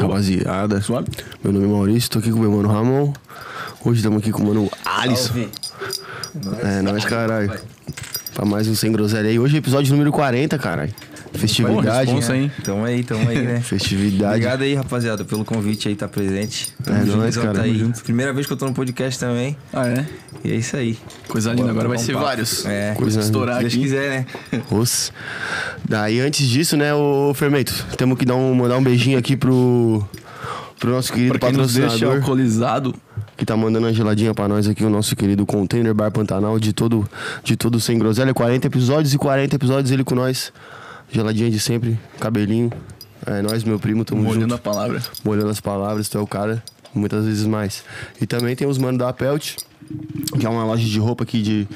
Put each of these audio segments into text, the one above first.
Rapaziada. Suave? Meu nome é Maurício, tô aqui com o meu mano Ramon. Hoje estamos aqui com o mano Alisson. É, nós, caralho. Pra mais um Sem Groselha aí. Hoje é episódio número 40, caralho. Festividade. responsa, hein? Tamo aí, tamo aí, né? Festividade. Obrigado aí, rapaziada, pelo convite aí, tá presente. É nóis, Juizão cara, Tá aí. tamo junto. Primeira vez que eu tô no podcast também. Ah, é? E é isso aí. Coisa linda, agora vai ser papo. vários. É. Coisa Estourar Se Deus quiser, né? Os. Daí, antes disso, né, o Fermento, temos que dar um, mandar um beijinho aqui pro, pro nosso querido Pra quem nos deixa patrocinador alcoolizado, que tá mandando uma geladinha pra nós aqui, o nosso querido Container Bar Pantanal de todo, de todo Sem Groselha. 40 episódios e 40 episódios ele com nós. Geladinha de sempre, cabelinho. É nós, meu primo, tamo molhando junto. a palavra. molhando as palavras, tu é o cara, muitas vezes mais. E também tem os manos da Pelt, que é uma loja de roupa aqui de,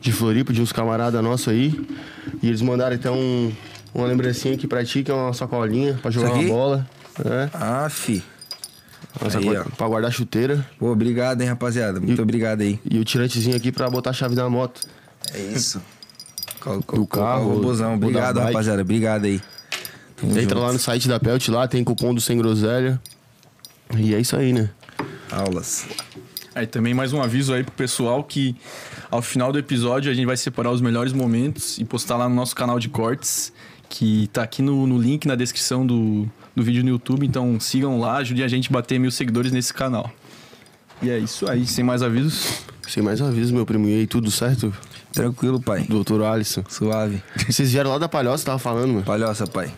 de Floripa, de uns camaradas nossos aí. E eles mandaram então um- uma lembrancinha aqui pra ti, que é uma sacolinha pra jogar uma bola. É, Ah, fi. uma Aí, pra guardar chuteira. Pô, obrigado, hein, rapaziada. Muito obrigado aí. E o tirantezinho aqui pra botar a chave da moto. É isso. Col- Do carro, da Obrigado, rapaziada. Obrigado aí. Tamo Entra junto. lá no site da Pelt, lá tem cupom do Sem Groselha. E é isso aí, né? Aulas. Aí também mais um aviso aí pro pessoal que ao final do episódio a gente vai separar os melhores momentos e postar lá no nosso canal de cortes, que tá aqui no, no link na descrição do, do vídeo no YouTube. Então sigam lá, ajudem a gente a bater mil seguidores nesse canal. E é isso aí, sem mais avisos. Sem mais aviso, meu primo. E aí, tudo certo? Tranquilo, pai. Doutor Alisson. Suave. Vocês vieram lá da Palhoça, tava falando, mano. Palhoça, pai.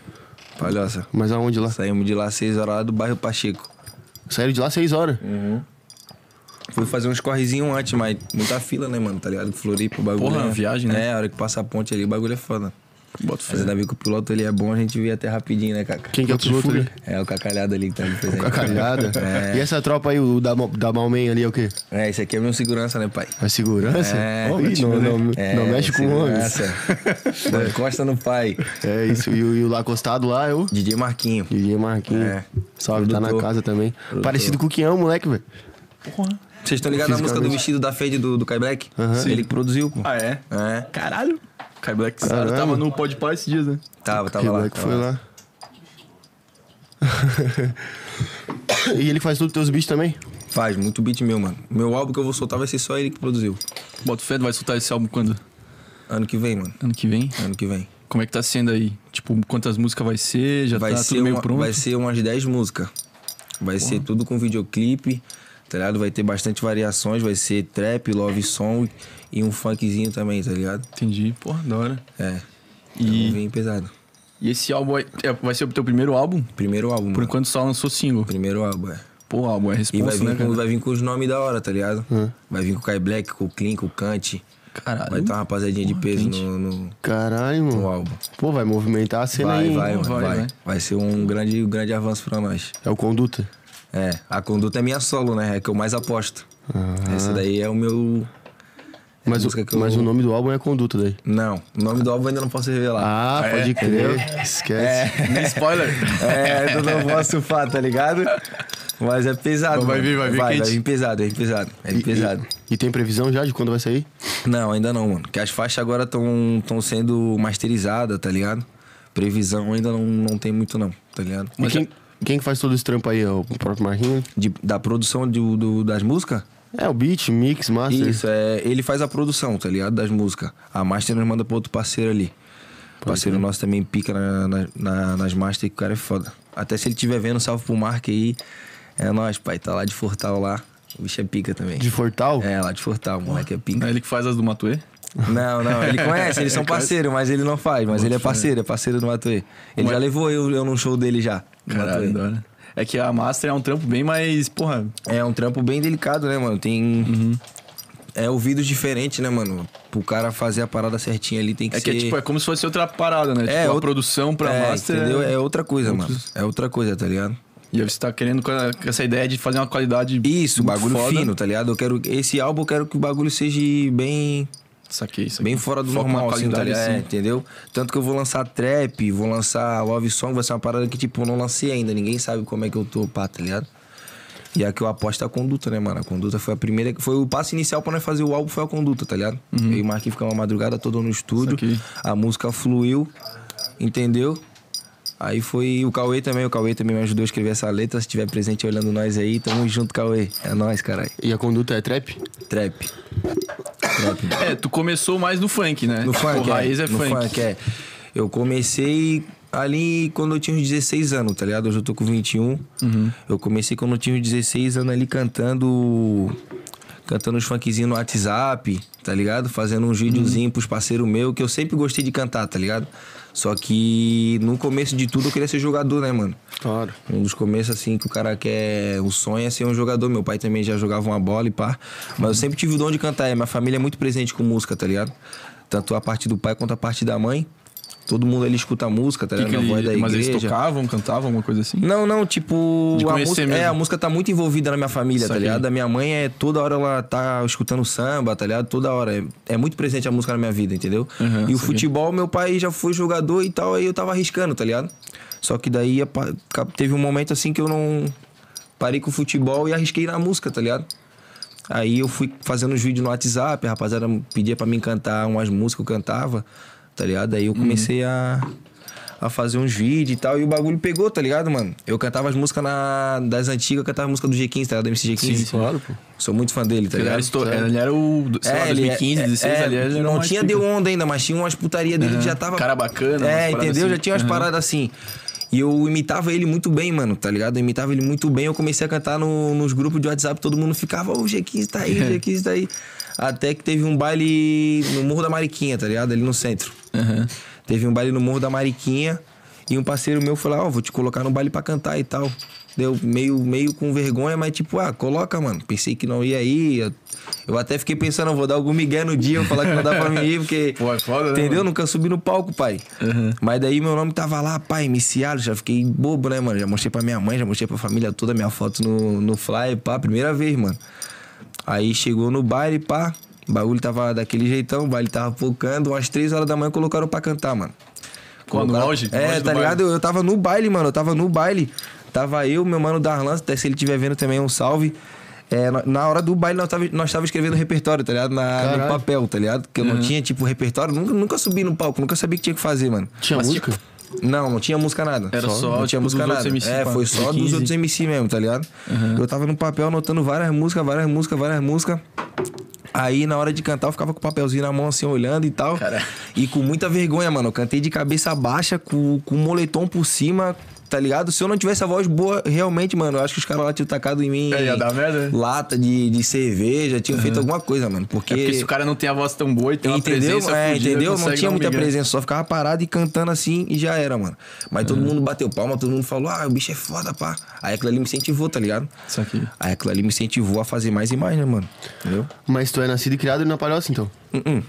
Palhoça. Mas aonde lá? Saímos de lá seis horas lá do bairro Pacheco. Saíram de lá seis horas. Fui fazer uns correzinhos antes, mas muita fila, né, mano? Tá ligado? Floripa, o bagulho. Porra, é- viagem, né? É, a hora que passa a ponte ali, o bagulho é foda. Bota fé. Mas ainda bem que o piloto ele é bom, a gente via até rapidinho, né, Caca? Quem que é o piloto ali? É, o cacalhado ali que tá ali presente. Cacalhada. É. E essa tropa aí, o da, da Malmen ali é o quê? É, esse aqui é meu segurança, né, pai? É segurança? É. Ih, não, não, É, não mexe com homens. Não encosta no pai. É isso. E, o- e o lá acostado lá é o DJ Marquinho. DJ Marquinhos. É. Salve, tá na Produtor. casa também. Produtor. Parecido com o Quião, moleque, velho. Vocês estão ligados na música do vestido da Fade do, do Kai Black? Aham. Ele que produziu, pô. Ah, é? É. Caralho. Kai Black Caralho. tava no Pode Par esses dias, né? Tava, tava lá. moleque tava foi lá. e ele faz tudo teus beats também? Faz, muito beat meu, mano. Meu álbum que eu vou soltar vai ser só ele que produziu. Bota fé, vai soltar esse álbum quando? Ano que vem, mano. Ano que vem? Ano que vem. Como é que tá sendo aí? Tipo, quantas músicas vai ser? Já vai, tá ser tudo meio uma- pronto? vai ser umas 10 músicas. Vai ser tudo com videoclipe, tá ligado? Vai ter bastante variações, vai ser trap, love song e um funkzinho também, tá ligado? Entendi. Porra, da hora. É. E- Então vem pesado. E esse álbum vai, é, vai ser o teu primeiro álbum? Primeiro álbum, Por mano. enquanto só lançou single. Primeiro álbum, é. Pô, álbum é E vai vir, né, com, vai vir com os nomes da hora, tá ligado? Vai vir com o Kai Black, com o Clean, com o Kant. Caralho. Vai ter uma rapaziadinha de peso no, no, Caralho, no mano. álbum. Pô, vai movimentar a cena Vai, aí. vai, vai, vai, vai. vai. ser um grande, um grande avanço pra nós. É o Conduta. É, a conduta é minha solo, né? É que eu mais aposto. Essa daí é o meu. é Mas, o, eu- mas o nome do álbum é Conduta daí. Não, o nome do álbum eu ainda não posso revelar. Ah, é? pode crer. Esquece. Nem spoiler. É, eu não posso falar, tá ligado? Mas é pesado. Vai mano. vir, vai vir vai, vai vir pesado, vir pesado. Vir E- pesado. E, e tem previsão já de quando vai sair? Não, ainda não, mano. Porque as faixas agora estão sendo masterizadas, tá ligado? Previsão ainda não, não tem muito, não, tá ligado? E quem, quem que faz todo esse trampo aí? É o próprio Marquinhos? De- da produção do, do- das músicas? É, o beat, mix, master. Isso, é, ele faz a produção, tá ligado? Das músicas. A master nós manda pra outro parceiro ali. Parceiro nosso também pica na, na- na- nas master que o cara é foda. Até se ele estiver vendo, salve pro Mark aí. É nóis, pai. Tá lá de Fortal lá. O bicho é pica também. De Fortal? É, lá de Fortal, o moleque é pica. é ele que faz as do Matuê? Não, não, ele conhece, eles são parceiros, mas ele não faz. Mas ele é parceiro, é parceiro do Matuê. Ele já levou eu, eu num show dele já. Caralho, Matuê. da hora. É que a Master é um trampo bem mais, porra... É um trampo bem delicado, né, mano? Tem. É ouvidos diferentes, né, mano? Pro cara fazer a parada certinha ali tem que É ser. que é, tipo, é como se fosse outra parada, né? É, tipo, a outra- produção pra é, Master... Entendeu? É outra coisa, outros- mano. É outra coisa, tá ligado? E aí você tá querendo com, a- essa ideia de fazer uma qualidade Isso, bagulho foda. fino, tá ligado? Eu quero. Esse álbum eu quero que o bagulho seja bem. Saquei, isso Bem fora do normal, assim, tá ligado? É, entendeu? Tanto que eu vou lançar trap, vou lançar love song, vai ser uma parada que, tipo, eu não lancei ainda. Ninguém sabe como é que eu tô, pá, tá ligado? E a que eu aposto é a conduta, né, mano? A conduta foi a primeira. Foi o passo inicial pra nós fazer o álbum, foi a conduta, tá ligado? Eu e o Marquinhos ficamos uma madrugada toda no estúdio. Saquei. A música fluiu, entendeu? Aí foi o Cauê também, o Cauê também me ajudou a escrever essa letra. Se tiver presente olhando nós aí, tamo junto, Cauê. É nós, caralho. E a conduta é trap? Trap. Trap. É, tu começou mais no funk, né? No funk, o raiz é, é no funk. funk, é. Eu comecei ali quando eu tinha uns 16 anos, tá ligado? Hoje eu tô com 21. Uhum. Eu comecei quando eu tinha uns 16 anos ali cantando. Cantando uns funkzinhos no WhatsApp, tá ligado? Fazendo uns videozinhos uhum. pros parceiros meus, que eu sempre gostei de cantar, tá ligado? Só que no começo de tudo eu queria ser jogador, né, mano? Claro. Um dos começos, assim, que o cara quer. O sonho é ser um jogador. Meu pai também já jogava uma bola e pá. Mas eu sempre tive o dom de cantar. E minha família é muito presente com música, tá ligado? Tanto a parte do pai quanto a parte da mãe. Todo mundo ali escuta música, tá ligado? Que que ele, da mas igreja. eles tocavam, cantavam, alguma coisa assim? Não, não, tipo. a música, mesmo. É, a música tá muito envolvida na minha família, Isso tá ligado? A minha mãe é toda hora ela tá escutando samba, tá ligado? Toda hora. É, é muito presente a música na minha vida, entendeu? Uhum, e o futebol, meu pai já foi jogador e tal, aí eu tava arriscando, tá ligado? Só que daí teve um momento assim que eu não. Parei com o futebol e arrisquei na música, tá ligado? Aí eu fui fazendo uns vídeos no WhatsApp, a rapaziada pedia pra mim cantar umas músicas, eu cantava tá ligado? Aí eu comecei uhum. a, a fazer uns vídeos e tal, e o bagulho pegou, tá ligado, mano? Eu cantava as músicas na, das antigas, eu cantava a música do G15, tá ligado? Do MC G15. Sim, claro, pô. Sou muito fã dele, tá ele ligado? Era ele era o, sei é, lá, 2015, 2016, é, ali, ele Não tinha deu onda ainda, mas tinha umas putaria dele que já tava... Cara bacana. É, entendeu? Assim. Já tinha umas uhum. paradas assim. E eu imitava ele muito bem, mano, tá ligado? Eu imitava ele muito bem. Eu comecei a cantar no, nos grupos de WhatsApp, todo mundo ficava, ô, oh, o G15 tá aí, o G15 tá aí. Até que teve um baile no Morro da Mariquinha, tá ligado? Ali no centro. Uhum. Teve um baile no Morro da Mariquinha e um parceiro meu falou: Ó, oh, vou te colocar no baile pra cantar e tal. Deu meio, meio com vergonha, mas tipo, ah, coloca, mano. Pensei que não ia ir. Eu até fiquei pensando, vou dar algum migué no dia, eu falar que não dá pra mim ir, porque. Pô, é foda, né? Entendeu? Mano? Nunca subi no palco, pai. Uhum. Mas daí meu nome tava lá, pai, iniciado, já fiquei bobo, né, mano? Já mostrei pra minha mãe, já mostrei pra família toda minha foto no, no fly, pá, primeira vez, mano. Aí chegou no baile, pá. O bagulho tava daquele jeitão, o baile tava focando. Umas três horas da manhã colocaram pra cantar, mano. Quando? No auge? É, tá ligado? Eu, eu tava no baile, mano. Eu tava no baile. Tava eu, meu mano Darlan, até se ele estiver vendo também, um salve. É, na hora do baile, nós tava, nós tava escrevendo repertório, tá ligado? Na, no papel, tá ligado? Porque eu uhum. não tinha, tipo, repertório. Nunca, nunca subi no palco, nunca sabia o que tinha que fazer, mano. Tinha Mas, música? Tipo, não, não tinha música nada. Era só, só não tinha tipo, música nada. MC, é, foi só dos outros MC mesmo, tá ligado? Uhum. Eu tava no papel anotando várias músicas, várias músicas, várias músicas. Aí, na hora de cantar, eu ficava com o papelzinho na mão, assim, olhando e tal. Cara. E com muita vergonha, mano. Eu cantei de cabeça baixa, com, com um moletom por cima, tá ligado? Se eu não tivesse a voz boa, realmente, mano, eu acho que os caras lá tinham tacado em mim. É, ia dar merda. Lata de, de cerveja, tinham uhum. feito alguma coisa, mano. Porque... É porque se o cara não tem a voz tão boa e tem entendeu? uma presença É, fugida, entendeu? Não tinha muita presença, só ficava parado e cantando assim e já era, mano. Mas todo uhum. mundo bateu palma, todo mundo falou, ah, o bicho é foda, pá. Aí aquilo ali me incentivou, tá ligado? Isso aqui. Aí aquilo ali me incentivou a fazer mais e mais, né, mano? Entendeu? Mas tu é nascido e criado na Palhoça, então? Uh -uh.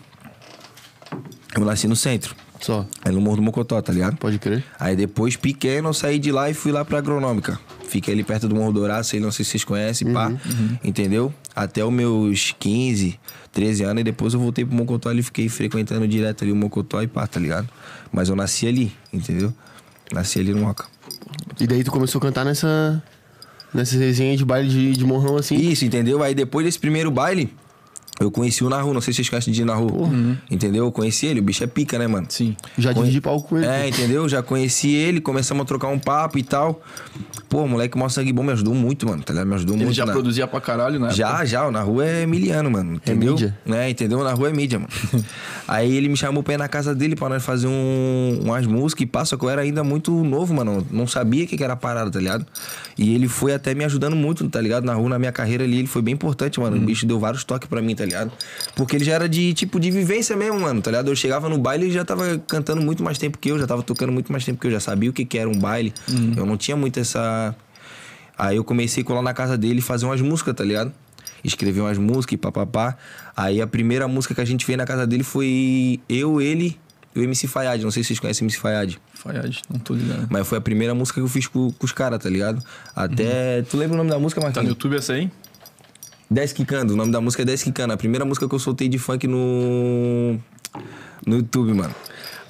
Eu nasci no centro. Só. É no Morro do Mocotó, tá ligado? Pode crer. Aí depois, pequeno, eu saí de lá e fui lá pra Agronômica. Fiquei ali perto do Morro Dourado, sei, não sei se vocês conhecem, uhum, pá. Uhum. Entendeu? Até os meus 15, 13 anos. E depois eu voltei pro Mocotó ali, fiquei frequentando direto ali o Mocotó e pá, tá ligado? Mas eu nasci ali, entendeu? Nasci ali no Moca. E daí tu começou a cantar nessa... Nessa resenha de baile de, de morrão, assim? Isso, entendeu? Aí depois desse primeiro baile... Eu conheci o Naru, não sei se vocês conhecem de Naru. Uhum. Entendeu? Eu conheci ele, o bicho é pica, né, mano? Sim. Já Conhe... dividi palco com ele. É, entendeu? Já conheci ele, começamos a trocar um papo e tal. Pô, moleque, mó sangue bom, me ajudou muito, mano. Tá ligado? Me ajudou ele muito. Ele já na... produzia pra caralho, né? Já, já. O Naru é miliano, mano. Entendeu? É mídia. É, entendeu? O Naru é mídia, mano. Aí ele me chamou pra ir na casa dele pra nós fazer um, umas músicas e passa que eu era ainda muito novo, mano. Não sabia o que, que era a parada, tá ligado? E ele foi até me ajudando muito, tá ligado? Na rua, na minha carreira ali, ele foi bem importante, mano. Uhum. O bicho deu vários toques pra mim, tá ligado? Porque ele já era de tipo de vivência mesmo, mano, tá ligado? Eu chegava no baile e já tava cantando muito mais tempo que eu, já tava tocando muito mais tempo que eu, já sabia o que, que era um baile. Uhum. Eu não tinha muito essa. Aí eu comecei a colar na casa dele e fazer umas músicas, tá ligado? Escrever umas músicas e papapá. Aí a primeira música que a gente fez na casa dele foi eu, ele e o MC Fayad. Não sei se vocês conhecem o MC Fayad. Fayad, não tô ligado. Mas foi a primeira música que eu fiz com, com os caras, tá ligado? Até. Uhum. Tu lembra o nome da música, Marquinhos? Tá no YouTube essa aí? 10 Kikando, o nome da música é 10 Kikando. A primeira música que eu soltei de funk no. no YouTube, mano.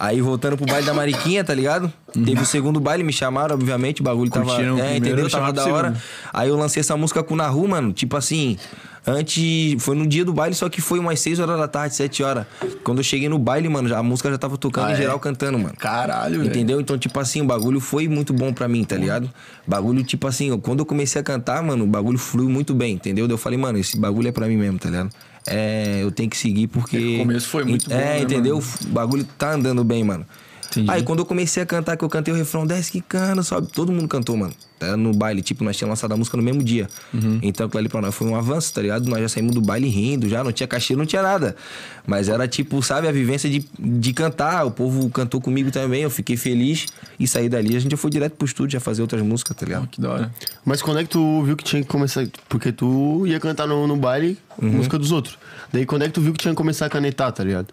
Aí voltando pro baile da Mariquinha, tá ligado? Teve o segundo baile, me chamaram, obviamente, o bagulho Curtiram tava. É, primeiro, entendeu? Tava da hora. Aí eu lancei essa música com o Naru, mano. Tipo assim, antes. Foi no dia do baile, só que foi umas 6 horas da tarde, 7 horas. Quando eu cheguei no baile, mano, já- a música já tava tocando Ah, em é? geral cantando, mano. Caralho, velho. Entendeu? Então, tipo assim, o bagulho foi muito bom pra mim, tá ligado? Bagulho, tipo assim, eu- quando eu comecei a cantar, mano, o bagulho fluiu muito bem, entendeu? Daí Eu falei, mano, esse bagulho é pra mim mesmo, tá ligado? É, eu tenho que seguir porque. É o começo foi muito bom, É, né, entendeu? mano? O bagulho tá andando bem, mano. Entendi. Aí quando eu comecei a cantar, que eu cantei o refrão, desce que cana, sobe, todo mundo cantou, mano. Tá no baile, tipo, nós tínhamos lançado a música no mesmo dia. Uhum. Então aquilo ali pra nós foi um avanço, tá ligado? Nós já saímos do baile rindo, já não tinha cachê, não tinha nada. Mas era tipo, sabe, a vivência de, de cantar. O povo cantou comigo também, eu fiquei feliz. E saí dali, a gente já foi direto pro estúdio, já fazer outras músicas, tá ligado? Que da hora. Mas quando é que tu viu que tinha que começar? Porque tu ia cantar no, no baile música dos outros. Daí quando é que tu viu que tinha que começar a canetar, tá ligado?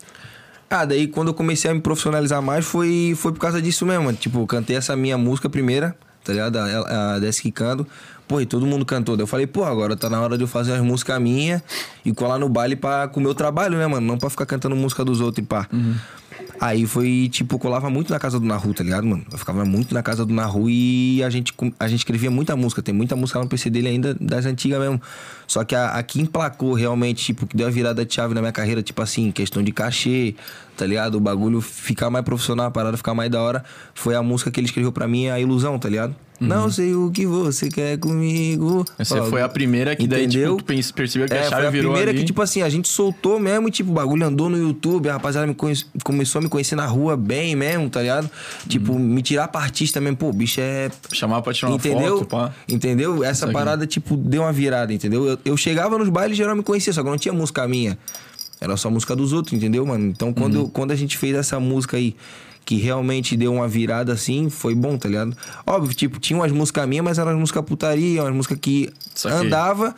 Ah, daí quando eu comecei a me profissionalizar mais foi, foi por causa disso mesmo. mano. Tipo, cantei essa minha música primeira, tá ligado? A, a Quicando. Pô, e todo mundo cantou. Daí eu falei, pô, agora tá na hora de eu fazer as músicas minhas e colar no baile pra, com o meu trabalho, né, mano? Não pra ficar cantando música dos outros e pá. Aí foi, tipo, eu colava muito na casa do Naru, tá ligado, mano? Eu ficava muito na casa do Naru e a gente, a gente escrevia muita música. Tem muita música lá no PC dele ainda, das antigas mesmo. Só que a, a que emplacou realmente, tipo, que deu a virada de chave na minha carreira, tipo assim, questão de cachê, tá ligado? O bagulho ficar mais profissional, a parada ficar mais da hora, foi a música que ele escreveu pra mim, A Ilusão, tá ligado? Não sei o que você quer comigo. Essa Ó, foi a primeira que daí, entendeu? tipo, tu pens- percebeu que a É, chave foi a virou primeira ali. que, tipo assim, a gente soltou mesmo e, tipo, o bagulho andou no YouTube, a rapaziada me conhece- começou a me conhecer na rua bem mesmo, tá ligado? Tipo, Uhum. me tirar pra artista mesmo, pô, bicho é. Chamar pra tirar uma entendeu? foto, pá. Entendeu? Essa parada, tipo, deu uma virada, entendeu? Eu, eu chegava nos bailes e geral me conhecia, só que não tinha música minha. Era só música dos outros, entendeu, mano? Então, quando, Uhum. quando a gente fez essa música aí, que realmente deu uma virada assim, foi bom, tá ligado? Óbvio, tipo, tinha umas músicas minhas, mas eram músicas putaria, umas músicas que andava,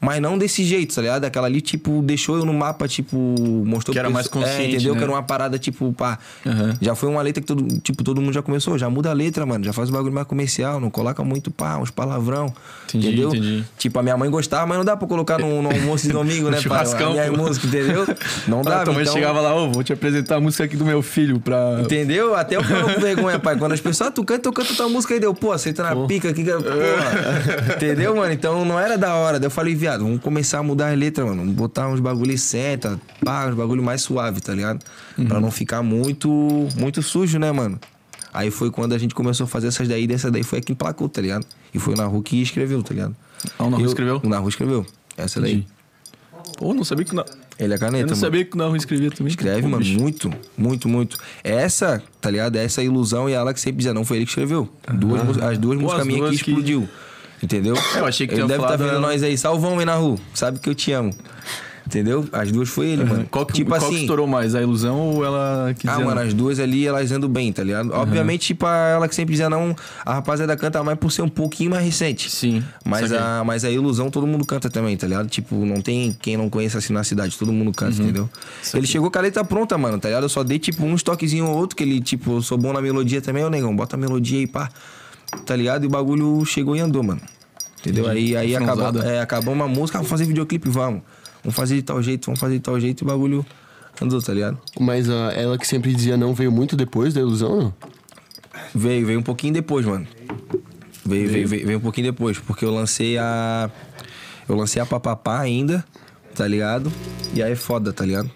mas não desse jeito, tá ligado? Aquela ali, tipo, deixou eu no mapa, tipo, mostrou Que era mais pessoal- consciente, É, entendeu? né? Que era uma parada, tipo, pá. Aham. Já foi uma letra que todo, tipo, todo mundo já começou, já muda a letra, mano. Já faz o bagulho mais comercial, não coloca muito pá, uns palavrão. Entendi, entendeu? entendi. Tipo, a minha mãe gostava, mas não dá pra colocar no, no almoço de domingo, né, pai? minha música, entendeu? Não dá, mãe então... chegava lá, ô, vou te apresentar a música aqui do meu filho pra. Entendeu? Até eu ficava com vergonha, pai. Quando as pessoas, ah, tu canta, eu canto tua música aí, deu, pô, aceita na pica aqui, porra. Entendeu, mano? Então não era da hora. Daí eu falei, viado, vamos começar a mudar as letras, mano. Vamos botar uns bagulho senta, pá, uns bagulho mais suave, tá ligado? Pra não ficar muito, muito sujo, né, mano? Aí foi quando a gente começou a fazer essas daí, dessa daí foi a que emplacou, tá ligado? E foi o Naru que escreveu, tá ligado? Ah, o Naru Eu- escreveu? O Naru escreveu. Essa daí. Pô, não sabia que. Na... Ele é caneta, Eu não mano. sabia que o Naru escrevia também. Escreve, Pô, mano, bicho. muito, muito, muito. Essa, tá ligado? Essa ilusão e ela que sempre dizia, não foi ele que escreveu. Duas, mús- as duas Pô, músicas as minhas que que- explodiu. Entendeu? É, eu achei que ele deve estar falado vendo ela- nós aí. Salvão rua. Sabe que eu te amo. Entendeu? As duas foi ele, mano. Qual que, tipo qual assim. que estourou mais? A ilusão ou ela que Ah, mano, não? as duas ali, elas andam bem, tá ligado? Obviamente, tipo, ela que sempre dizia não, a rapaziada canta mais por ser um pouquinho mais recente. Sim. Mas a, mas a ilusão todo mundo canta também, tá ligado? Tipo, não tem quem não conheça assim na cidade, todo mundo canta, entendeu? Ele chegou com a letra pronta, mano, tá ligado? Eu só dei, tipo, uns toquezinhos ou outro, que ele, tipo, eu sou bom na melodia também, ô negão, bota a melodia aí, pá. Tá ligado? E o bagulho chegou e andou, mano. Entendeu? Aí, aí acabou, Franzada. é, acabou uma música, ah, vamos fazer videoclipe, vamos. Vamos fazer de tal jeito, vamos fazer de tal jeito, e o bagulho andou, tá ligado? Mas ah, ela que sempre dizia não veio muito depois da ilusão, não? Veio, veio um pouquinho depois, mano. Veio, veio, veio, veio um pouquinho depois, porque eu lancei a. Eu lancei a Papapá ainda, tá ligado? E aí é foda, tá ligado?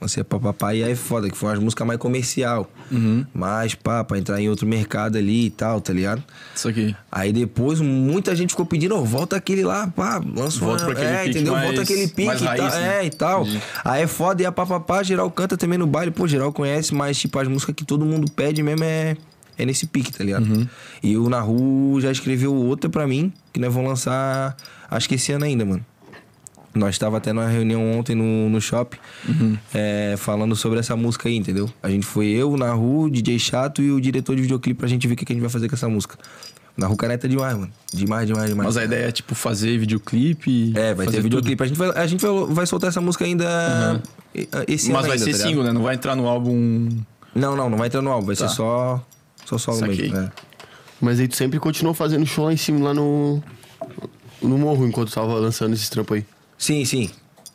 Lancei a Papapá e aí é foda, que foi umas músicas mais comercial. Mais pá, pra entrar em outro mercado ali e tal, tá ligado? Isso aqui. Aí depois muita gente ficou pedindo, "Ô, volta aquele lá, pá, lança Volta uma... pra aquele É, pique entendeu? mais- volta aquele pique e tal. raiz, né? É, e tal. Entendi. Aí é foda, e a papapá, geral canta também no baile. Pô, geral conhece, mas tipo, as músicas que todo mundo pede mesmo é, é nesse pique, tá ligado? Uhum. E o Naru já escreveu outra pra mim, que nós vamos lançar, acho que esse ano ainda, mano. Nós estava até numa reunião ontem no, no shopping, Uhum. é, falando sobre essa música aí, entendeu? A gente foi eu, o Naru, o DJ Chato e o diretor de videoclipe pra gente ver o que, que a gente vai fazer com essa música. Naru caneta demais, mano. Demais, demais, demais. Mas a ideia é, tipo, fazer videoclipe. É, vai ter tudo. videoclipe. A gente, vai, a gente vai, vai soltar essa música ainda eh, esse Mas ano vai ainda, ser tá single, né? Não vai entrar no álbum. Não, não, não vai entrar no álbum. Vai Tá. ser só, só solo Saquei. mesmo. É. Mas aí tu sempre continuou fazendo show lá em cima, lá no. No morro, enquanto tava lançando esse trampo aí. Sim, sim.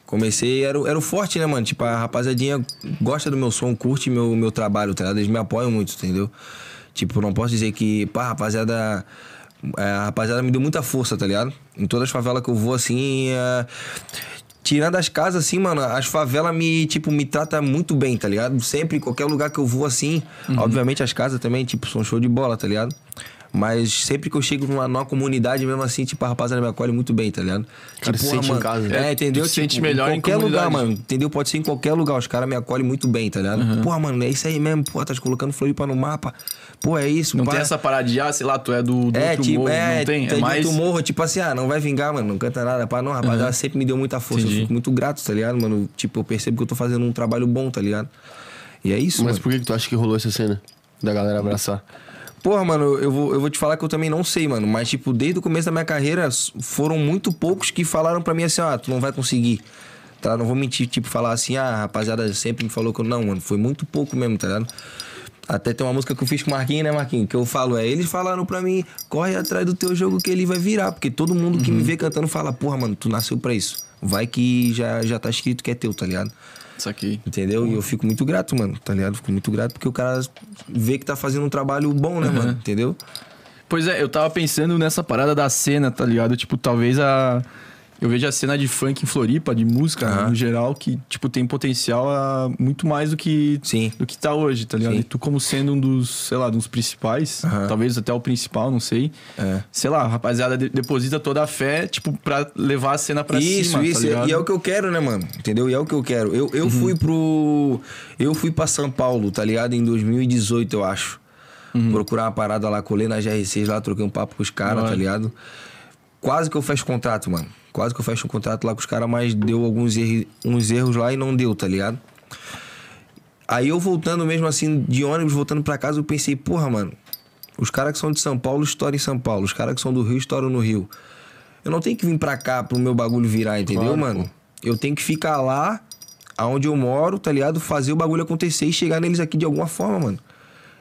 Comecei, era, era o forte, né, mano? Tipo, a rapaziadinha gosta do meu som, curte meu, meu trabalho, tá ligado? Eles me apoiam muito, entendeu? Tipo, não posso dizer que, pá, rapaziada. é, A rapaziada me deu muita força, tá ligado? Em todas as favelas que eu vou, assim. é, Tirando as casas, assim, mano, as favelas me, tipo, me trata muito bem, tá ligado? Sempre, qualquer lugar que eu vou, assim. Obviamente as casas também, tipo, são show de bola, tá ligado? Mas sempre que eu chego numa, numa comunidade, mesmo assim, tipo, a rapaziada me acolhe muito bem, tá ligado? Cara, tipo, se sente em mano, casa, né? É, entendeu? Se sente Tipo, melhor em qualquer lugar, mano. Entendeu? Pode ser em qualquer lugar. Os caras me acolhem muito bem, tá ligado? Porra, mano, é isso aí mesmo. Pô, tá te colocando Floripa no mapa. Pô, é isso, Não pá. tem essa parada de, ah, sei lá, tu é do, do É, outro tipo, morro, é, não tem? É de mais... outro morro, tipo assim, ah, não vai vingar, mano, não canta nada, pá, não, rapaz, ela sempre me deu muita força, Entendi. eu fico muito grato, tá ligado, mano? Tipo, eu percebo que eu tô fazendo um trabalho bom, tá ligado? E é isso, Mas mano. por que, que tu acha que rolou essa cena? Da galera abraçar? Porra, mano, eu vou, eu vou te falar que eu também não sei, mano. Mas, tipo, desde o começo da minha carreira, foram muito poucos que falaram pra mim assim, ah, tu não vai conseguir. Tá? Não vou mentir, tipo, falar assim, ah, a rapaziada sempre me falou que eu não, mano. Foi muito pouco mesmo, tá ligado? Até tem uma música que eu fiz com o Marquinhos, né, Marquinhos? Que eu falo, é, eles falaram pra mim, corre atrás do teu jogo que ele vai virar. Porque todo mundo que me vê cantando fala, porra, mano, tu nasceu pra isso. Vai que já, já tá escrito que é teu, tá ligado? Isso aqui. Entendeu? E eu fico muito grato, mano, tá ligado? Fico muito grato porque o cara vê que tá fazendo um trabalho bom, né, mano? Entendeu? Pois é, eu tava pensando nessa parada da cena, tá ligado? Tipo, talvez a. Eu vejo a cena de funk em Floripa, de música Aham. no geral, que, tipo, tem potencial a muito mais do que, Sim. do que tá hoje, tá ligado? Sim. E tu, como sendo um dos, sei lá, dos principais, Aham. talvez até o principal, não sei. É. Sei lá, rapaziada de- deposita toda a fé, tipo, pra levar a cena pra isso, cima. isso. tá e é o que eu quero, né, mano? Entendeu? E é o que eu quero. Eu, eu fui pro. Eu fui pra São Paulo, tá ligado? Em 2018, eu acho. Procurar uma parada lá, colei na GR6 lá, troquei um papo com os caras, tá ligado? Quase que eu fecho contrato, mano. Quase que eu fecho um contrato lá com os caras, mas deu alguns erros, uns erros lá e não deu, tá ligado? Aí eu voltando mesmo assim, de ônibus, voltando pra casa, eu pensei, porra, mano, os caras que são de São Paulo estouram em São Paulo, os caras que são do Rio estouram no Rio. Eu não tenho que vir pra cá pro meu bagulho virar, entendeu, Claro, mano? Eu tenho que ficar lá, aonde eu moro, tá ligado? Fazer o bagulho acontecer e chegar neles aqui de alguma forma, mano.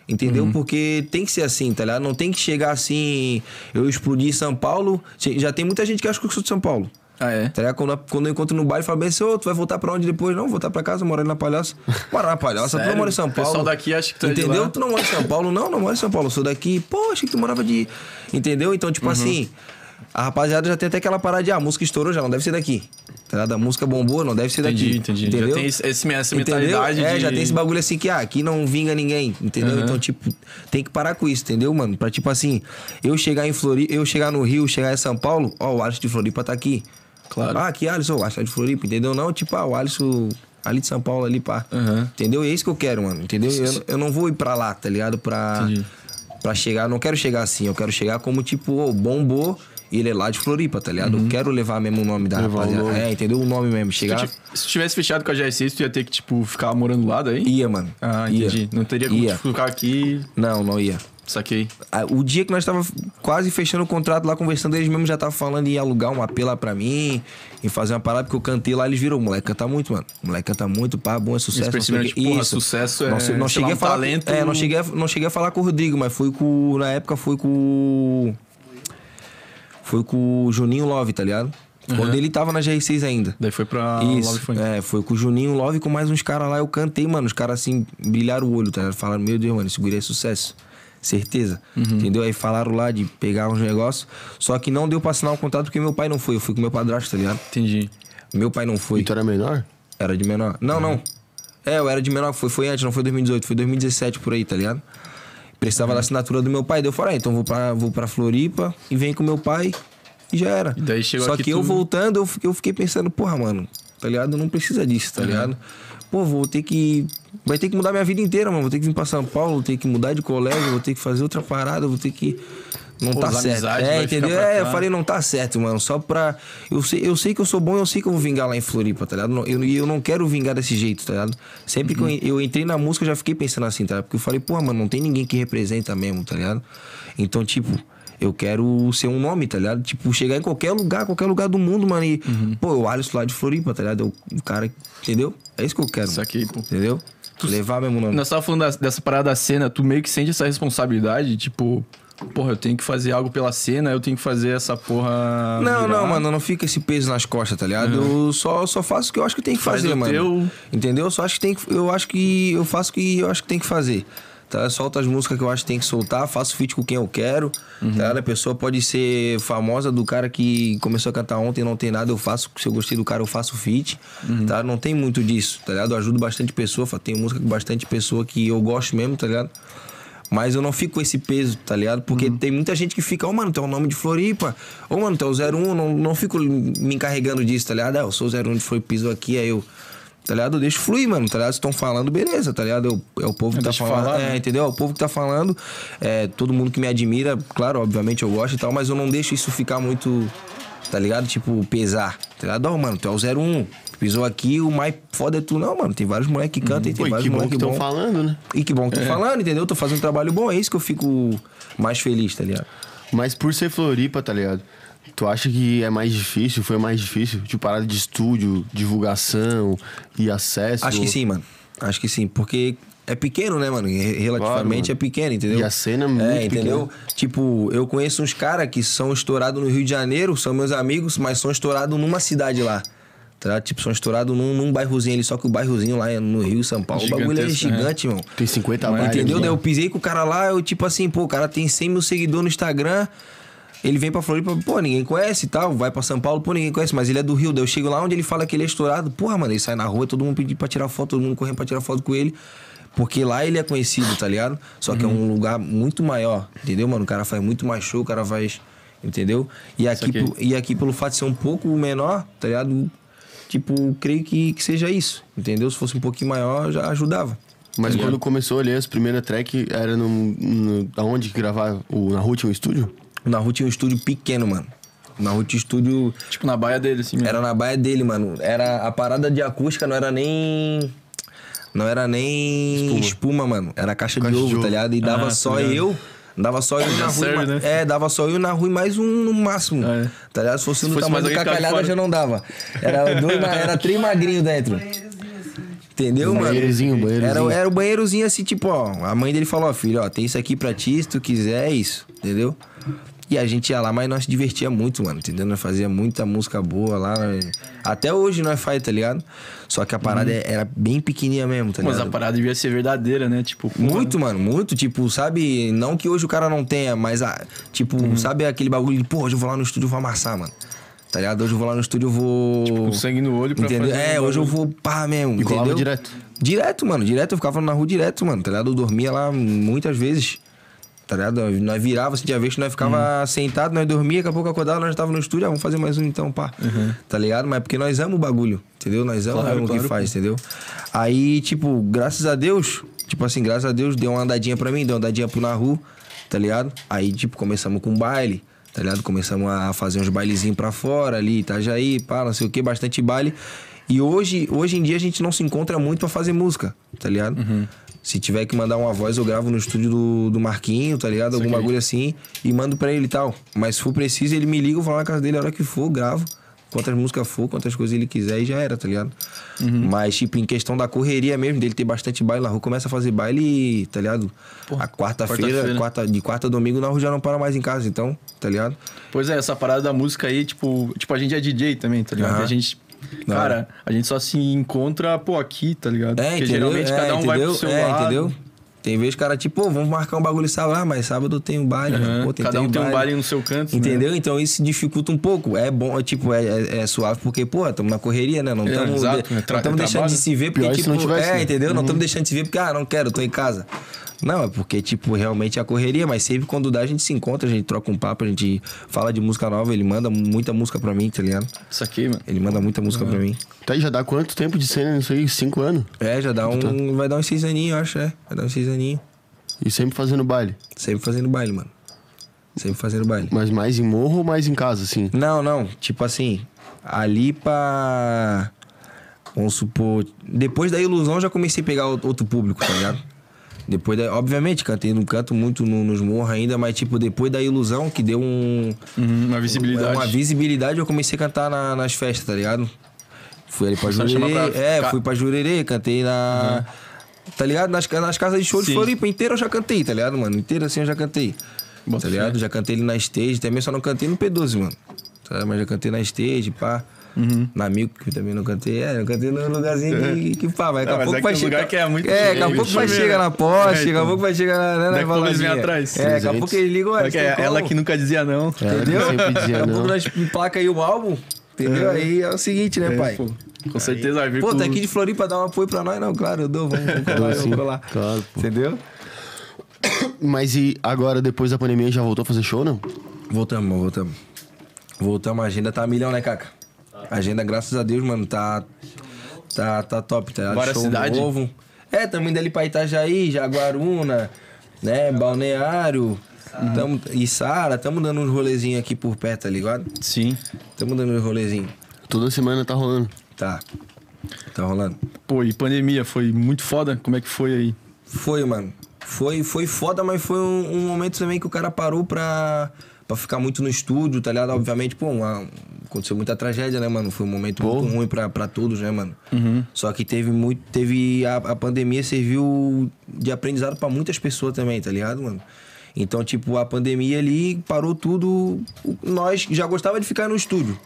Entendeu? Porque tem que ser assim, tá ligado? Não tem que chegar assim, eu explodir São Paulo. Já tem muita gente que acha que eu sou de São Paulo. Ah, é? Tá ligado? Quando, quando eu encontro no baile, fala bem assim, ô, tu vai voltar pra onde depois? Não, voltar pra casa, morar na Palhoça. Morar na Palhoça, tu não mora em São O Paulo. pessoal daqui acha que tu é de Entendeu? lá. Tu não mora em São Paulo, não, não mora em São Paulo. Eu sou daqui, pô, achei que tu morava de. Entendeu? Então, Uhum. tipo assim, a rapaziada já tem até aquela parada de, ah, a música estourou, já não deve ser daqui. Tá ligado? A música bombou, não deve ser Entendi, daqui. entendi. Entendeu? Já tem esse- essa Entendeu? mentalidade É, de- já tem esse bagulho assim que, ah, aqui não vinga ninguém, entendeu? Aham. Então, tipo, tem que parar com isso, entendeu, mano? Pra, tipo assim, eu chegar em Floripa, eu chegar no Rio, chegar em São Paulo, ó, o Alisson de Floripa tá aqui. Claro. Ah, aqui, Alisson, o Alisson de Floripa, entendeu? Não, tipo, ah, o Alisson ali de São Paulo, ali, pá. Aham. Entendeu? E é isso que eu quero, mano, entendeu? Eu, eu não vou ir pra lá, tá ligado? Pra, Entendi. pra chegar, não quero chegar assim, eu quero chegar como, tipo, ô, bombou, e ele é lá de Floripa, tá ligado? Eu quero levar mesmo o nome da Levar rapaziada. nome. É, entendeu? O nome mesmo, Se chegar... tu Se tu tivesse fechado com a GR6, tu ia ter que, tipo, ficar morando lá daí? Ia, mano. Ah, ia. entendi. Não teria como Ia. tu ficar aqui. Não, não ia. Saquei. O dia que nós tava quase fechando o contrato lá, conversando, eles mesmo já estavam falando em alugar um AP lá pra mim, em fazer uma parada, porque eu cantei lá, eles viram, moleque canta muito, mano. Moleque canta muito, pá, bom, é sucesso. Eles perceberam, tipo, Isso. sucesso é, não, sei- não sei lá, cheguei um a falar, talento- É, não cheguei, a, não cheguei a falar com o Rodrigo, mas fui com, na época fui com foi com o Juninho Love, tá ligado? Quando ele tava na GR6 ainda. Daí foi pra Isso, Love Funk. é, foi com o Juninho Love e com mais uns caras lá. Eu cantei, mano. Os caras assim, brilharam o olho, tá ligado? Falaram, meu Deus, mano, esse guri é sucesso. Certeza. Uhum. Entendeu? Aí falaram lá de pegar uns negócios. Só que não deu pra assinar o contrato porque meu pai não foi. Eu fui com meu padrasto, tá ligado? Entendi. Meu pai não foi. E tu era menor? Era de menor. Não, não. É, eu era de menor, foi, foi antes, não foi 2018, foi 2017 por aí, tá ligado? Precisava da assinatura do meu pai. Daí eu falei, ah, então vou pra, vou pra Floripa e venho com meu pai e já era. E daí chegou Só que eu tu- voltando, eu, fiquei- eu fiquei pensando, porra, mano, tá ligado? Não precisa disso, tá ligado? Pô, vou ter que. Vai ter que mudar minha vida inteira, mano. Vou ter que vir pra São Paulo, vou ter que mudar de colégio, vou ter que fazer outra parada, vou ter que. Não Pô, tá certo. É, entendeu? É, eu falei, não tá certo, mano. Só pra. Eu sei, eu sei que eu sou bom, eu sei que eu vou vingar lá em Floripa, tá ligado? Não- Eu, eu não quero vingar desse jeito, tá ligado? Sempre Uhum. que eu, eu entrei na música, eu já fiquei pensando assim, tá ligado? Porque eu falei, porra, mano, não tem ninguém que representa mesmo, tá ligado? Então, tipo. Eu quero ser um nome, tá ligado? Tipo, chegar em qualquer lugar, qualquer lugar do mundo, mano. E, Uhum. pô, o Alisson lá de Floripa, tá ligado? O cara, entendeu? É isso que eu quero. Isso aqui, pô. Entendeu? Levar mesmo nome. Nós tava falando da- dessa parada da cena, tu meio que sente essa responsabilidade, tipo, porra, eu tenho que fazer algo pela cena, eu tenho que fazer essa porra. Não, virar. não, mano, não fica esse peso nas costas, tá ligado? Eu só, só faço o que eu acho que tem que Faz fazer, mano. teu- Entendeu? Eu só acho que tem que. Eu acho que. Eu faço o que eu acho que tem que fazer. Tá? Solto as músicas que eu acho que tem que soltar, faço feat com quem eu quero. Tá? ligado? A pessoa pode ser famosa do cara que começou a cantar ontem e não tem nada, eu faço. Se eu gostei do cara, eu faço feat. Tá? Não tem muito disso, tá ligado? Eu ajudo bastante pessoa, tenho música com bastante pessoa que eu gosto mesmo, tá ligado? Mas eu não fico com esse peso, tá ligado? Porque tem muita gente que fica, ô, mano, tu é o nome de Floripa. Ô, mano, tu é o 01, não, não fico me encarregando disso, tá ligado? Ah, eu sou o 01 de Floripa, piso aqui, aí eu. Tá ligado? Eu deixo fluir, mano, tá ligado? Estão falando, beleza, tá ligado? Eu- é o povo que tá Deixa falando. falar, é, né? entendeu? É o povo que tá falando. É, todo mundo que me admira, claro, obviamente eu gosto e tal, mas eu não deixo isso ficar muito, tá ligado? Tipo, pesar. Tá ligado? Ó, mano, tu é o 01. Pisou aqui, o mais foda é tu. Não, mano, tem vários moleques que cantam e tem Pô, vários que bom que moleques estão falando, né? E que bom que tô falando, entendeu? Tô fazendo um trabalho bom, é isso que eu fico mais feliz, tá ligado? Mas por ser Floripa, tá ligado? Tu acha que é mais difícil? Foi mais difícil? Tipo, parada de estúdio, divulgação e acesso? Acho que sim, mano. Acho que sim, porque é pequeno, né, mano? Re- Relativamente mano. é pequeno, entendeu? E a cena é muito É, entendeu? Tipo, eu conheço uns caras que são estourados no Rio de Janeiro, são meus amigos, mas são estourados numa cidade lá. Tá? Tipo, são estourados num, num bairrozinho ali, só que o bairrozinho lá é no Rio, São Paulo, o bagulho é né? gigante, irmão. Tem 50 Mas bares. Entendeu? né? Daí eu pisei com o cara lá, eu tipo assim, pô, o cara tem 100 mil seguidores no Instagram. Ele vem pra Floripa, pô, ninguém conhece e tal. Vai pra São Paulo, pô, ninguém conhece, mas ele é do Rio. Daí eu chego lá onde ele fala que ele é estourado. Porra, mano, ele sai na rua, todo mundo pedindo pra tirar foto, todo mundo correndo pra tirar foto com ele. Porque lá ele é conhecido, tá ligado? Só que é um lugar muito maior, entendeu, mano? O cara faz muito mais show, o cara faz. Entendeu? E aqui, pro- e aqui pelo fato de ser um pouco menor, tá ligado? Tipo, creio que, que seja isso, entendeu? Se fosse um pouquinho maior, já ajudava. Mas tá quando começou ali, as primeiras track era no, no, aonde que gravar? O, na rua tinha um estúdio? Na rua tinha um estúdio pequeno, mano. Na rua tinha um estúdio. Tipo, na baia dele, assim mesmo. Era na baia dele, mano. Era a parada de acústica, não era nem. Não era nem espuma, mano. Era caixa, Caixa de de ovo, ovo. tá ligado? E dava Ah, só tá ligado. eu. Dava só eu na Já rua. serve, né? É, dava só eu na rua e mais um no máximo. É. Tá ligado? Se fosse Se no fosse tamanho do cacalhada, já não dava. Era, dois, era três magrinhos dentro. Entendeu, mano? Banheirozinho, banheirozinho. Era, era o banheirozinho assim, tipo, ó. A mãe dele falou, ó, filho, ó, tem isso aqui pra ti, se tu quiser, é isso, entendeu? E a gente ia lá, mas nós se divertia muito, mano, entendeu? Nós fazia muita música boa lá. nós- Até hoje nós faz, tá ligado? Só que a parada é- era bem pequenininha mesmo, tá Mas ligado? a parada devia ser verdadeira, né? Tipo, porra, Muito, mano, muito. Tipo, sabe? Não que hoje o cara não tenha, mas, ah, tipo, Uhum. sabe aquele bagulho de, pô, hoje eu vou lá no estúdio e vou amassar, mano. Tá ligado? Hoje eu vou lá no estúdio e vou. Com sangue no olho pra Entendeu? É, hoje eu vou pá mesmo. E entendeu? direto? Direto, mano. Direto. Eu ficava na rua direto, mano. Tá ligado? Eu dormia lá muitas vezes. Tá ligado? Nós virava, assim, tinha vez que nós ficava Uhum. sentado, nós dormia, daqui a pouco acordava, nós tava no estúdio, ah, vamos fazer mais um então, pá. Tá ligado? Mas é porque nós amamos o bagulho, entendeu? Nós amamos Claro, o que claro, faz, entendeu? Aí, tipo, graças a Deus, tipo assim, graças a Deus, deu uma andadinha pra mim, deu uma andadinha pro Naru, tá ligado? Aí, tipo, começamos com baile, tá ligado? Começamos a fazer uns bailezinhos pra fora ali, Itajaí, pá, não sei o que, bastante baile. E hoje, hoje em dia a gente não se encontra muito pra fazer música, tá ligado? Se tiver que mandar uma voz, eu gravo no estúdio do, do Marquinho, tá ligado? Algum bagulho assim, e mando pra ele e tal. Mas se for preciso, ele me liga, eu vou lá na casa dele a hora que for, gravo. Quantas músicas for, quantas coisas ele quiser e já era, tá ligado? Mas, tipo, em questão da correria mesmo, dele ter bastante baile na rua, começa a fazer baile, tá ligado? a quarta-feira, quarta-feira. quarta, de quarta a domingo, na rua já não para mais em casa, então, tá ligado? Pois é, essa parada da música aí, tipo, tipo a gente é DJ também, tá ligado? E a gente. Da Cara, a gente só se encontra, pô, aqui, tá ligado? É, Porque entendeu? geralmente é, cada um vai entendeu? pro seu é, lado. entendeu? Tem vezes cara, tipo, pô, vamos marcar um bagulho sábado, ah, mas sábado tem um baile, mano. Pô, tem, Cada um tem um baile. baile no seu canto. né? Entendeu? Então isso dificulta um pouco. É bom, é, tipo, é, é- é suave porque, pô, estamos na correria, né? Não É, estamos é tra- é deixando trabalho. de se ver porque, Pior se tipo, não tivesse, é, né? entendeu? Não estamos deixando de se ver porque, ah, não quero, tô em casa. Não, é porque, tipo, realmente é a correria, mas sempre quando dá a gente se encontra, a gente troca um papo, a gente fala de música nova, ele manda muita música pra mim, tá ligado? Isso aqui, mano. Ele manda muita música pra mim. Tá aí, já dá quanto tempo de cena nisso aí? Cinco anos? É, já dá um. Vai dar uns seis aninhos, eu acho, é. Vai dar uns seis aninhos. E sempre fazendo baile. Sempre fazendo baile, mano. Sempre fazendo baile. Mas mais em morro ou mais em casa, assim? Não, não. Tipo assim, ali pra. Vamos supor. Depois da ilusão já comecei a pegar out- outro público, tá ligado? Depois da. Obviamente, cantei, não canto muito no- nos morros ainda, mas tipo, depois da ilusão, que deu um. Uhum, uma visibilidade. Uma visibilidade, eu comecei a cantar na- nas festas, tá ligado? Fui ali pra Jurerê. pra É, fui pra Jurerê, cantei na. Tá ligado? Nas, nas casas de show de Sim. Floripa inteira eu já cantei, tá ligado, mano? Inteira assim eu já cantei. tá ligado? Já cantei ele na stage, também só não cantei no P12, mano. Tá? Mas já cantei na stage, pá. Uhum. Na Milk, que também não cantei. É, eu cantei num lugarzinho que, que pá, mas daqui a pouco vai chegar. que é muito É, daqui a pouco vai chegar na poste, daqui a pouco vai chegar na, na baladinha. atrás. É, daqui a pouco eles ligam, é, é ela que nunca dizia não. Entendeu? Daqui a pouco nós placa aí o álbum, entendeu? Aí é o seguinte, né, pai? Com certeza vai vir. Pô, tá aqui de Floripa dar um apoio pra nós? Não, claro, eu dou, vamos, vamos colar, vamos colar. Claro. Entendeu? Mas e agora, depois da pandemia, já voltou a fazer show, não? Voltamos, voltamos. Voltamos, a agenda tá a milhão, né, Caca? A agenda, graças a Deus, mano, tá. Tá, tá top, tá? Várias Show cidades? novo. É, indo ali pra Itajaí, Jaguaruna, né? Balneário. Tamo, e Sara, tamo dando uns rolezinhos aqui por perto, tá ligado? Sim. Tamo dando uns rolezinhos. Toda semana tá rolando. Tá. Tá rolando. Pô, e pandemia foi muito foda? Como é que foi aí? Foi, mano. Foi, foi foda, mas foi um, um momento também que o cara parou pra, pra ficar muito no estúdio, tá ligado? Obviamente, pô, uma- aconteceu muita tragédia, né, mano? Foi um momento muito ruim pra, pra todos, né, mano? Só que teve muito. Teve. A, a pandemia serviu de aprendizado pra muitas pessoas também, tá ligado, mano? Então, tipo, a pandemia ali parou tudo. Nós já gostava de ficar no estúdio,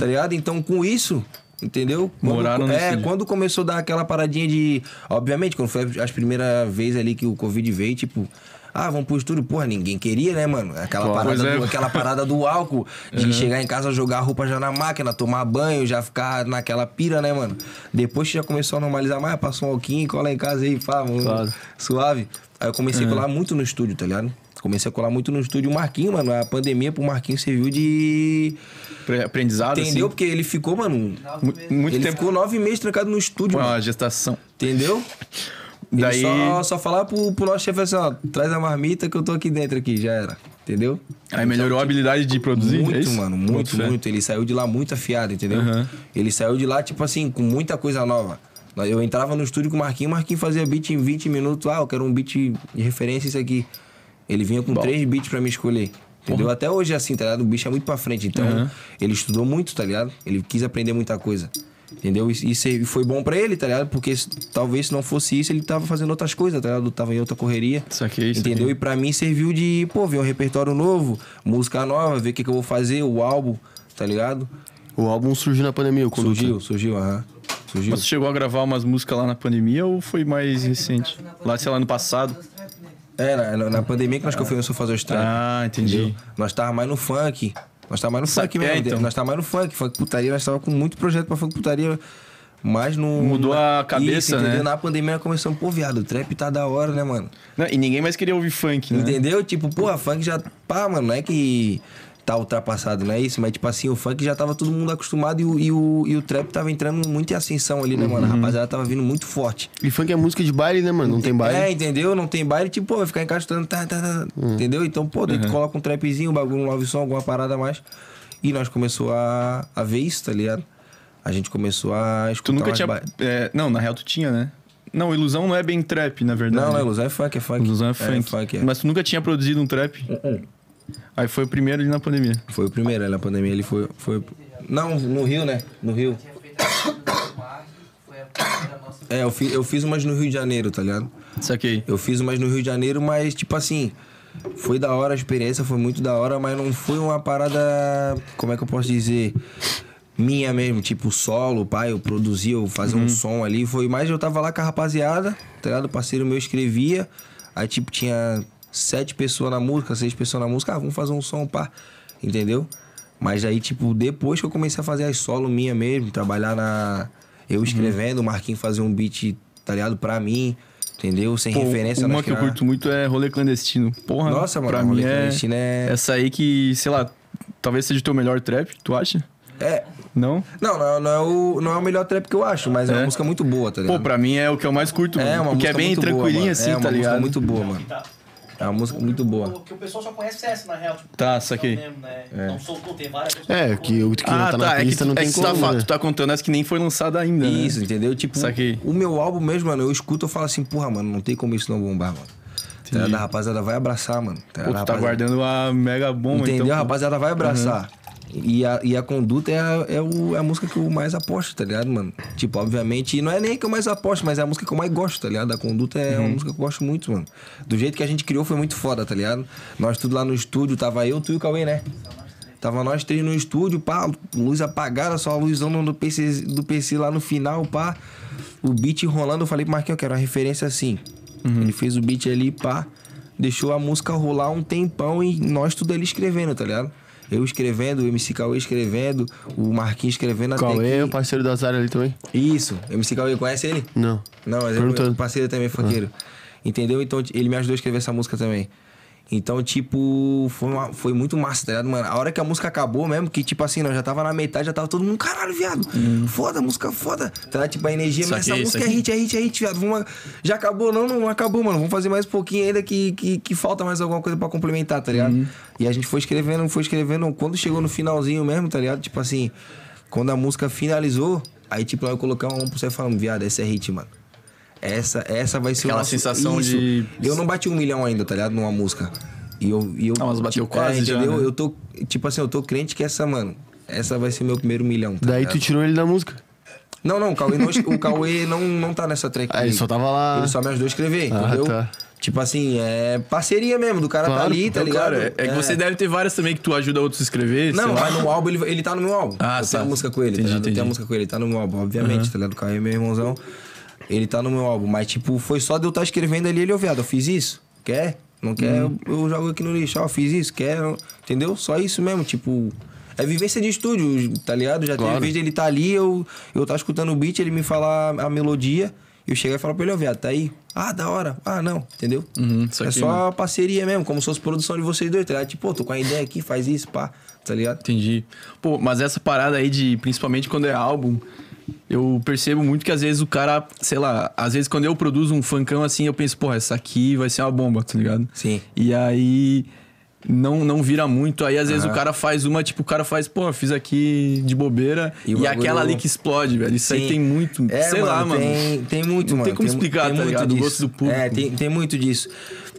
tá ligado? Então, com isso. Entendeu? Quando- Moraram no É, estúdio. quando começou a dar aquela paradinha de. Obviamente, quando foi as primeiras vezes ali que o Covid veio, tipo. Ah, vamos pro estúdio. Porra, ninguém queria, né, mano? Aquela, Pois parada, é. do, aquela parada do álcool. De chegar em casa, jogar a roupa já na máquina, tomar banho, já ficar naquela pira, né, mano? Depois que já começou a normalizar mais, passou um alquinho, cola em casa aí, pá, mano, Claro. suave. Aí eu comecei a colar muito no estúdio, tá ligado? Comecei a colar muito no estúdio. O Marquinho, mano, a pandemia pro Marquinho serviu de. Pre- Aprendizado, Entendeu? assim? Porque ele ficou, mano. Mu- Muito ele tempo ficou nove meses trancado no estúdio, com mano. gestação. Entendeu? Ele Daí- só, só falar pro, pro nosso chefe assim, ó, traz a marmita que eu tô aqui dentro aqui, já era. Entendeu? Aí melhorou a habilidade de produzir? é Muito, isso? mano, muito, fé. muito. Ele saiu de lá muito afiado, entendeu? Aham. Ele saiu de lá, tipo assim, com muita coisa nova. Eu entrava no estúdio com o Marquinhos, o Marquinhos fazia beat em 20 minutos. Ah, eu quero um beat de referência, isso aqui. Ele vinha com três beats pra me escolher. Entendeu? Até hoje é assim, tá ligado? O bicho é muito pra frente. Então, Aham. ele estudou muito, tá ligado? Ele quis aprender muita coisa. Entendeu? E isso foi bom pra ele, tá ligado? Porque talvez se não fosse isso, ele tava fazendo outras coisas, tá ligado? Tava em outra correria. Saquei, saquei. Entendeu? E pra mim serviu de, pô, ver um repertório novo, música nova, ver o que, que eu vou fazer, o álbum, tá ligado? O álbum surgiu na pandemia, o Conduta. Surgiu, surgiu, aham. Surgiu. Mas você chegou a gravar umas músicas lá na pandemia ou foi mais recente? Lá, sei lá, no passado? É, na, na- pandemia que nós começamos a fazer os trampos. Ah, entendi. entendeu? Nós tava mais no funk. Nós tava mais no funk é, mesmo. então. Nós tava mais no funk. Funk putaria, nós tava com muito projeto pra funk putaria. Mas no. Mudou a cabeça, Isso, entendeu? né? Na pandemia nós começamos, pô, viado, o trap tá da hora, né, mano? Não, e ninguém mais queria ouvir funk, né? Entendeu? Tipo, pô, funk já. Pá, mano, não é que tá ultrapassado, não é isso? Mas, tipo assim, o funk já tava todo mundo acostumado e o, e o, e o trap tava entrando muito em ascensão ali, né, mano? Uhum. A rapaziada tava vindo muito forte. E funk é música de baile, né, mano? Não tem baile. É, entendeu? Não tem baile, tipo, pô, vai ficar encaixando, tá, tá, tá, entendeu? Então, pô, daí tu coloca um trapzinho, um bagulho, um love song, alguma parada a mais. E nós começou a, a ver isso, tá ligado? A gente começou a escutar Tu nunca tinha. ba- é, não, na real tu tinha, né? Não, ilusão não é bem trap, na verdade. Não, não, ilusão é funk, é funk. Ilusão é funk. funk, é. Mas tu nunca tinha produzido um trap? Aí foi o primeiro ali na pandemia. Foi o primeiro, aí na pandemia ele foi, foi... Não, no Rio, né? No Rio. É, eu fiz, eu fiz umas no Rio de Janeiro, tá ligado? Saquei. Eu fiz umas no Rio de Janeiro, mas tipo assim, foi da hora a experiência, foi muito da hora, mas não foi uma parada, como é que eu posso dizer, minha mesmo, tipo solo, pai, eu produzia, eu fazia um som ali, foi mais eu tava lá com a rapaziada, tá ligado? O parceiro meu escrevia, aí tipo tinha sete pessoas na música, seis pessoas na música, ah, vamos fazer um som, pá, entendeu? Mas aí, tipo, depois que eu comecei a fazer as solo minha mesmo, trabalhar na. Eu escrevendo, o Marquinhos fazia um beat, tá ligado? Pra mim, entendeu? Sem Pô, referência uma que eu curto muito é rolê clandestino. Porra, Nossa, mano, pra Rolê mim é... Clandestino é- Essa aí que, sei lá, talvez seja o teu melhor trap, tu acha? É. Não? Não, não, é- não é o, não é o melhor trap que eu acho, mas é, uma É? música muito boa, tá ligado? Pô, pra mim é o que eu mais curto, é uma música é bem muito boa, tranquilinha mano. assim, é uma tá música ligado? muito boa, mano. É uma música muito boa. Porque o pessoal só conhece CS, na real. Tipo, Tá, não saquei. mesmo, né? Não soltou, tem várias pessoas. É, que o que não Ah, tá, tá. na É que, pista tu, não é tem que tá, como, fa- né? tu tá contando essa que nem foi lançada ainda, né? Isso, entendeu? Tipo, Saquei. o meu álbum mesmo, mano, eu escuto eu falo assim, porra, mano, não tem como isso não bombar, mano. Tá? A rapaziada vai abraçar, mano. Pô, Tá ligado? tu tá guardando a mega bomba, Entendeu? então. a rapaziada vai abraçar. E a, e a conduta é, a, é, o, é a música que eu mais aposto, tá ligado, mano? Tipo, obviamente, não é nem que eu mais aposto, mas é a música que eu mais gosto, tá ligado? A conduta é uma música que eu gosto muito, mano. Do jeito que a gente criou foi muito foda, tá ligado? Nós tudo lá no estúdio, tava eu, tu e o Cauê, né? Tava nós três no estúdio, pá, luz apagada, só a luzão do PC, do PC lá no final, pá. O beat rolando, eu falei pro Marquinhos, eu quero uma referência assim. Ele fez o beat ali, pá. Deixou a música rolar um tempão e nós tudo ali escrevendo, tá ligado? Eu escrevendo, o MC Cauê escrevendo, o Marquinhos escrevendo até Cauê é o que... parceiro da Zara ali também? Isso, MC Cauê, conhece ele? Não. Não, mas é Perguntando. meu parceiro também, funkeiro. Entendeu? Então ele me ajudou a escrever essa música também. Então, tipo, foi, uma- foi muito massa, tá ligado, mano? A hora que a música acabou mesmo, que, tipo assim, nós já tava na metade, já tava todo mundo, caralho, viado. Foda, música foda. Tá ligado? Tipo, a energia, mas Saquei, essa música é saquei. hit, é hit, é hit, viado. Vamos... Já acabou? Não, não acabou, mano. Vamos fazer mais um pouquinho ainda que, que, que falta mais alguma coisa pra complementar, tá ligado? E a gente foi escrevendo, foi escrevendo. Quando chegou no finalzinho mesmo, tá ligado? Tipo assim, quando a música finalizou, aí, tipo, nós colocamos um pra você falando, viado, essa é hit, mano. Essa, essa vai ser Aquela o nosso... sensação Isso. de- Eu não bati um milhão ainda, tá ligado? Numa música. E eu. E eu Ah, mas bateu tipo, quase já, entendeu? né? Eu tô. Tipo assim, eu tô crente que essa, mano. Essa vai ser meu primeiro milhão. Tá Daí ligado? tu tirou ele da música. Não, não, o Cauê não, o Cauê não, não tá nessa track. Ah, ele só tava lá. Ele só me ajudou a escrever, Ah, entendeu? tá. Tipo assim, é parceria mesmo, do cara tá Claro, ali, tá Então, ligado? claro, é, é que você deve ter várias também que tu ajuda outros a escrever. Não, mas no álbum ele, ele tá no meu álbum. Ah, eu tenho tá. a música com ele, Entendi, tá ligado? Eu entendi. tenho a música com ele, ele tá no meu álbum, obviamente, tá ligado? O Caio é meu irmãozão. Ele tá no meu álbum. Mas, tipo, foi só de eu estar escrevendo ali, ele, ô viado, eu fiz isso? Quer? Não quer? Uhum. Eu, eu jogo aqui no lixo, ó, fiz isso, quer? Entendeu? Só isso mesmo, tipo. É vivência de estúdio, tá ligado? Já Claro. teve vez ele tá ali, eu, eu tá escutando o beat, ele me falar a melodia, eu chego e falo pra ele, ô viado, tá aí? Ah, da hora. Ah, não, entendeu? Uhum, é aqui, só mano. parceria mesmo, como se fosse produção de vocês dois, tá ligado? Tipo, pô, tô com a ideia aqui, faz isso, pá, tá ligado? Entendi. Pô, mas essa parada aí de, principalmente quando é álbum, eu percebo muito que às vezes o cara, sei lá, às vezes quando eu produzo um funkão assim, eu penso, porra, essa aqui vai ser uma bomba, tá ligado? Sim. E aí não, não vira muito. Aí às vezes Aham. o cara faz uma, tipo, o cara faz, pô, fiz aqui de bobeira E e, o aquela ali que explode, velho. Isso aí Sim. tem muito. É, sei lá, mano. Tem, tem muito, Não mano. tem como explicar, tá muito ligado? O disso. gosto do público. É, tem, tem muito disso.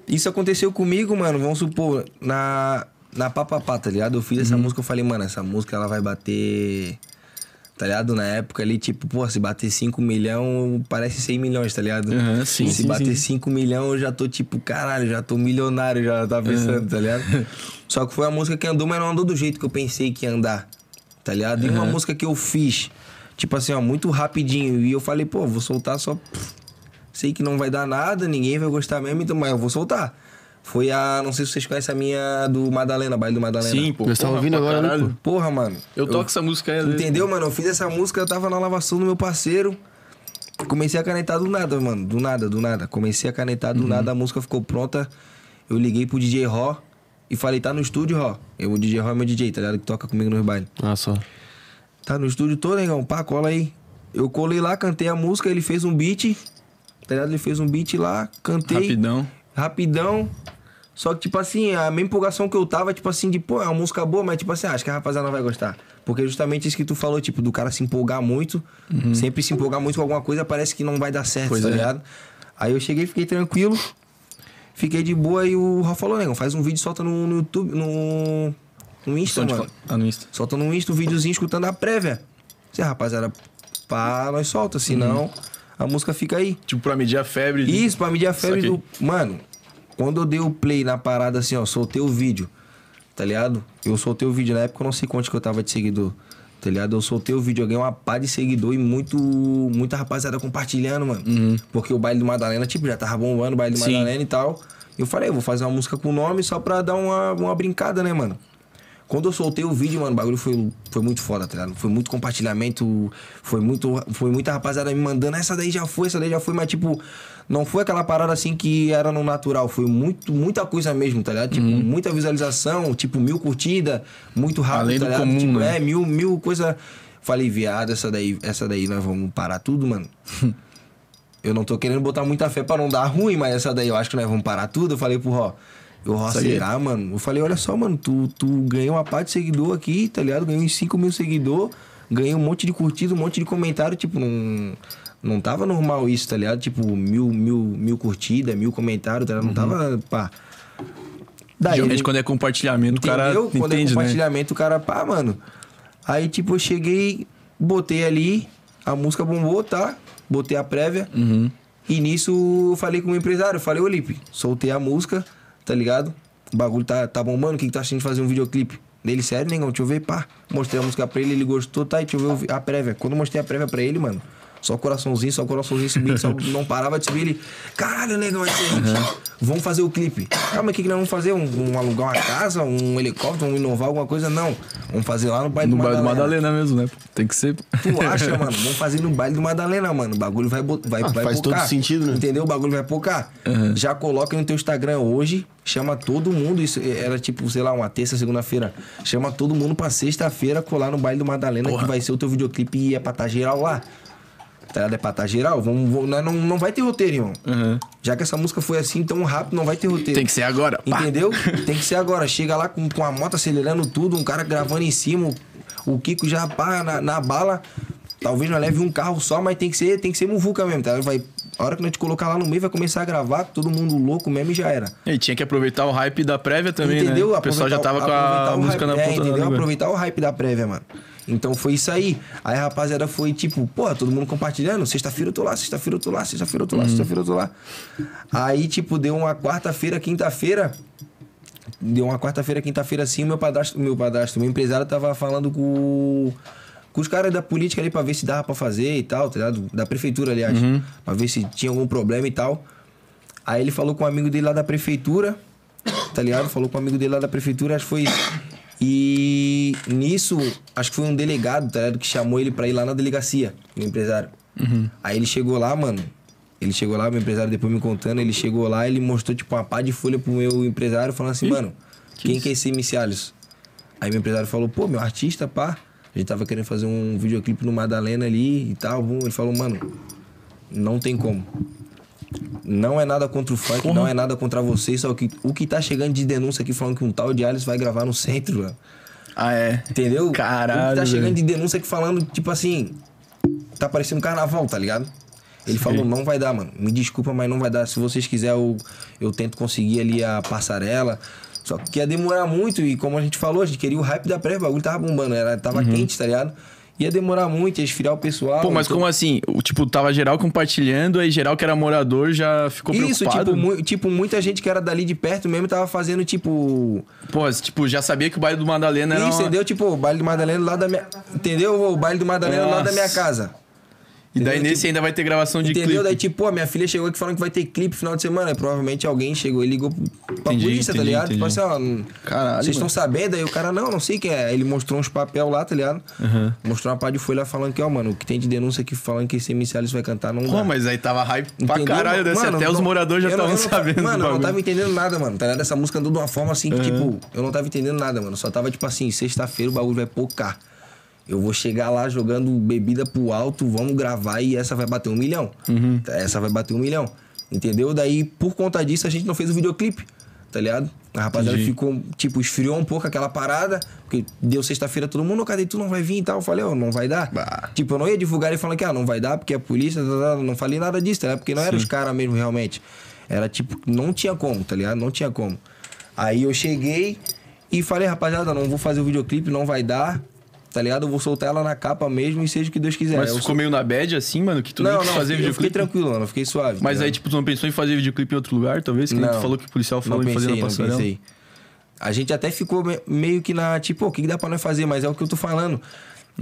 Isso aconteceu comigo, mano. Vamos supor, na, na Papapá, tá ligado? Eu fiz essa Uhum. música, eu falei, mano, essa música ela vai bater. Tá ligado? Na época ali, tipo, pô, se bater 5 milhões, parece 100 milhões, tá ligado? Aham, sim, Se sim, bater sim. 5 milhões, eu já tô tipo, caralho, já tô milionário, já tá pensando, tá ligado? Só que foi a música que andou, mas não andou do jeito que eu pensei que ia andar, tá ligado? E uma música que eu fiz, tipo assim, ó, muito rapidinho. E eu falei, pô, vou soltar só. Sei que não vai dar nada, ninguém vai gostar mesmo, então, mas eu vou soltar. Foi a. Não sei se vocês conhecem a minha do Madalena, baile do Madalena. Sim, pô. Eu estava ouvindo agora, né, caralho. Porra, mano. Eu toco essa música aí. vezes. Entendeu, mano? Eu fiz essa música, eu tava na lavação do meu parceiro. Comecei a canetar do nada, mano. Do nada, do nada. Comecei a canetar do nada, a música ficou pronta. Eu liguei pro DJ Ró e falei, tá no estúdio, Ró. Eu, o DJ Ró é meu DJ, tá ligado? Que toca comigo nos bailes. Ah, só. Tá no estúdio todo, negão. Pá, cola aí. Eu colei lá, cantei a música, ele fez um beat. Tá ligado? Ele fez um beat lá, cantei. Rapidão. Rapidão. Só que, tipo assim, a minha empolgação que eu tava, tipo assim, de, pô, é uma música boa, mas, tipo assim, ah, acho que a rapaziada não vai gostar. Porque justamente isso que tu falou, tipo, do cara se empolgar muito, sempre se empolgar muito com alguma coisa, parece que não vai dar certo, Pois tá é. ligado? Aí eu cheguei, fiquei tranquilo, fiquei de boa e o Rafa falou, negão, faz um vídeo, solta no, no YouTube, no, no Insta, mano. Ah, no Insta. Solta no Insta um videozinho escutando a prévia. Se a rapaziada pá, nós solta, senão a música fica aí. Tipo, pra medir a febre. de- Isso, pra medir a febre do. Mano, quando eu dei o play na parada assim, ó, soltei o vídeo, tá ligado? Eu soltei o vídeo na época, eu não sei quanto que eu tava de seguidor, tá ligado? Eu soltei o vídeo, eu ganhei uma pá de seguidor e muito, muita rapaziada compartilhando, mano. Porque o baile do Madalena, tipo, já tava bombando o baile do Sim. Madalena e tal. Eu falei, eu vou fazer uma música com o nome só pra dar uma, uma brincada, né, mano? Quando eu soltei o vídeo, mano, o bagulho foi, foi muito foda, tá ligado? Foi muito compartilhamento, foi muito foi muita rapaziada me mandando, essa daí já foi, essa daí já foi, mas tipo, não foi aquela parada assim que era no natural, foi muito, muita coisa mesmo, tá ligado? Tipo, muita visualização, tipo, mil curtidas, muito rápido, Além tá do ligado? comum, tipo, né? É, mil, mil coisa. Falei, viado, essa daí, essa daí nós vamos parar tudo, mano. Eu não tô querendo botar muita fé pra não dar ruim, mas essa daí eu acho que nós vamos parar tudo. Eu falei pro Ró, eu Ró, Isso aí. será, mano? Eu falei, olha só, mano, tu, tu ganhou uma parte de seguidor aqui, tá ligado? Ganhou uns 5 mil seguidor, ganhei um monte de curtida, um monte de comentário, tipo, não. Não tava normal isso, tá ligado? Tipo, mil, mil, mil curtidas, mil comentários, tá ligado? Não tava, pá. Daí Geralmente ele- quando é compartilhamento, o cara Entendeu? Quando é né? compartilhamento, o cara, pá, mano. Aí, tipo, eu cheguei, botei ali, a música bombou, tá? Botei a prévia. Uhum. E nisso eu falei com o empresário, falei, ô Lipe, soltei a música, tá ligado? O bagulho tá, tá bombando, o que, que tá achando de fazer um videoclipe? Dele, sério, negão, deixa eu ver, pá. Mostrei a música pra ele, ele gostou, tá? E deixa eu ver a prévia. Quando eu mostrei a prévia pra ele, mano, só coraçãozinho, só coraçãozinho subindo, só não parava de subir ele. Caralho, negão, é excelente. Vamos fazer o clipe. Ah, mas o que, que nós vamos fazer? Um, um alugar uma casa, um helicóptero, um inovar, alguma coisa? Não. Vamos fazer lá no bairro No do bairro do Madalena. Madalena mesmo, né? Tem que ser. Tu acha, mano? Vamos fazer no baile do Madalena, mano. O bagulho vai, vai, Ah, vai faz todo pocar. sentido, né? Entendeu? O bagulho vai pocar. Já coloca no teu Instagram hoje, chama todo mundo. Isso era tipo, sei lá, uma terça, segunda-feira. Chama todo mundo pra sexta-feira colar no baile do Madalena, que vai ser o teu videoclipe e é pra tá geral lá. Tá ligado? É pra tá geral. Vamos, vamos- não, não, vai ter roteiro, irmão. Uhum. Já que essa música foi assim tão rápido, não vai ter roteiro. Tem que ser agora. pá. Entendeu? Tem que ser agora. Chega lá com, com a moto acelerando tudo, um cara gravando em cima, o, o Kiko já pá na, na bala. Talvez não leve um carro só, mas tem que ser, tem que ser muvuca mesmo, tá? Vai, a hora que nós te colocar lá no meio, vai começar a gravar, todo mundo louco mesmo e já era. E tinha que aproveitar o hype da prévia também, entendeu? né? O pessoal já tava com a música hype, na é, ponta entendeu? Aproveitar o hype da prévia, mano. Então foi isso aí. Aí a rapaziada foi tipo, pô, todo mundo compartilhando. Sexta-feira eu tô lá, sexta-feira eu tô lá, sexta-feira eu tô lá, Uhum. sexta-feira eu tô lá. Aí, tipo, deu uma quarta-feira, quinta-feira. Deu uma quarta-feira, quinta-feira assim, o meu padrasto, meu padrasto, meu empresário tava falando com, com os caras da política ali pra ver se dava pra fazer e tal, tá ligado? Da prefeitura, aliás. Pra ver se tinha algum problema e tal. Aí ele falou com um amigo dele lá da prefeitura, tá ligado? Falou com um amigo dele lá da prefeitura, acho que foi. E nisso, acho que foi um delegado, tá ligado? Que chamou ele pra ir lá na delegacia, o empresário. Aí ele chegou lá, mano. Ele chegou lá, meu empresário depois me contando, ele chegou lá, ele mostrou, tipo, uma pá de folha pro meu empresário, falando assim, mano, quem que é esse Micialis? Aí meu empresário falou, pô, meu artista, pá. A gente tava querendo fazer um videoclipe no Madalena ali e tal. Ele falou, mano, não tem como. Não é nada contra o funk, não é nada contra vocês, só que o que tá chegando de denúncia aqui falando que um tal de Alice vai gravar no centro, mano. Ah, é. Entendeu? Caralho, O que tá chegando de denúncia aqui falando, tipo assim, tá parecendo carnaval, tá ligado? Ele falou, não vai dar, mano. Me desculpa, mas não vai dar. Se vocês quiserem, eu, eu tento conseguir ali a passarela. Só que ia demorar muito e como a gente falou, a gente queria o hype da pré, o bagulho tava bombando, era, tava quente, tá ligado? Ia demorar muito, ia esfriar o pessoal. Pô, mas então- como assim? O, tipo, tava geral compartilhando, aí geral que era morador já ficou Isso, preocupado? tipo, mu- tipo, muita gente que era dali de perto mesmo tava fazendo, tipo. Pô, tipo, já sabia que o baile do Madalena era... Isso, uma- entendeu? Tipo, o baile do Madalena lá da minha. Entendeu? O baile do Madalena lá da minha Nossa. casa. E daí Entendeu? nesse ainda vai ter gravação de Entendeu? clipe. Daí, tipo, pô, minha filha chegou aqui falando que vai ter clipe final de semana. Provavelmente alguém chegou e ligou pra Entendi, polícia, tá entendi, ligado? Tipo entendi. assim, ó. n- Caralho, Vocês estão sabendo? Aí o cara, não, não sei quem é. Aí Ele mostrou uns papel lá, tá ligado? Mostrou uma pá de folha falando que, ó, mano, o que tem de denúncia aqui falando que esse Micialis vai cantar não dá. Pô, mas aí tava hype pra Entendeu? caralho, desse Mano, até os não- moradores já estavam sabendo Mano, eu não tava entendendo nada, mano. Tá ligado? Essa música andou de uma forma assim que, tipo, eu não tava entendendo nada, mano. Só tava, tipo assim, sexta-feira o bagulho vai pocar. Eu vou chegar lá jogando bebida pro alto, vamos gravar e essa vai bater um milhão. Uhum. Essa vai bater um milhão. Entendeu? Daí, por conta disso, a gente não fez o videoclipe. Tá ligado? A rapaziada Entendi. ficou, tipo, esfriou um pouco aquela parada. Porque deu sexta-feira todo mundo, "Ô, cadê tu? Não vai vir e tal. Eu falei, ó, não vai dar. Bah. Tipo, eu não ia divulgar ele falando que, ah, não vai dar porque a polícia, tá, tá, tá. não falei nada disso, tá ligado? Porque não eram os caras mesmo, realmente. Era tipo, não tinha como, tá ligado? Não tinha como. Aí eu cheguei e falei, rapaziada, não vou fazer o videoclipe, não vai dar, tá ligado? Eu vou soltar ela na capa mesmo e seja o que Deus quiser. Mas Eu ficou sou- meio na bad assim, mano, que tu Não, quis não, fazer eu fiquei videoclipe. tranquilo, mano, eu fiquei suave. tá Mas aí, ligado? tipo, tu não pensou em fazer videoclipe em outro lugar, talvez? Que nem tu falou que o policial falou não em fazer pensei, na não passarela. pensei. A gente até ficou me- meio que na, tipo, o que que dá pra nós fazer? Mas é o que eu tô falando.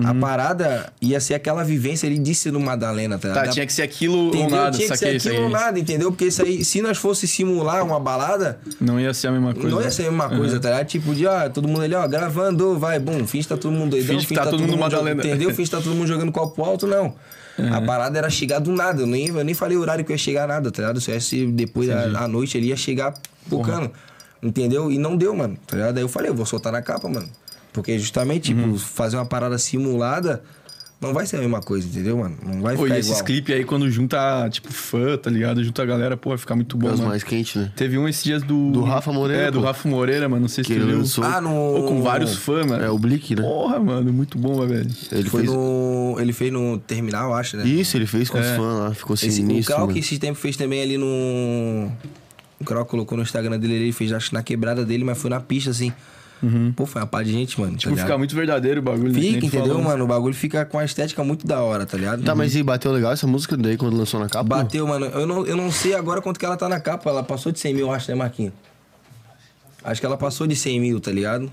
A Uhum. parada ia ser aquela vivência ali de ser no Madalena, tá Tá, ligado? tinha que ser aquilo ou Entendeu? nada, Tinha que ser aquilo ou nada, entendeu? Porque isso aí, se nós fosse simular uma balada, Não ia ser a mesma coisa. não ia ser a mesma coisa, tá ligado? Tipo, de, ó, todo mundo ali, ó, gravando, vai, bum, finge que tá todo mundo doidão, Finge que tá todo mundo jogando- Madalena. Entendeu? Finge que tá todo mundo jogando copo alto, não. A parada era chegar do nada, eu nem, eu nem falei o horário que eu ia chegar nada, tá ligado? Se eu ia ser depois da à noite ele ia chegar pocando, entendeu? E não deu, mano, tá ligado? Aí eu falei, eu vou soltar na capa, mano. Porque justamente, Uhum. tipo, fazer uma parada simulada não vai ser a mesma coisa, entendeu, mano? Não vai Pô, ficar e esses clipes aí, quando junta, tipo, fã, tá ligado? Junta a galera, pô, vai ficar muito bom, É os mano. mais quentes, né? Teve um esses dias do... Do Rafa Moreira, É, do pô. Rafa Moreira, mano, não sei se Que tu ele viu. lançou. Ah, no... Pô, com vários fãs, mano. É o Blick, né? Porra, mano, muito bom, velho. Ele Foi fez. no... Ele fez no terminal, acho, né? Isso, ele fez com os fãs lá. Ficou Esse, o sinistro. Cal mano. que esse tempo fez também ali no. O Croc colocou no Instagram dele, ele fez acho que na quebrada dele, mas foi na pista, assim. Pô, foi uma pá de gente, mano. tá Tipo, ligado? fica muito verdadeiro o bagulho. né? Fica, entendeu, falou. mano? O bagulho fica com a estética muito da hora, tá ligado? Tá, mas e bateu legal essa música daí quando lançou na capa? Bateu, mano. Eu não, eu não sei agora quanto que ela tá na capa. Ela passou de 100 mil, acho, né, Marquinhos? Acho que ela passou de 100 mil, tá ligado?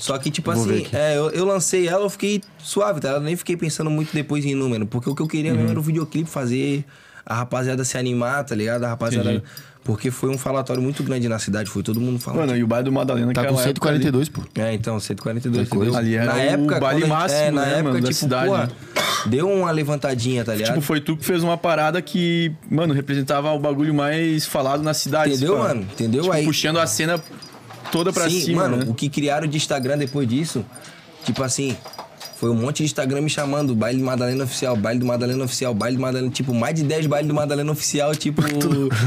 Só que, tipo Vou assim, é, eu, eu lancei ela, eu fiquei suave, tá? ligado? Eu nem fiquei pensando muito depois em número. Porque o que eu queria mesmo era o videoclipe fazer, a rapaziada se animar, tá ligado? A rapaziada. Entendi. Porque foi um falatório muito grande na cidade, foi todo mundo falando. Mano, e o baile do Madalena Tá com naquela época 142, pô. É, então, 142, entendeu? Ali era na o época, baile a gente- máximo, é, na né, época, mano, da tipo, cidade. porra, deu uma levantadinha, tá ligado? Tipo, foi tu que fez uma parada que, mano, representava o bagulho mais falado na cidade. Entendeu, mano? Entendeu? Tipo, Aí- puxando a cena toda pra Sim, cima, mano, né? o que criaram de Instagram depois disso, tipo assim, foi um monte de Instagram me chamando, baile do Madalena Oficial, baile do Madalena Oficial, baile do Madalena, tipo, mais de 10 bailes do Madalena Oficial, tipo...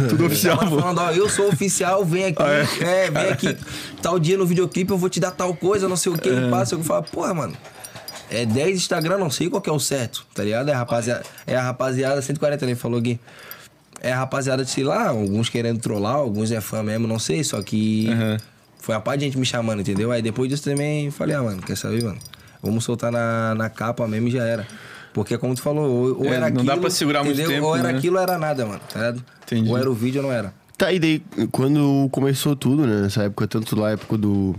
tudo, oficial, pô. Falando, ó, eu sou oficial, vem aqui, Ah, é? vem aqui, tal dia no videoclipe eu vou te dar tal coisa, não sei o que, É. passa, eu falo, porra, mano... É 10 Instagram, não sei qual que é o certo, tá ligado? É a rapaziada, é a rapaziada 140, ele falou aqui. É a rapaziada, sei lá, alguns querendo trollar, alguns é fã mesmo, não sei, só que Aham. foi a parte de gente me chamando, entendeu? Aí depois disso também falei, ah, mano, quer saber, mano? Vamos soltar na, na capa mesmo e já era. Porque como tu falou, ou, ou É, era não aquilo. dá pra segurar muito entendeu? tempo, Ou era né? aquilo ou era nada, mano, tá ligado? Entendi. Ou era o vídeo ou não era. Tá, e daí, quando começou tudo, né? Nessa época, tanto lá, época do.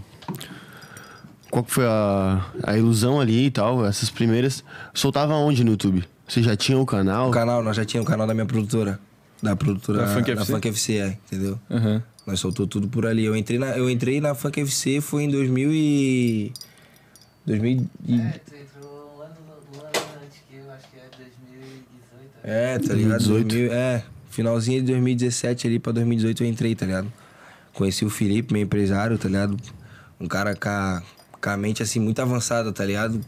Qual que foi a, a ilusão ali e tal, essas primeiras. Soltava onde no YouTube? Você já tinha o canal? O canal, nós já tínhamos o canal da minha produtora. Da produtora Da da Funk Funk, FC? da Funk FC, é, entendeu? Aham. Nós soltou tudo por ali. Eu entrei na, eu entrei na Funk FC foi em 2000 e... 2000 e... É, tu entrou um ano, um ano antes que eu, acho que é 2018. É, tá ligado? 2018. 2000, é, finalzinho de 2017 ali pra 2018 eu entrei, tá ligado? Conheci o Felipe, meu empresário, tá ligado? Um cara com a, com a mente assim muito avançada, tá ligado?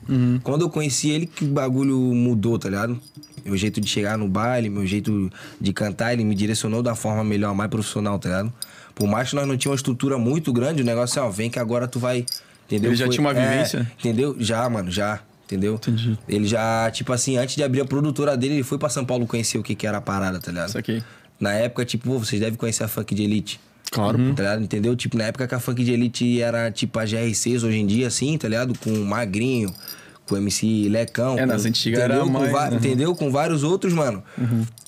Quando eu conheci ele que o bagulho mudou, tá ligado? Meu jeito de chegar no baile, meu jeito de cantar, ele me direcionou da forma melhor, mais profissional, tá ligado? Por mais que nós não tínhamos uma estrutura muito grande, o negócio é, ó, vem que agora tu vai. Entendeu? Ele já tinha uma é, vivência? entendeu? Já, mano, já. Entendeu? Entendi. Ele já, tipo assim, antes de abrir a produtora dele, ele foi pra São Paulo conhecer o que, que era a parada, tá ligado? Isso aqui. Na época, tipo, vocês devem conhecer a Funk de Elite. Claro. Tá ligado? Entendeu? Tipo, na época que a Funk de Elite era tipo a GR6 hoje em dia, assim, tá ligado? Com o Magrinho, com o MC Lecão. É, com, nas antigas entendeu? era mais, va- uhum. Entendeu? Com vários outros, mano.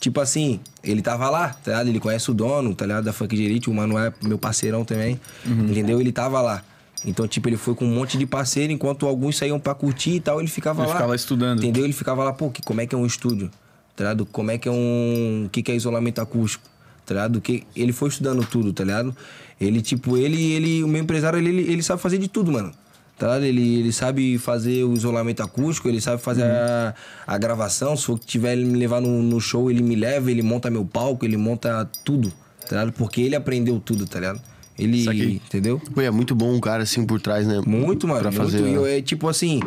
Tipo assim, ele tava lá, tá ligado? Ele conhece o dono, tá ligado? Da Funk de Elite, o Mano é meu parceirão também. Uhum. Entendeu? Ele tava lá. Então, tipo, ele foi com um monte de parceiro, enquanto alguns saíam pra curtir e tal, ele ficava Ele lá. ficava lá estudando. Entendeu? Ele ficava lá, pô, que, como é que é um estúdio? Tá ligado? Como é que é um. O que, que é isolamento acústico? Tá ligado? Que ele foi estudando tudo, tá ligado? Ele, tipo, ele, ele, o meu empresário, ele, ele, ele sabe fazer de tudo, mano. Tá ligado? Ele, ele sabe fazer o isolamento acústico, ele sabe fazer a, a gravação. Se for que tiver ele me levar no, no show, ele me leva, ele monta meu palco, ele monta tudo, tá ligado? Porque ele aprendeu tudo, tá ligado? Ele. Saquei. Entendeu? Pô, é muito bom um cara assim por trás, né? Muito, mano. Pra muito. fazer. E eu, é, tipo assim,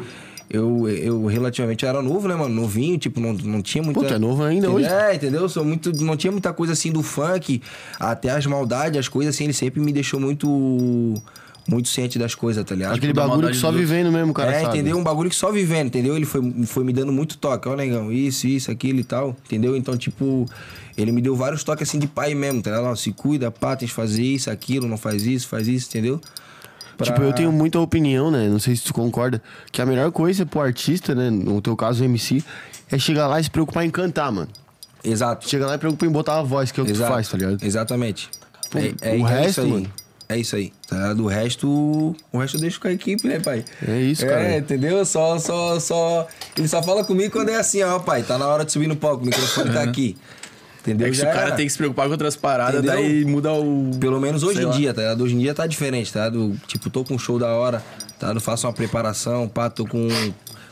eu, eu relativamente era novo, né, mano? Novinho, tipo, não, não tinha muita. Pô, tu é novo ainda Entendeu? hoje. É, entendeu? Sou muito. Não tinha muita coisa assim do funk, até as maldades, as coisas assim, ele sempre me deixou muito. Muito ciente das coisas, tá ligado? Aquele bagulho que só vivendo mesmo, cara é, sabe. entendeu? Um bagulho que só vivendo, entendeu? Ele foi, foi me dando muito toque, ó, negão, isso, isso, aquilo e tal, entendeu? Então, tipo, ele me deu vários toques assim de pai mesmo, tá ligado? Ó, se cuida, pá, tem que fazer isso, aquilo, não faz isso, faz isso, entendeu? Pra- Tipo, eu tenho muita opinião, né? Não sei se tu concorda. Que a melhor coisa pro artista, né? No teu caso, o MC, é chegar lá e se preocupar em cantar, mano. Exato. Chegar lá e preocupar em botar a voz, que é o que tu Exato. faz, tá ligado? Exatamente. Pô, é, é, o resto, mano. É isso aí. Tá ligado? O resto. O resto eu deixo com a equipe, né, pai? É isso, cara. É, entendeu? Só, só, só. Ele só fala comigo quando é assim, ó, pai. Tá na hora de subir no palco, o microfone tá aqui. Entendeu? É que se o cara tem que se preocupar com outras paradas, Entendeu? daí muda o. Pelo menos hoje Sei em lá. dia, tá ligado? Hoje em dia tá diferente, tá ligado? Tipo, tô com um show da hora, tá ligado? Faço uma preparação, pá, tô com,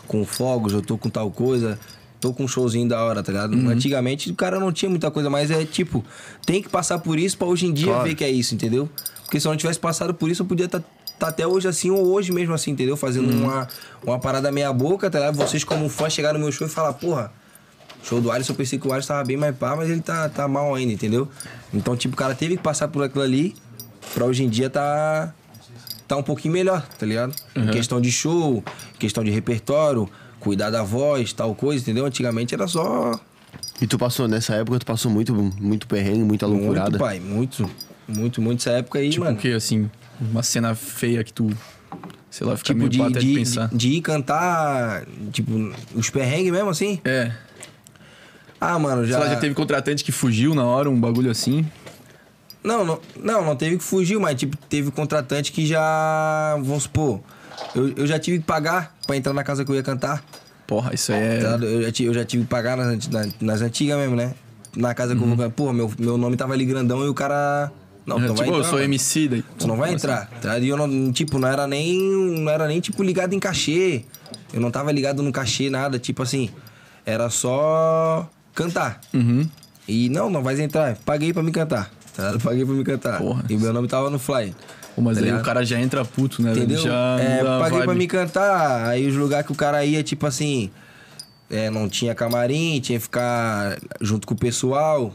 com fogos, eu tô com tal coisa. Tô com um showzinho da hora, tá ligado? Uhum. Antigamente o cara não tinha muita coisa, mas é tipo, tem que passar por isso pra hoje em dia Claro. ver que é isso, entendeu? Porque se eu não tivesse passado por isso, eu podia estar tá até hoje assim, ou hoje mesmo assim, entendeu? Fazendo Uhum. uma, uma parada meia boca, tá ligado? Vocês como fã chegar no meu show e falar, porra, Show do Alisson, eu pensei que o Alisson tava bem mais pá, mas ele tá, tá mal ainda, entendeu? Então, tipo, o cara teve que passar por aquilo ali pra hoje em dia tá, tá um pouquinho melhor, tá ligado? Em questão de show, questão de repertório, cuidar da voz, tal coisa, entendeu? Antigamente era só E tu passou, nessa época, tu passou muito, muito perrengue, muita loucurada. muito, pai, muito. Muito, muito essa época aí, Tipo mano. o quê, assim? Uma cena feia que tu. Sei lá, fica Tipo, meio de, de de, pensar. de, de ir cantar, tipo, os perrengues mesmo, assim? É. Ah, mano, já... Sei lá, já teve contratante que fugiu na hora, um bagulho assim. Não, não, não, não teve que fugir, mas tipo, teve contratante que já. Vamos supor. Eu, eu já tive que pagar pra entrar na casa que eu ia cantar. Porra, isso aí tá é. ligado? Eu, já tive, eu já tive que pagar nas, anti- na- nas antigas mesmo, né? Na casa que eu vou cantar. Pô, meu, meu nome tava ali grandão e o cara. Não, tu não vai tipo, eu entrar. sou mano. MC daí. Tu não vai entrar, tá ligado? E eu não, tipo, não era nem. Não era nem, tipo, ligado em cachê. Eu não tava ligado no cachê, nada. Tipo assim, era só cantar. Uhum. E não, não vai entrar. Paguei pra me cantar. Tá? Paguei pra me cantar. Porra. E meu nome tava no fly. Pô, mas Tá aí ligado? o cara já entra puto, né? Entendeu? Já é, paguei pra vibe. me cantar. Aí os lugares que o cara ia, tipo assim. é, não tinha camarim, tinha que ficar junto com o pessoal.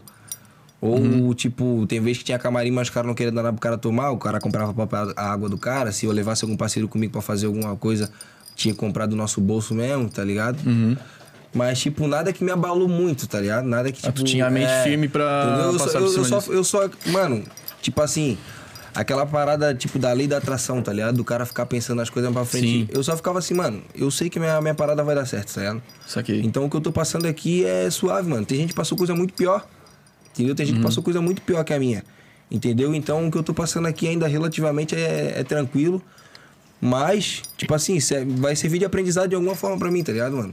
Ou, Uhum. tipo, tem vez que tinha camarim, mas o cara não queria dar nada pro cara tomar. O cara comprava pra- a água do cara. Se eu levasse algum parceiro comigo pra fazer alguma coisa, tinha que comprar do nosso bolso mesmo, tá ligado? Uhum. Mas, tipo, nada que me abalou muito, tá ligado? Nada que, Ah, tipo... tu tinha a mente firme pra entendeu? Eu passar só, eu, eu, só, eu só... Mano, tipo assim... Aquela parada, tipo, da lei da atração, tá ligado? Do cara ficar pensando as coisas pra frente. Sim. Eu só ficava assim, mano, eu sei que minha, minha parada vai dar certo, tá ligado? Saquei. Então o que eu tô passando aqui é suave, mano. Tem gente que passou coisa muito pior. Entendeu? Tem gente que passou coisa muito pior que a minha. Entendeu? Então o que eu tô passando aqui ainda relativamente é, é tranquilo. Mas, tipo assim, vai servir de aprendizado de alguma forma pra mim, tá ligado, mano?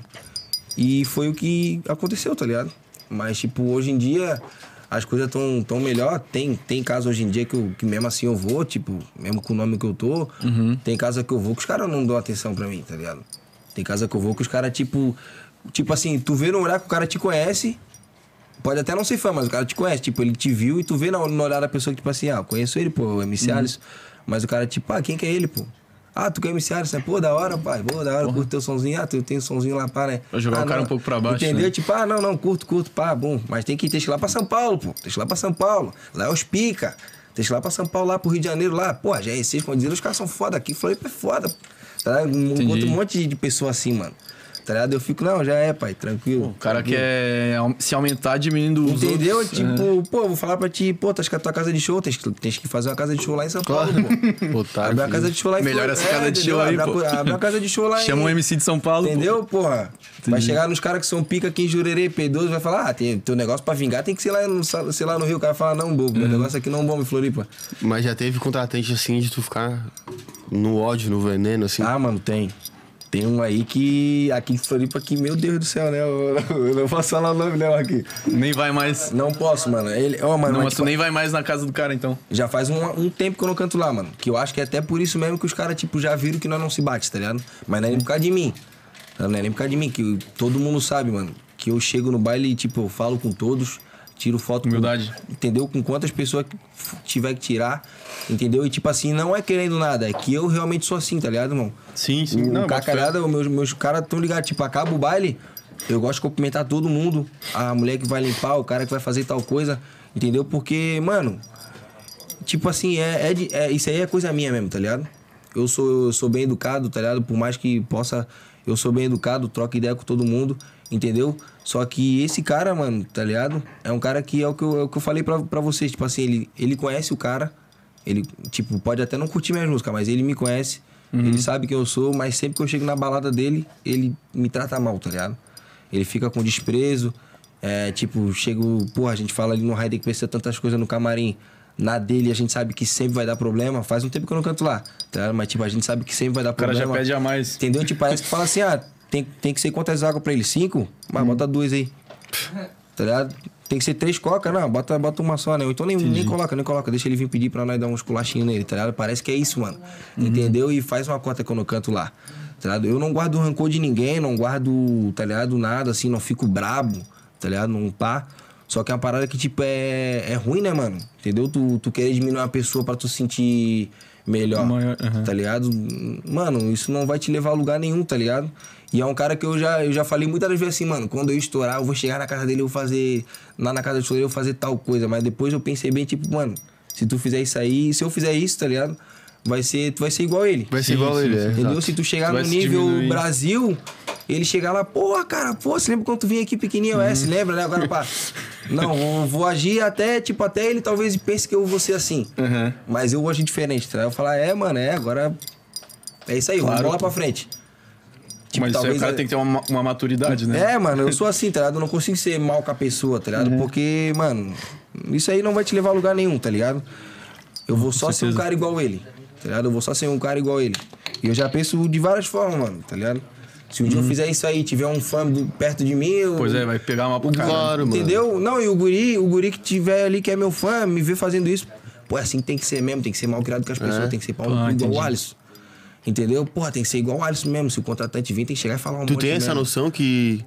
E foi o que aconteceu, tá ligado? Mas, tipo, hoje em dia as coisas tão, tão melhor. Tem, tem casos hoje em dia que, eu, que mesmo assim eu vou, tipo, mesmo com o nome que eu tô. Tem casa que eu vou que os caras não dão atenção pra mim, tá ligado? Tem casa que eu vou que os caras, tipo. Tipo assim, tu vê no olhar que o cara te conhece. Pode até não ser fã, mas o cara te conhece. Tipo, ele te viu e tu vê no, no olhar da pessoa que, tipo assim, ah, eu conheço ele, pô, o MC Alisson. Mas o cara, tipo, ah, quem que é ele, pô? Ah, tu quer MC Alisson? Pô, da hora, pai. Pô, da hora, curto teu somzinho. Ah, tu tem um somzinho lá, pá, né? Pra jogar Ah, o cara não. um pouco pra baixo, Entendeu? né? Tipo, ah, não, não, curto, curto, pá, bom. Mas tem que ir lá pra São Paulo, pô. Ir lá pra São Paulo. Lá é os pica. Ir lá pra São Paulo, lá pro Rio de Janeiro, lá. Pô, já é esses, quando dizer, os caras são foda aqui. Floripa é foda. Tá? Entendi. Encontro um monte de pessoa assim, mano. Tá ligado? Eu fico, não, já é, pai, tranquilo. O cara tranquilo. quer se aumentar diminuindo os Entendeu? outros. Tipo, pô, vou falar pra ti, pô, tá com a tua casa de show, tens, que- tens que fazer uma casa de show lá em São Paulo, pô. Otário. Abre uma casa de show lá em Melhor essa casa de show aí, Abre pô. uma- Abre uma casa de show lá em... Chama um MC de São Paulo. pô. Entendeu, porra? Vai chegar nos caras que são pica aqui em Jurerê, P12, vai falar, ah, tem, teu negócio pra vingar tem que ser lá no, sei lá no Rio. O cara fala, não, bobo, meu Uhum. negócio aqui não é bom em Floripa. Mas já teve contratante assim de tu ficar no ódio, no veneno, assim. Ah, mano, tem. Tem um aí que. Aqui em Floripa, que, meu Deus do céu, né? Eu, eu não posso falar o nome, não, aqui. Nem vai mais. Não posso, mano. Ele, ó, mano, Não, mas, mas tu tipo, nem vai mais na casa do cara, então. Já faz um, um tempo que eu não canto lá, mano. Que eu acho que é até por isso mesmo que os caras, tipo, já viram que nós não se bate, tá ligado? Mas não é nem por causa de mim. Não é nem por causa de mim, que todo mundo sabe, mano. Que eu chego no baile e, tipo, eu falo com todos, tiro foto Humildade. Com, entendeu? Com quantas pessoas tiver que tirar, entendeu? E, tipo assim, não é querendo nada, é que eu realmente sou assim, tá ligado, irmão? Sim, sim. O Não, cacarada, meus, meus caras tão ligados. Tipo, acaba o baile, eu gosto de cumprimentar todo mundo. A mulher que vai limpar, o cara que vai fazer tal coisa, entendeu? Porque, mano, tipo assim, é, é, de- é- isso aí é coisa minha mesmo, tá ligado? Eu sou, eu sou bem educado, tá ligado? Por mais que possa. Eu sou bem educado, troco ideia com todo mundo, entendeu? Só que esse cara, mano, tá ligado? É um cara que é o que eu, é o que eu falei pra, pra vocês. Tipo assim, ele, ele conhece o cara. Ele, tipo, pode até não curtir minhas músicas, mas ele me conhece. Ele sabe quem eu sou, mas sempre que eu chego na balada dele, ele me trata mal, tá ligado? Ele fica com desprezo. É, tipo, chego, porra, a gente fala ali no Raider que precisa tantas coisas no camarim. Na dele a gente sabe que sempre vai dar problema. Faz um tempo que eu não canto lá, tá? ligado? Mas, tipo, a gente sabe que sempre vai dar O cara problema. já pede a mais. Entendeu? Tipo, parece que fala assim, ah, tem, tem que ser quantas águas pra ele? Cinco? Mas bota duas aí. Tá ligado? Tem que ser três coca, não, bota, bota uma só, né? Então nem, nem coloca, nem coloca. Deixa ele vir pedir pra nós dar uns culachinhos nele, tá ligado? Parece que é isso, mano. Entendeu? E faz uma conta quando eu canto lá. Tá ligado? Eu não guardo rancor de ninguém, não guardo, tá ligado? Nada assim, não fico brabo, tá ligado? Não pá. Só que é uma parada que, tipo, é, é ruim, né, mano? Entendeu? Tu, tu querer diminuir uma pessoa pra tu sentir melhor. Maior, aham. Tá ligado? Mano, isso não vai te levar a lugar nenhum, tá ligado? E é um cara que eu já, eu já falei muitas vezes assim, mano, quando eu estourar, eu vou chegar na casa dele, eu vou fazer. Lá na casa do eu vou fazer tal coisa. Mas depois eu pensei bem, tipo, mano, se tu fizer isso aí, se eu fizer isso, tá ligado? Vai ser, tu vai ser igual ele. Vai ser Sim, igual sim, ele, sim. é. Entendeu? exato. Se tu chegar Tu no nível diminuir. Brasil, ele chegar lá, porra, cara, pô, você lembra quando tu vinha aqui pequenininho? É, se lembra, né? Agora, pá. Não, eu vou agir até, tipo, até ele talvez pense que eu vou ser assim. Uhum. Mas eu vou agir diferente, tá? Eu vou falar, é, mano, é, agora. É isso aí, Claro, vamos lá pra frente. Tipo, Mas aí o cara tem que ter uma, uma maturidade, né? É, mano, eu sou assim, tá ligado? Eu não consigo ser mal com a pessoa, tá ligado? Porque, mano, isso aí não vai te levar a lugar nenhum, tá ligado? Eu vou só ser um cara igual ele, tá ligado? Eu vou só ser um cara igual ele. E eu já penso de várias formas, mano, tá ligado? Se um dia eu fizer isso aí, tiver um fã do- perto de mim, eu... Pois é, vai pegar uma pro. Claro, mano. Entendeu? Não, e o guri, o guri que tiver ali, que é meu fã, me ver fazendo isso, pô, é assim tem que ser mesmo, tem que ser mal criado com as pessoas, tem que ser pau Ah, igual o Alisson. Entendeu? Porra, tem que ser igual o Alisson mesmo. Se o contratante vir, tem que chegar e falar um Tu tem essa merda. noção que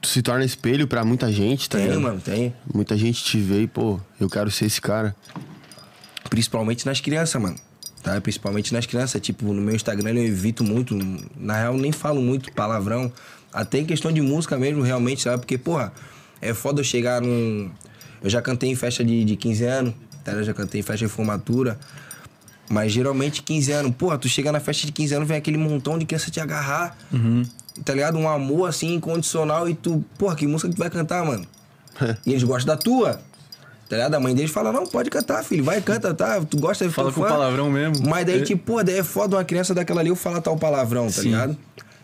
tu se torna espelho pra muita gente, tá Tem, ligado? mano, tem. Muita gente te vê e, pô, eu quero ser esse cara. Principalmente nas crianças, mano. Tá? Principalmente nas crianças. Tipo, no meu Instagram eu evito muito. Na real, nem falo muito palavrão. Até em questão de música mesmo, realmente, sabe? Porque, porra, é foda eu chegar num. Eu já cantei em festa de, de 15 anos, tá? Eu já cantei em festa de formatura. Mas geralmente 15 anos, porra, tu chega na festa de 15 anos, vem aquele montão de criança te agarrar. Tá ligado? Um amor assim, incondicional. E tu, porra, que música que tu vai cantar, mano? e eles gostam da tua. Tá ligado? A mãe deles fala, não, pode cantar, filho. Vai, canta, tá? Tu gosta de Fala com palavrão mesmo. Mas daí, É. tipo, pô, daí é foda uma criança daquela ali eu falar tal palavrão, tá Sim. ligado?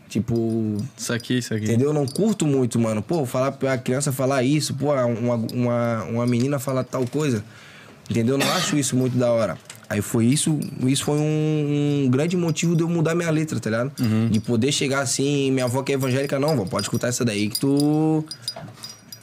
Tipo, Isso aqui, isso aqui. entendeu? Eu não curto muito, mano. Pô, falar pra criança falar isso, pô, uma, uma, uma menina falar tal coisa. Entendeu? Eu não acho isso muito da hora. Aí foi isso, isso foi um, um grande motivo de eu mudar minha letra, tá ligado? Uhum. De poder chegar assim, minha avó que é evangélica, não, vó, pode escutar essa daí que tu.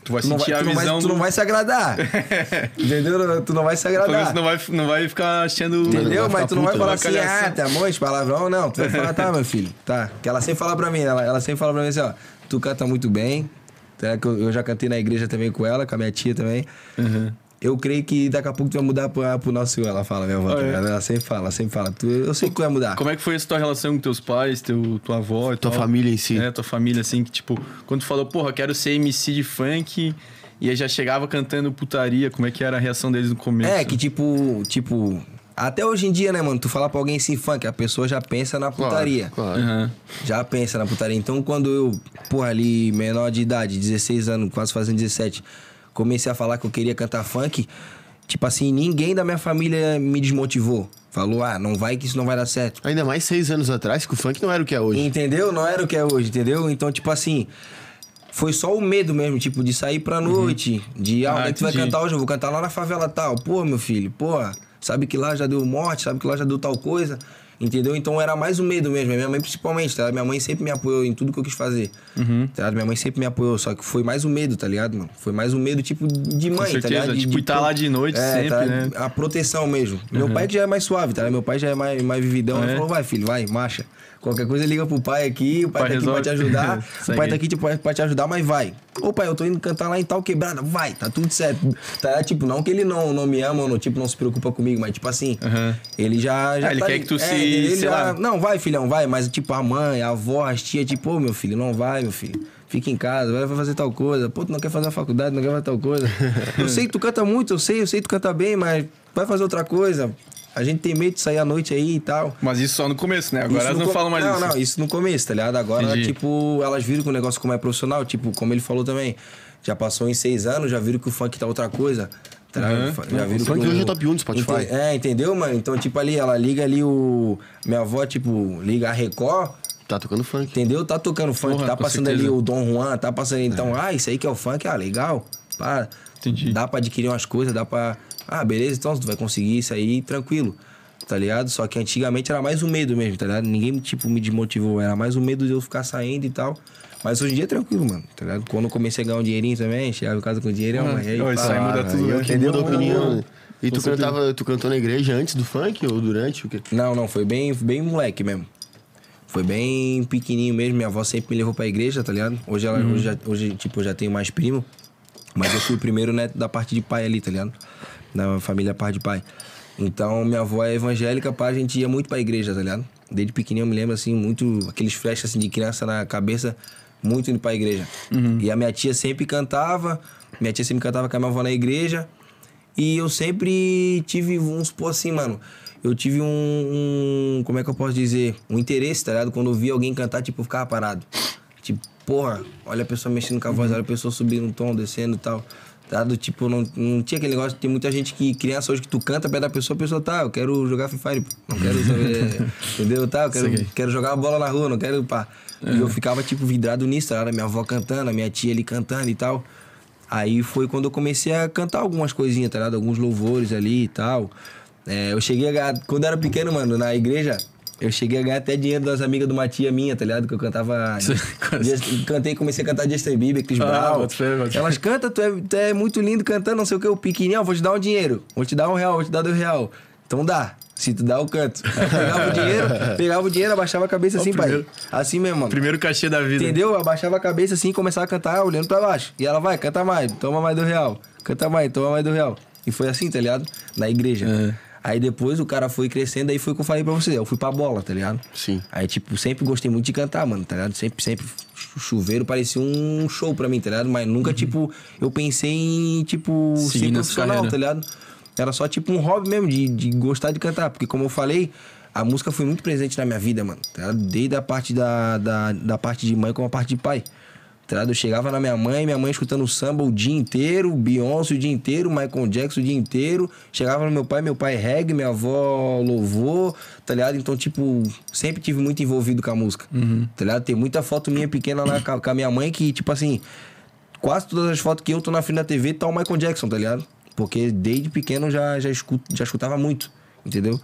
Tu vai Tu não vai, sentir a tu não vai- visão tu não do... vai se agradar. Entendeu? Tu não vai se agradar. não vai, não vai ficar achando... Entendeu? Mas tu não vai puta, falar assim, ah, tá bom, esse palavrão, não. Tu vai falar, tá, meu filho, tá. Que ela sempre fala pra mim, ela, ela sempre fala pra mim assim, ó, tu canta muito bem. Tá? Eu já cantei na igreja também com ela, com a minha tia também. Uhum. Eu creio que daqui a pouco tu vai mudar pra, pro nosso ela fala, minha avó. tá Ah, é? ligado? Ela sempre fala, ela sempre fala. Tu, eu sei que tu vai mudar. Como é que foi essa tua relação com teus pais, teu, tua avó e Tua tal? família em si. É, tua família, assim, que tipo... Quando tu falou, porra, quero ser MC de funk... E aí já chegava cantando putaria. Como é que era a reação deles no começo? É, que tipo, tipo... Até hoje em dia, né, mano? Tu falar pra alguém assim, funk, a pessoa já pensa na putaria. Claro. Aham. Já pensa na putaria. Então, quando eu, porra, ali, menor de idade, 16 anos, quase fazendo 17, comecei a falar que eu queria cantar funk, tipo assim, ninguém da minha família me desmotivou. Falou, ah, não vai que isso não vai dar certo. Ainda mais seis anos atrás, que o funk não era o que é hoje. Entendeu? Não era o que é hoje, entendeu? Então, tipo assim, foi só o medo mesmo, tipo, de sair pra noite, de, ah, Ah, onde é que tu vai cantar hoje? Eu vou cantar lá na favela tal. Pô, meu filho, pô, sabe que lá já deu morte, sabe que lá já deu tal coisa. Entendeu? Então era mais o medo mesmo. Minha mãe principalmente, tá? ligado? Minha mãe sempre me apoiou em tudo que eu quis fazer. Uhum. Tá? ligado? Minha mãe sempre me apoiou, só que foi mais o medo, tá ligado, mano? Foi mais o medo, tipo, de mãe, tá certeza, ligado? De, tipo, de tá lá de noite é, sempre, tá? né? A proteção mesmo. Meu pai já é mais suave, tá? ligado? Meu pai já é mais, mais vividão. É. Ele falou, vai, filho, vai, marcha. Qualquer coisa liga pro pai aqui, o pai, Pai tá aqui pra resolve. te ajudar. O pai tá aqui tipo, pra te ajudar, mas vai. Ô pai, eu tô indo cantar lá em tal quebrada, vai, tá tudo certo. Tá, tipo, não que ele não, não me ama, ou não, tipo, não se preocupa comigo, mas tipo assim, Aham. ele já. já Ah, ele tá quer que tu se- ele sei já- lá. Não, vai, filhão, vai, mas tipo, a mãe, a avó, as tia, tipo, ô meu filho, não vai, meu filho. Fica em casa, vai fazer tal coisa. Pô, tu não quer fazer a faculdade, não quer fazer tal coisa. eu sei que tu canta muito, eu sei, eu sei que tu canta bem, mas vai fazer outra coisa. A gente tem medo de sair à noite aí e tal. Mas isso só no começo, né? Agora Isso elas não co- falam mais não, isso. Não, isso no começo, tá ligado? Agora, Entendi. tipo, elas viram que o negócio como é profissional, tipo, como ele falou também, já passou em seis anos, já viram que o funk tá outra coisa. Tá ligado? Aham. Já viram O funk que hoje é top 1 do Spotify. Ente- É, entendeu, mano? Então, tipo, ali, ela liga ali o. Minha avó, tipo, liga a Record. Tá tocando funk. Entendeu? Tá tocando funk, Porra, tá com passando certeza. ali o Dom Juan, tá passando. Então, ah, isso aí que é o funk, ah, legal. Pá. Entendi. Dá pra adquirir umas coisas, dá pra. Ah, beleza, então tu vai conseguir isso aí tranquilo. Tá ligado? Só que antigamente era mais o medo mesmo, tá ligado? Ninguém, tipo, me desmotivou. Era mais o medo de eu ficar saindo e tal. Mas hoje em dia é tranquilo, mano. Tá ligado? Quando eu comecei a ganhar um dinheirinho também, chegava em casa com dinheiro, Ah, mãe. Aí, ó, isso pá, aí muda tudo, aí eu né? que Muda a opinião. E tu cantava, tu cantou na igreja antes do funk ou durante? O quê? Não, não, foi bem, bem moleque mesmo. Foi bem pequenininho mesmo. Minha avó sempre me levou pra igreja, tá ligado? Hoje, ela, hoje, já- hoje, tipo, eu já tenho mais primo. Mas eu fui o primeiro neto da parte de pai ali, tá ligado? Da família parte de pai. Então, minha avó é evangélica, pá, a gente ia muito pra igreja, tá ligado? Desde pequenininho eu me lembro, assim, muito... Aqueles flashes, assim, de criança na cabeça, muito indo pra igreja. E a minha tia sempre cantava, minha tia sempre cantava com a minha avó na igreja. E eu sempre tive, vamos supor assim, mano. Eu tive um, um- Como é que eu posso dizer? Um interesse, tá ligado? Quando eu via alguém cantar, tipo, eu ficava parado. Tipo, porra, olha a pessoa mexendo com a voz, olha a pessoa subindo um tom, descendo e tal. Tá? Do tipo, não, não tinha aquele negócio, tem muita gente que, criança hoje, que tu canta perto da pessoa, a pessoa, tá, eu quero jogar Free Fire, pô. não quero saber, entendeu? Tá, eu quero, quero jogar uma bola na rua, não quero, pá. E eu ficava, tipo, vidrado nisso, tá? Minha avó cantando, a minha tia ali cantando e tal. Aí foi quando eu comecei a cantar algumas coisinhas, tá ligado? Alguns louvores ali e tal. É, eu cheguei a quando eu era pequeno, mano, na igreja, eu cheguei a ganhar até dinheiro das amigas de uma tia minha, tá ligado? Que eu cantava. Just- cantei, comecei a cantar Justin Bieber, Chris Ah, Brown. boto fé, boto fé. Elas cantam, tu é, tu é muito lindo cantando, não sei o que, o pequenininho, ó, vou te dar um dinheiro, vou te dar um real, vou te dar dois real. Então dá. Se tu dá, eu canto. Eu pegava o dinheiro, pegava o dinheiro, abaixava a cabeça assim, pai. primeiro- Assim mesmo, mano. Primeiro cachê da vida. Entendeu? Eu abaixava a cabeça assim e começava a cantar olhando pra baixo. E ela vai, canta mais, toma mais do real. Canta mais, toma mais do real. E foi assim, tá ligado? Na igreja. É. Aí depois o cara foi crescendo, aí foi o que eu falei pra você. Eu fui pra bola, tá ligado? Sim. Aí, tipo, sempre gostei muito de cantar, mano, tá ligado? Sempre, sempre. Chuveiro parecia um show pra mim, tá ligado? Mas nunca, tipo, eu pensei em, tipo, Uhum. Seguir ser profissional, tá ligado? Era só, tipo, um hobby mesmo, de, de gostar de cantar. Porque, como eu falei, a música foi muito presente na minha vida, mano. Tá ligado? Desde a parte da, da, da parte de mãe como a parte de pai. Eu chegava na minha mãe, minha mãe escutando samba o dia inteiro, Beyoncé o dia inteiro, Michael Jackson o dia inteiro. Chegava no meu pai, meu pai reggae, minha avó louvor, tá ligado? Então, tipo, sempre tive muito envolvido com a música. Tá ligado? Tem muita foto minha pequena lá com a- minha mãe que, tipo assim, quase todas as fotos que eu tô na frente da TV tá o Michael Jackson, tá ligado? Porque desde pequeno eu já, já, escuto, já escutava muito, entendeu?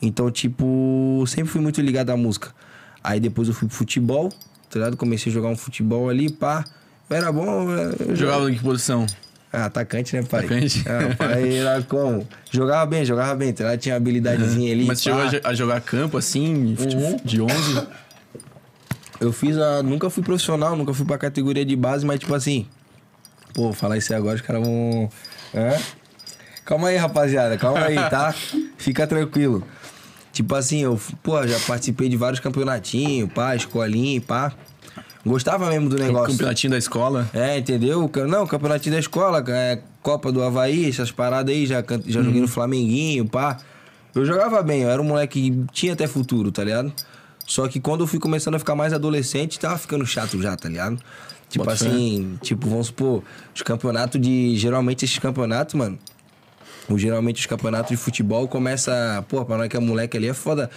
Então, tipo, sempre fui muito ligado à música. Aí depois eu fui pro futebol, tá ligado? Comecei a jogar um futebol ali, pá. Eu era bom. Eu Jogava em que posição? Ah, atacante, né, pai? Atacante? Ah, pai era como? Jogava bem, jogava bem, tá ligado? Tinha habilidadezinha ali. Mas você pá. chegou a jo- a jogar campo assim, Uhum. de 11? Eu fiz a. Nunca fui profissional, nunca fui pra categoria de base, mas tipo assim. Pô, falar isso aí agora, os caras vão. Calma aí, rapaziada, calma aí, tá? Fica tranquilo. Tipo assim, eu, pô, já participei de vários campeonatinhos, pá, escolinha, pá. Gostava mesmo do negócio. Campeonatinho da escola. É, entendeu? Não, campeonatinho da escola, é, Copa do Havaí, essas paradas aí, já, já joguei no Flamenguinho, pá. Eu jogava bem, eu era um moleque que tinha até futuro, tá ligado? Só que quando eu fui começando a ficar mais adolescente, tava ficando chato já, tá ligado? Tipo Bota fé. assim, tipo, vamos supor, os campeonatos de. Geralmente esses campeonatos, mano. O, geralmente os campeonatos de futebol começa. Pô, pra nós que é moleque ali é foda.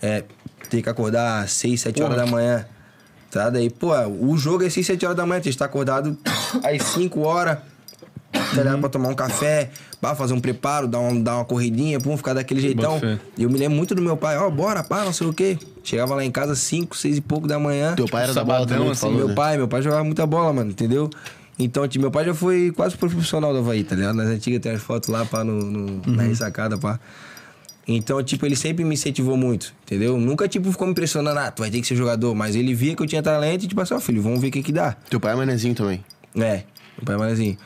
É, ter que acordar às 6, 7 horas da manhã. Tá? Daí, pô, o jogo é 6, 7 horas da manhã. Tem que estar acordado às 5 horas. Tá ligado? Pra tomar um café, pra fazer um preparo, dar uma, dar uma corridinha, pum, ficar daquele jeitão. E eu me lembro muito do meu pai, ó, bora, pá, não sei o quê. Chegava lá em casa 5, 6 e pouco da manhã. Teu pai era da bola Sabadão, também, assim, falou, meu né? pai, meu pai jogava muita bola, mano, entendeu? Então, tipo, meu pai já foi quase profissional do Havaí, tá ligado? Nas antigas tem as fotos lá, pá, no, no- na ressacada, pá. Então, tipo, ele sempre me incentivou muito, entendeu? Nunca, tipo, ficou me impressionando, ah, tu vai ter que ser jogador. Mas ele via que eu tinha talento e, tipo assim, ó, filho, vamos ver o que que dá. Teu pai é manezinho também. É, meu pai é manezinho.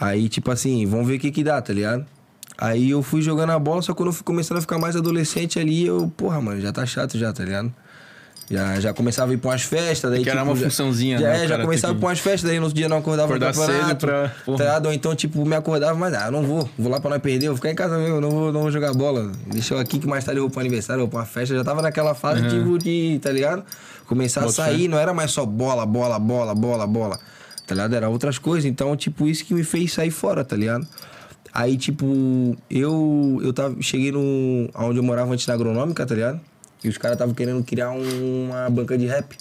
Aí, tipo assim, vamos ver o que que dá, tá ligado? Aí eu fui jogando a bola, só quando eu fui começando a ficar mais adolescente ali, eu, porra, mano, já tá chato já, tá ligado? Já, já começava a ir pra umas festas, daí Que era tipo, uma já- funçãozinha, já, né? É, já começava a que pra umas festas, daí no outro dia não acordava Acordar no campeonato, cedo pra-. Tá? Ou então, tipo, me acordava, mas ah, não vou, vou lá pra não perder, vou ficar em casa mesmo, não vou, não vou jogar bola. Deixa eu aqui que mais tarde eu vou pro aniversário, vou pra uma festa, já tava naquela fase, tipo, de, tá ligado? Começar a Bota sair, fé. não era mais só bola, bola, bola, bola, bola. Tá ligado? Era outras coisas. Então, tipo, isso que me fez sair fora, tá ligado? Aí, tipo, eu eu tava, cheguei no. onde eu morava antes na agronômica, tá ligado? E os caras estavam querendo criar um- uma banca de rap.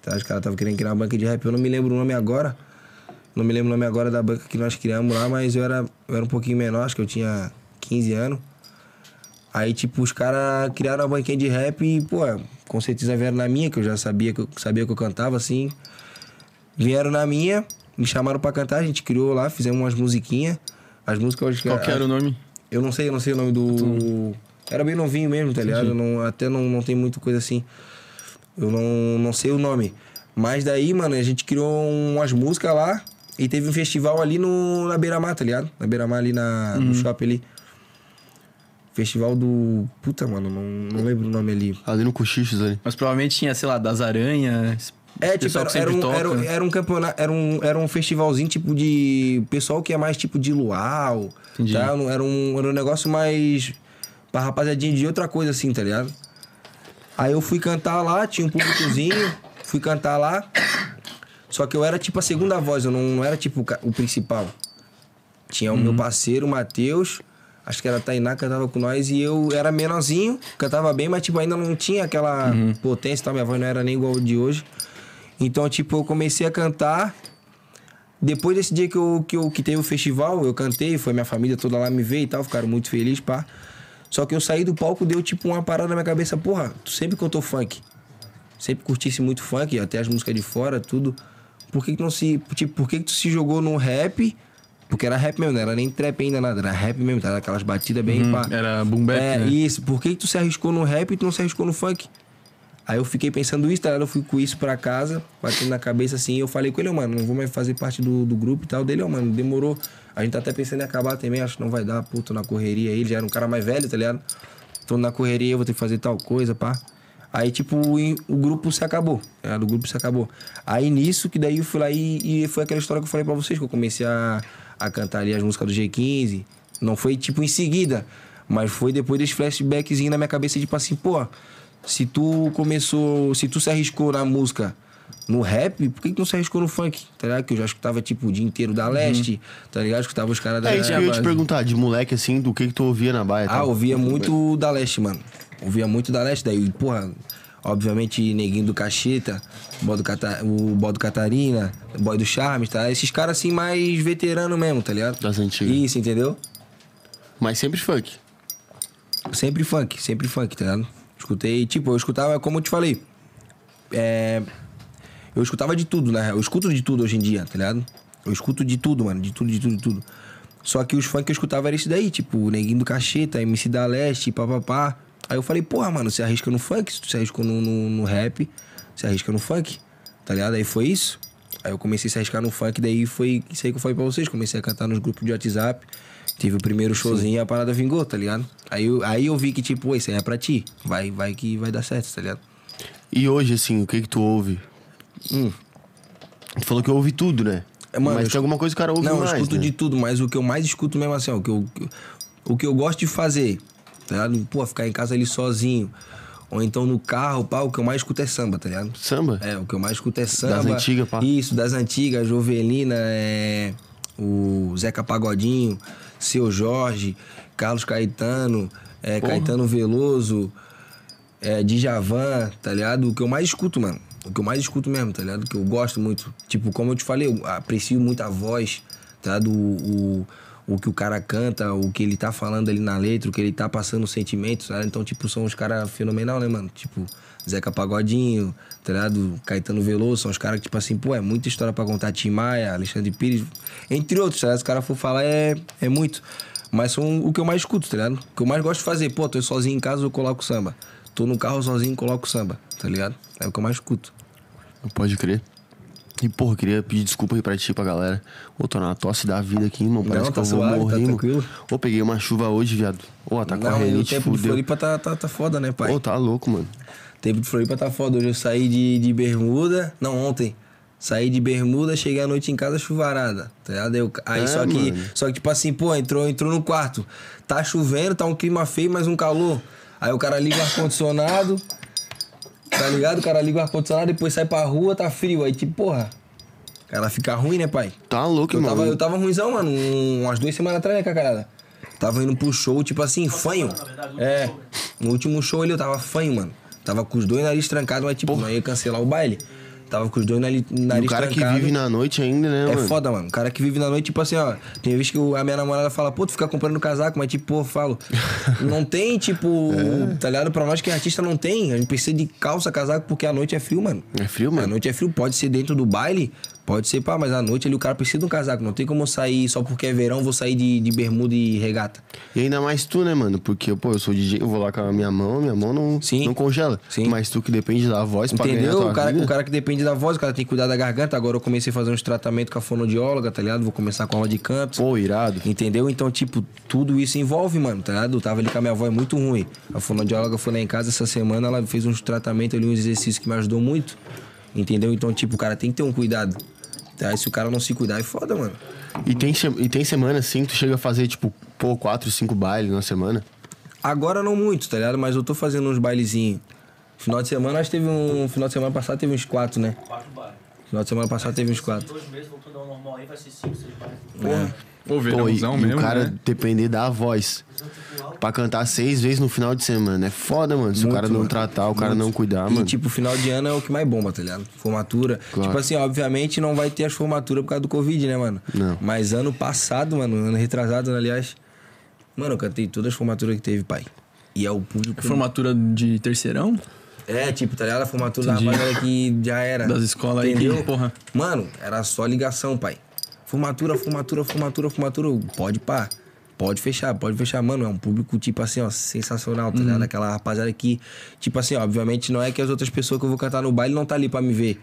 Tá? Os caras estavam querendo criar uma banca de rap. Eu não me lembro o nome agora. Não me lembro o nome agora da banca que nós criamos lá, mas eu era, eu era um pouquinho menor, acho que eu tinha 15 anos. Aí, tipo, os caras criaram uma banquinha de rap e, pô, com certeza vieram na minha, que eu já sabia que eu, sabia que eu cantava, assim. Vieram na minha, me chamaram pra cantar, a gente criou lá, fizemos umas musiquinhas. As músicas, eu acho que Qual que era o nome? eu não sei, eu não sei o nome do. Era bem novinho mesmo, tá ligado? Não, até não, não tem muita coisa assim. Eu não, não sei o nome. Mas daí, mano, a gente criou umas músicas lá e teve um festival ali no, na Beira-Mar, tá ligado? Na Beira-Mar ali na, no shopping ali. Festival do. Puta, mano, não, não lembro o nome ali. Ali no Cochichos ali. Mas provavelmente tinha, sei lá, das aranhas. É, tipo, era, era um, toca. era, era um campeonato, era um, era um festivalzinho tipo de. Pessoal que é mais tipo de luau. Entendi. Tá? Era um, era um negócio mais. Pra rapaziadinha de outra coisa assim, tá ligado? Aí eu fui cantar lá, tinha um públicozinho, fui cantar lá. Só que eu era tipo a segunda voz, eu não, não era tipo o principal. Tinha o meu parceiro, o Matheus, acho que era a Tainá que cantava com nós, e eu era menorzinho, cantava bem, mas tipo, ainda não tinha aquela potência, tá? minha voz não era nem igual de hoje. Então, tipo, eu comecei a cantar. Depois desse dia que, eu, que, eu, que teve o festival, eu cantei, foi minha família toda lá me ver e tal, ficaram muito felizes, pá. Só que eu saí do palco, deu tipo uma parada na minha cabeça, porra, tu sempre cantou funk. Sempre curtisse muito funk, até as músicas de fora, tudo. Por que, que não se. Tipo, por que, que tu se jogou no rap? Porque era rap mesmo, não era nem trap ainda nada, era rap mesmo, tá? aquelas batidas bem pá. Era boom bap, É, né? isso. Por que, que tu se arriscou no rap e tu não se arriscou no funk? Aí eu fiquei pensando isso, tá? Eu fui com isso pra casa, batendo na cabeça assim, eu falei com ele, ó, mano, não vou mais fazer parte do, do grupo e tal. Dele, ó, mano, demorou. A gente tá até pensando em acabar também, acho que não vai dar, puto, na correria. Ele já era um cara mais velho, tá ligado? Tô na correria, eu vou ter que fazer tal coisa, pá. Aí, tipo, o, grupo se acabou. tá? O grupo se acabou. Aí nisso, que daí eu fui lá e, e foi aquela história que eu falei pra vocês, que eu comecei a, a cantar ali as músicas do G15. Não foi, tipo, em seguida. Mas foi depois desse flashbackzinho na minha cabeça, tipo assim, pô, se tu começou. Se tu se arriscou na música no rap, por que, que não se arriscou no funk? Tá ligado? Que eu já escutava, tipo, o dia inteiro da leste, tá ligado? Escutava os caras da É isso que eu ia te perguntar, de moleque assim, do que que tu ouvia na baia. Ah, ouvia muito da leste, mano. Ouvia muito da leste, daí, porra, obviamente, Neguinho do Cacheta, Boy do Cata- o Boy do Catarina, Boy do Charmes, tá? Esses caras assim mais veterano mesmo, tá ligado? Das antigas. Isso, entendeu? Mas sempre funk. Sempre funk, sempre funk, tá ligado? Escutei, tipo, eu escutava, como eu te falei, é, eu escutava de tudo, né? Eu escuto de tudo hoje em dia, tá ligado? Eu escuto de tudo, mano, de tudo, de tudo, de tudo. Só que os funk que eu escutava era esse daí, tipo, Neguinho do Cacheta, MC da Leste, papapá. Aí eu falei, porra, mano, você arrisca no funk, se arriscou no, no, no rap, você arrisca no funk, tá ligado? Aí foi isso. Aí eu comecei a se arriscar no funk, daí foi isso aí que eu falei pra vocês. Comecei a cantar nos grupos de WhatsApp. Tive o primeiro showzinho e a parada vingou, tá ligado? Aí eu, aí eu vi que, tipo, "Pô, isso aí é pra ti. Vai, vai que vai dar certo, tá ligado? E hoje, assim, o que que tu ouve? Hum. Tu falou que ouve tudo, né? É, mano, Mas tem alguma coisa que o cara ouve Não, mais, eu escuto né? de tudo, mas o que eu mais escuto mesmo assim, ó, o que eu, o que eu gosto de fazer, tá ligado? Pô, ficar em casa ali sozinho. Ou então no carro, pá, o que eu mais escuto é samba, tá ligado? Samba? É, o que eu mais escuto é samba. Das antigas, pá. Isso, das antigas, Jovelina, é, o Zeca Pagodinho, Seu Jorge, Carlos Caetano, é, Caetano Veloso, é, Djavan, tá ligado? O que eu mais escuto, mano. O que eu mais escuto mesmo, tá ligado? O que eu gosto muito. Tipo, como eu te falei, eu aprecio muito a voz, tá ligado? O, o, o que o cara canta, o que ele tá falando ali na letra, o que ele tá passando os sentimentos, tá ligado? Então, tipo, são uns caras fenomenal, né, mano? Tipo, Zeca Pagodinho, tá ligado? Caetano Veloso, são os caras que, tipo assim, pô, é muita história pra contar. Tim Maia, Alexandre Pires, entre outros, tá ligado? Se o cara for falar, é, é muito. Mas são o que eu mais escuto, tá ligado? O que eu mais gosto de fazer, pô, tô sozinho em casa, eu coloco samba. Tô no carro sozinho, coloco samba, tá ligado? É o que eu mais escuto. Pode crer. E, porra, queria pedir desculpa aí pra ti, pra galera. Ô, tô na tosse da vida aqui, irmão. Parece Não, que tá eu vou suave, tá morrer, mano. tranquilo. Ô, peguei uma chuva hoje, viado. Ô, tá com a Não, e o renite, tempo de fudeu. Floripa tá, tá, tá foda, né, pai? Ô, tá louco, mano. Tempo de Floripa tá foda. Hoje eu saí de, de bermuda. Não, ontem. Saí de bermuda, cheguei à noite em casa chuvarada. Tá ligado? Eu- aí É, só que. mano. Só que, tipo assim, pô, entrou, entrou no quarto. Tá chovendo, tá um clima feio, mas um calor. Aí o cara liga o ar-condicionado. Tá ligado? O cara liga o ar-condicionado, depois sai pra rua, tá frio. Aí, tipo, porra. Ela fica ruim, né, pai? Tá louco, Eu irmão. tava, eu tava ruimzão, mano, um- umas duas semanas atrás, né, cacarada? Tava indo pro show, tipo assim, fanho. É. No último show ali eu tava fanho, mano. Tava com os dois narizes trancados, mas tipo, não ia cancelar o baile. Tava com os dois nariz, nariz o cara que trancados. vive na noite ainda, né, É mano? foda, mano. O cara que vive na noite, tipo assim, ó. Tem vezes que a minha namorada fala, pô, tu fica comprando casaco, mas tipo, pô, eu falo. Não tem, tipo, É. tá ligado? Pra nós que é artista não tem. A gente precisa de calça, casaco, porque a noite é frio, mano. É frio, A mano? noite é frio, pode ser dentro do baile, pode ser pá, mas à noite ali o cara precisa de um casaco. Não tem como eu sair só porque é verão, vou sair de, de bermuda e regata. E ainda mais tu, né, mano? Porque, pô, eu sou DJ, eu vou lá com a minha mão, minha mão não, Sim. não congela. Sim. Mas tu que depende da voz pra ganhar Entendeu? tua O cara, vida. o cara que depende da voz, o cara tem que cuidar da garganta. Agora eu comecei a fazer uns tratamentos com a fonoaudióloga, tá ligado? Vou começar com aula de canto. Pô, irado. Entendeu? Então, tipo, tudo isso envolve, mano, tá ligado? Eu tava ali com a minha voz muito ruim. A fonoaudióloga foi lá em casa essa semana, ela fez uns tratamentos ali, uns exercícios que me ajudou muito. Entendeu? Então, tipo, o cara tem que ter um cuidado. Tá? E se o cara não se cuidar, é foda, mano. E tem, e tem semana assim que tu chega a fazer, tipo, pô, quatro, cinco bailes na semana. Agora não muito, tá ligado? Mas eu tô fazendo uns bailezinhos. Final de semana, acho que teve um. Final de semana passado teve uns quatro, né? Quatro bares. Final de semana passado teve uns quatro. Dois meses voltando ao normal aí, vai ser cinco, seis bares. É. Pô, Pô, e, verãozão e mesmo, o cara né? depender da voz pra cantar seis vezes no final de semana. É foda, mano. Se o Muito, cara não tratar, o cara não cuidar, E, mano. tipo, final de ano é o que mais bomba, tá ligado? Formatura. Claro. Tipo assim, obviamente não vai ter as formaturas por causa do Covid, né, mano? Não. Mas ano passado, mano, ano retrasado, aliás. Mano, eu cantei todas as formaturas que teve, pai. E é o público. Formatura de terceirão? É, tipo, tá ligado? A formatura Entendi. da rapaziada que já era. Das escolas aí que, porra. Mano, era só ligação, pai. Formatura, formatura, formatura, formatura. Pode pá. Pode fechar, pode fechar. Mano, é um público, tipo assim, ó, sensacional, tá Uhum. ligado? Aquela rapaziada que, tipo assim, ó, obviamente não é que as outras pessoas que eu vou cantar no baile não tá ali pra me ver.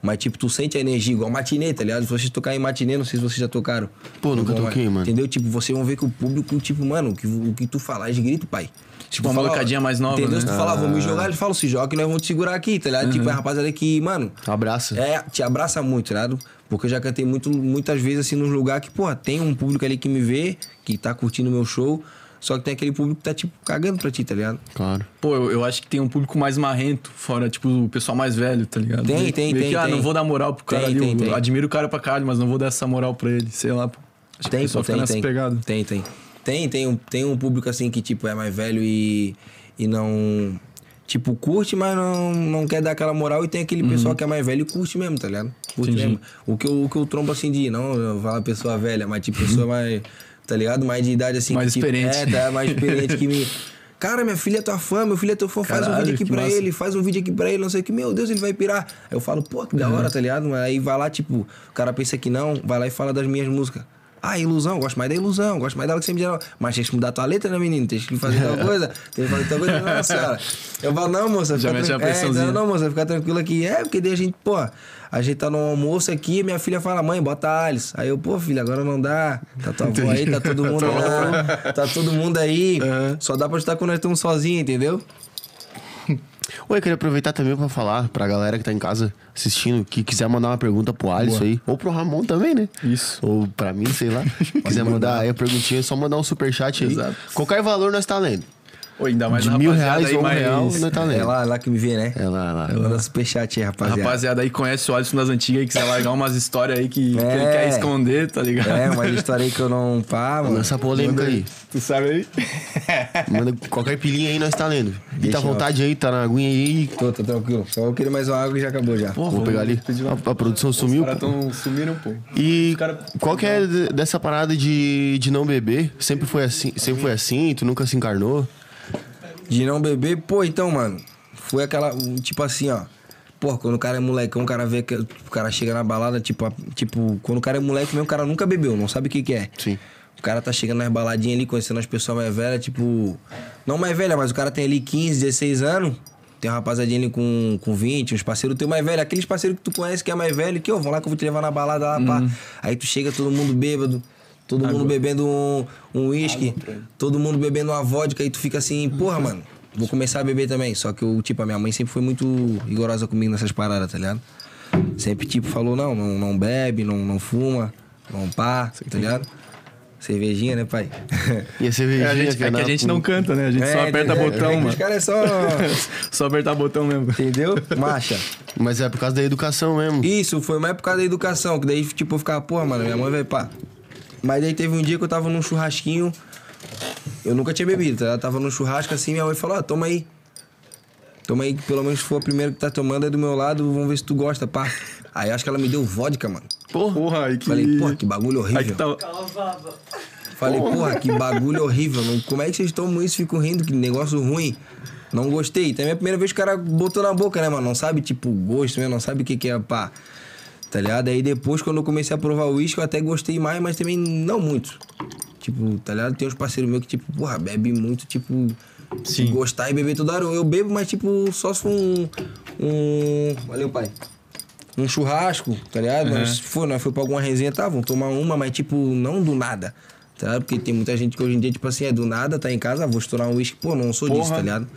Mas, tipo, tu sente a energia, igual matinê, tá ligado? Se vocês tocarem em matinê, não sei se vocês já tocaram. Pô, nunca Igual, toquei, mano. Entendeu? Tipo, vocês vão ver que o público, tipo, mano, o que, o que tu falar é de grito, pai. Tipo, uma molecadinha mais nova, Entendeu? né? Se tu falar, vamos me jogar, eles falam, se joga que nós vamos te segurar aqui, tá ligado? Uhum. Tipo, é a rapaziada que, mano, Abraça. é, te abraça muito, tá ligado? Porque eu já cantei muito, muitas vezes assim num lugar que, porra, tem um público ali que me vê, que tá curtindo o meu show, só que tem aquele público que tá, tipo, cagando pra ti, tá ligado? Claro. Pô, eu, eu acho que tem um público mais marrento, fora, tipo, o pessoal mais velho, tá ligado? Tem, Meio- tem, meio tem, que, ah, tem. não vou dar moral pro cara Tem, ali. tem, eu tem. admiro o cara pra caralho, mas não vou dar essa moral pra ele, sei lá, pô. Acho que Tem, pessoal pô, tem, tem. pegada. Tem, tem. Tem, tem um, tem um público assim que, tipo, é mais velho e, e não. Tipo, curte, mas não, não quer dar aquela moral. E tem aquele pessoal que é mais velho e curte mesmo, tá ligado? Curte Uhum. Entendi. mesmo. O que, eu, o que eu trombo assim de. Não, eu falo pessoa velha, mas tipo, pessoa mais. Tá ligado? Mais de idade assim. Mais que, tipo, experiente. É, tá mais experiente que me. Cara, minha filha é tua fã, meu filho é teu fã, faz um Caralho, vídeo aqui que pra massa. ele, faz um vídeo aqui pra ele, não sei o que, meu Deus, ele vai pirar. Aí eu falo, pô, que da hora, tá ligado? Aí vai lá, tipo, o cara pensa que não, vai lá e fala das minhas músicas. Ah, ilusão, gosto mais da ilusão, gosto mais dela que você me deu. Mas tem que mudar tua letra, né, menino? Tem que fazer tal coisa, tem que fazer tal coisa. Nossa senhora. Eu falo, não, moça, Já fica mete a tran- é, não, não, moça, fica tranquila aqui. É, porque daí a gente, pô, a gente tá no almoço aqui, minha filha fala, mãe, bota Alice. Aí eu, pô, filha, agora não dá. Tá tua avó aí, tá todo mundo aí. Tá todo mundo aí. Só dá pra estar quando nós estamos sozinhos, entendeu? Oi, eu queria aproveitar também pra falar pra galera que tá em casa assistindo, que quiser mandar uma pergunta pro Alisson aí, ou pro Ramon também, né? Isso. Ou pra mim, sei lá. quiser mandar aí a perguntinha, é só mandar um superchat aí. Exato. Qualquer valor nós tá lendo. Ô, ainda mais De mil reais aí ou um mais... real, nós tá É lendo. lá, lá que me vê, né? É lá, lá. Manda superchat aí, A rapaziada. rapaziada aí conhece o Alisson das antigas aí, quiser largar umas histórias aí que, que ele É. quer esconder, tá ligado? É, uma história aí que eu não. Pá, mano. Lança polêmica aí. Tu sabe aí? Manda qualquer pilinha aí, nós tá lendo. E Deixa tá à eu- vontade aí, tá na aguinha aí. Tô, tô tranquilo. Só eu querer mais uma água e já acabou já. Vou pegar ali. A, a produção sumiu. Os caras tão sumiram, pô. E cara- qual que é de- dessa parada de, de não beber? Sempre foi assim? Sempre foi assim? Tu nunca se encarnou? De não beber, pô, então, mano. Foi aquela. Tipo assim, ó. Pô, quando o cara é molecão, o cara vê que. O cara chega na balada, tipo, tipo, quando o cara é moleque mesmo, o cara nunca bebeu, não sabe o que, que é. Sim. O cara tá chegando nas baladinhas ali, conhecendo as pessoas mais velhas, tipo. Não mais velha, mas o cara tem ali 15, 16 anos. Tem uma rapaziadinha ali com, com 20, uns parceiros teu mais velho. Aqueles parceiros que tu conhece que é mais velho, que, ó, vão lá que eu vou te levar na balada lá, pá. Aí tu chega, todo mundo bêbado. Todo mundo bebendo um um uísque. todo mundo bebendo uma vodka. Aí tu fica assim, porra, mano. Vou começar a beber também. Só que, eu, tipo, a minha mãe sempre foi muito rigorosa comigo nessas paradas, tá ligado? Sempre, tipo, falou, não, não, não bebe, não, não fuma, não pá, tá ligado? Cervejinha, né, pai? E a cervejinha É, a gente, é que a gente não canta, né? A gente só É, aperta entendeu? botão, É que mano. Os caras é só. Só apertar botão mesmo. Entendeu? Marcha. Mas é por causa da educação mesmo. Isso, foi mais por causa da educação, que daí, tipo, eu ficava, porra, mano, minha mãe vai pá. Mas daí teve um dia que eu tava num churrasquinho, eu nunca tinha bebido, tá? ligado? tava num churrasco assim, minha mãe falou, ó, toma aí. Toma aí, que pelo menos se for a primeira que tá tomando, é do meu lado, vamos ver se tu gosta, pá. Aí acho que ela me deu vodka, mano. Porra, aí que... Falei, porra, que bagulho Aí que horrível. Calvava. Falei, porra, que bagulho horrível. Não- Como é que vocês tomam isso e ficam rindo? Que negócio ruim. Não gostei. Também é a primeira vez que o cara botou na boca, né, mano? Não sabe, tipo, gosto mesmo, não sabe o que, que é, pá. Tá ligado? Aí depois, quando eu comecei a provar o uísque, eu até gostei mais, mas também não muito. Tipo, tá ligado? Tem uns parceiros meus que, tipo, porra, bebe muito, tipo. Sim. Gostar e beber toda hora. Eu bebo, mas, tipo, só se for um. Um. Valeu, pai um churrasco, tá ligado? Nós, se for, nós foi pra alguma resenha, tá, vamos tomar uma, mas tipo, não do nada. Tá ligado? Porque tem muita gente que hoje em dia, tipo assim, é do nada, tá em casa, vou estourar um uísque, pô, não sou disso, Porra. tá ligado?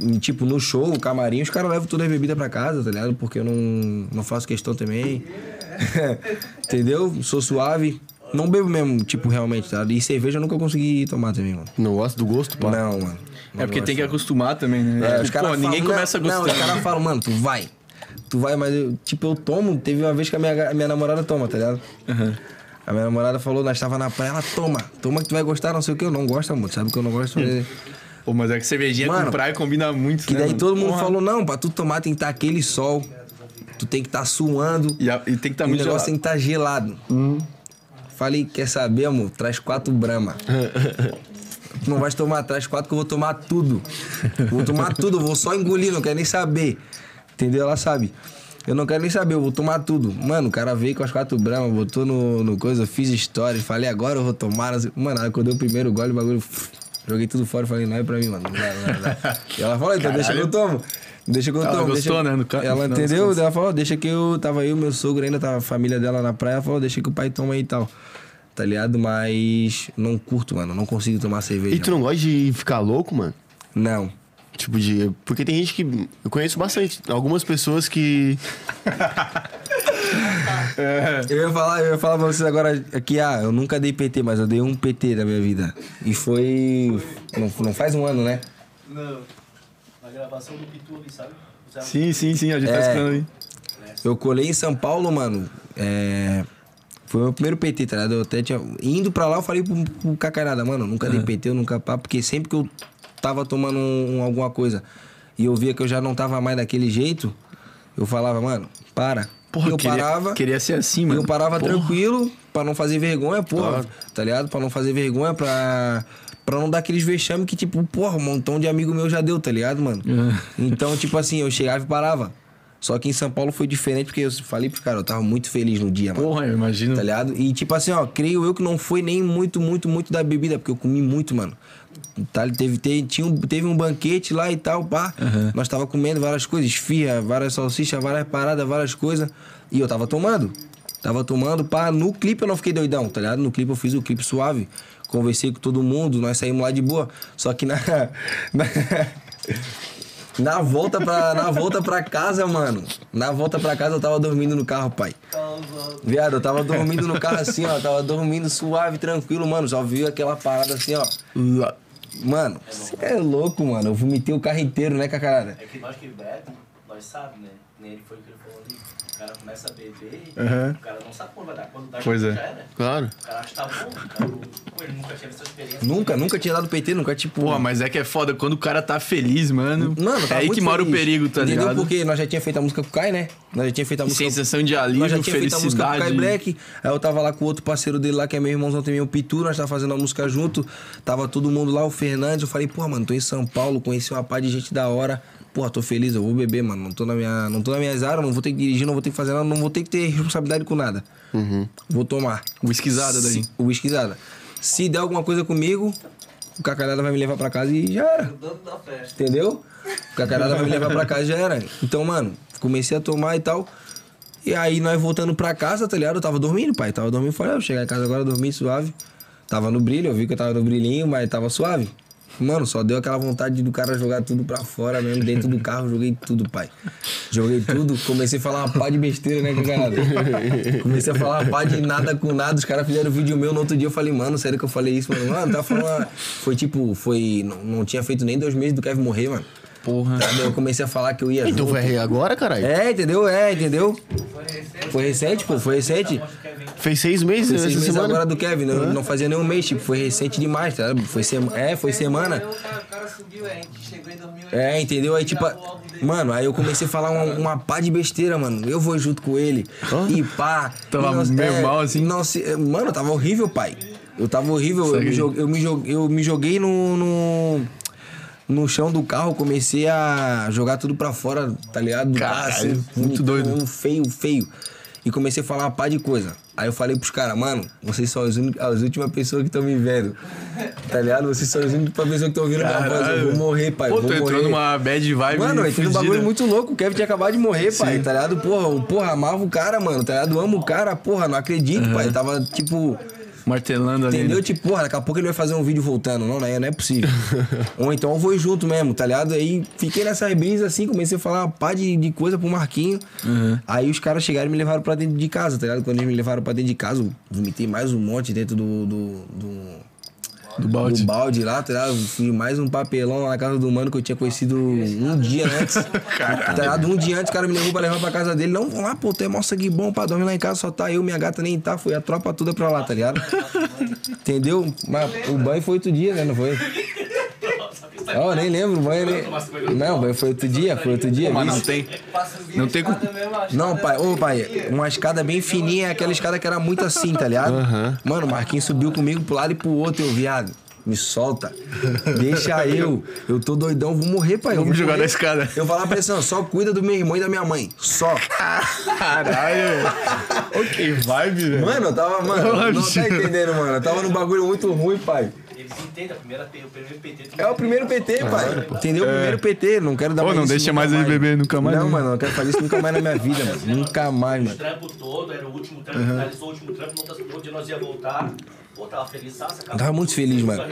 E, tipo, no show, o camarim, os caras levam todas as bebidas pra casa, tá ligado? Porque eu não, não faço questão também. Entendeu? Sou suave. Não bebo mesmo, tipo, realmente, tá? E cerveja eu nunca consegui tomar também, mano. Não gosta do gosto, pá? Não, mano. É porque tem que acostumar também, né? É, os Pô, caras ninguém começa não, gostando. Não, os caras falam, mano, tu vai. Tu vai, mas eu, tipo, eu tomo. Teve uma vez que a minha, a minha namorada toma, tá ligado? Aham. A minha namorada falou, nós tava na praia, ela toma, toma que tu vai gostar, não sei o que. Eu não gosto, amor. Sabe que eu não gosto de. Pô, mas é que cervejinha Mano, com praia combina muito, Que né, daí mano? todo mundo Porra. falou, não, pra tu tomar tem que estar aquele sol. Tu tem que estar suando. E, a- e tem que estar o muito negócio gelado. tem que estar gelado. Falei, quer saber, amor? Traz quatro Brahma. tu não vai tomar, traz quatro que eu vou tomar tudo. Vou tomar tudo, eu vou só engolir, não quero nem saber. Entendeu? Ela sabe. Eu não quero nem saber, eu vou tomar tudo. Mano, o cara veio com as quatro Brahma, botou no, no coisa, eu fiz história, falei, agora eu vou tomar. Mano, aí quando eu dei o primeiro gole, o bagulho. Joguei tudo fora e falei, não é pra mim, mano. Não dá, não dá, não dá. E ela falou, então deixa que eu tomo. Deixa que eu Ela tomo. gostou, deixa... né, no Ela entendeu? Ela falou, deixa que eu. Tava eu, meu sogro ainda, tava a família dela na praia. Ela falou, deixa que o pai toma aí e tal. Tá ligado? Mas não curto, mano. Não consigo tomar cerveja. E tu não gosta de ficar louco, mano? Não. Tipo de. Porque tem gente que. Eu conheço bastante. Algumas pessoas que. Eu ia falar, eu ia falar pra vocês agora aqui, ah, eu nunca dei PT, mas eu dei um PT na minha vida. E foi. Não, não faz um ano, né? Não. Na gravação do Pitu ali, sabe? Sim, sim, sim, a gente tá É. escutando aí. Eu colei em São Paulo, mano. É. Foi o meu primeiro PT, tá ligado? Eu até tinha. Indo pra lá, eu falei pro, pro Cacarada, mano, eu nunca dei PT, eu nunca pá, porque sempre que eu tava tomando um- um- alguma coisa e eu via que eu já não tava mais daquele jeito, eu falava, mano, para. Porra, eu queria, parava. queria ser assim, mano. eu parava Porra. tranquilo, pra não fazer vergonha, porra. Claro. Tá ligado? Pra não fazer vergonha, pra. Pra não dar aqueles vexames que, tipo, porra, um montão de amigo meu já deu, tá ligado, mano? Então, tipo assim, eu chegava e parava. Só que em São Paulo foi diferente, porque eu falei pro cara, eu tava muito feliz no dia, mano. Porra, eu imagino. Tá ligado? E tipo assim, ó, creio eu que não foi nem muito, muito, muito da bebida, porque eu comi muito, mano. Tá, teve, teve, tinha um, teve um banquete lá e tal, pá. Nós tava comendo várias coisas, esfirra, várias salsichas, várias paradas, várias coisas. E eu tava tomando. Tava tomando, pá. No clipe eu não fiquei doidão, tá ligado? No clipe eu fiz o clipe suave. Conversei com todo mundo, nós saímos lá de boa. Só que na. na Na volta, pra, na volta pra casa, mano. Na volta pra casa eu tava dormindo no carro, pai. Viado, eu tava dormindo no carro assim, ó. Tava dormindo suave, tranquilo, mano. Só viu aquela parada assim, ó. Mano, você é louco, mano. Eu vomitei o carro inteiro, né, cacarada? É que nós que bebe, nós sabemos, né? Nem ele foi o que ele ali. O cara começa a beber, Aham. o cara não sabe quando vai dar. Quando dá, Pois é. já era. Claro. O cara acha que tá bom. Cara, pô, ele nunca teve essa experiência. Nunca, nunca tinha dado PT, nunca, tipo. Porra, mas é que é foda. Quando o cara tá feliz, mano. Mano, é tava aí muito que mora o perigo, tá Entendeu? ligado? Porque nós já tinha feito a música com o Kai, né? Nós já tinha feito a música. Sensação de alívio, Nós já tinha feito a música com o Kai felicidade. Black. Aí eu tava lá com o outro parceiro dele lá, que é meu irmãozão também, o Pitu. Nós tava fazendo a música junto. Tava todo mundo lá, o Fernandes. Eu falei, porra, mano, tô em São Paulo, conheci uma par de gente da hora. Porra, tô feliz, eu vou beber, mano. Não tô na minha, não tô na minhas áreas, não vou ter que dirigir, não vou ter que fazer nada, não vou ter que ter responsabilidade com nada. Vou tomar. Whiskyzada daí. Whiskyzada. Se der alguma coisa comigo, o Cacarada vai me levar pra casa e já era. Dono da festa. Entendeu? O Cacarada vai me levar pra casa e já era. Então, mano, comecei a tomar e tal. E aí nós voltando pra casa, tá ligado? Eu tava dormindo, pai. Tava dormindo, falei, ah, vou chegar em casa agora, dormir suave. Tava no brilho, eu vi que eu tava no brilhinho, mas tava suave. Mano, só deu aquela vontade do cara jogar tudo pra fora mesmo, dentro do carro, joguei tudo, pai. Joguei tudo, comecei a falar uma pá de besteira, né, cacarada? Comecei a falar uma pá de nada com nada, os caras fizeram vídeo meu no outro dia, eu falei, mano, sério que eu falei isso, mano? Mano, tava falando. Foi tipo, foi. Não, não tinha feito nem dois meses do Kevin morrer, mano. Porra. Sabe? Eu comecei a falar que eu ia. Então junto. foi rei agora, caralho? É, entendeu? É, entendeu? Foi recente, pô, foi recente. Fez seis meses Foi seis essa meses semana? agora do Kevin, não, não fazia nem um mês, tipo, foi recente demais, tá? Foi sema... É, foi semana. O cara, o cara subiu, é, a gente chegou em 2008. É, entendeu? Aí, tipo, mano, aí eu comecei a falar uma, uma pá de besteira, mano. Eu vou junto com ele. E pá. Tava não- meio mal, assim? Não, se, mano, tava horrível, pai. Eu tava horrível. Eu me, joguei, eu, me joguei, eu me joguei no, no. No chão do carro, comecei a jogar tudo pra fora, tá ligado? Do carro, Caralho, assim, muito doido. Feio, feio. E comecei a falar uma pá de coisa. Aí eu falei pros caras, mano, vocês são as, as últimas pessoas que estão me vendo. Tá ligado? Vocês são as únicas pessoas que estão ouvindo minha voz. Eu vou morrer, pai. Pô, entrou morrer. numa bad vibe Mano, eu entrei num fudida. bagulho muito louco. O Kevin tinha acabado de morrer, pai, tá ligado? Porra, porra, amava o cara, mano, tá ligado? Amo o cara, porra, não acredito, pai. Tava, tipo, Martelando ali. entendeu? né? Tipo, porra, daqui a pouco ele vai fazer um vídeo voltando. Não, né? Não é possível. Ou então eu vou junto mesmo, tá ligado? Aí fiquei nessa brisa assim, comecei a falar uma pá de, de coisa pro Marquinho. Aí os caras chegaram e me levaram pra dentro de casa, tá ligado? Quando eles me levaram pra dentro de casa, eu vomitei mais um monte dentro do. do, do- Do balde. Do balde lá, tá ligado? Fiz mais um papelão lá na casa do mano que eu tinha conhecido um dia antes. Tá ligado? Um dia antes o cara me levou pra levar pra casa dele. Não, vamos lá, pô, tu é mó sangue bom pra dormir lá em casa, só tá eu, minha gata nem tá. Foi a tropa toda pra lá, tá ligado? Entendeu? Mas o banho foi outro dia, né? Não foi? Ó, nem lembro, o banho nem. Não, o banho foi outro dia, foi outro dia. Mas não tem. Não tem acho. Não, pai, ô pai, uma escada bem fininha, aquela escada que era muito assim, tá ligado? Mano, o Marquinhos subiu comigo pro lado e pro outro, eu, viado. Me solta. Deixa eu. Eu tô doidão, vou morrer, pai. Vamos jogar morrer. da escada. Eu falava pra ele assim, só cuida do meu irmão e da minha mãe. Só. Caralho. ok, vibe, velho. Mano, eu tava, mano, não tá entendendo, mano. Eu tava num bagulho muito ruim, pai. Eles entendem, a primeira, o primeiro PT. É o não primeiro PT, pai. Entendeu? O primeiro PT. Não quero dar Ô, mais não isso deixa mais ele beber nunca mais, Não, né? mano, não quero fazer isso nunca mais na minha vida, mano. Nunca mais, mano. O trampo todo, era o último trampo, finalizou o último trampo, no outro- no outro dia nós ia voltar. Pô, tava feliz, sabe? Tava muito feliz, mano.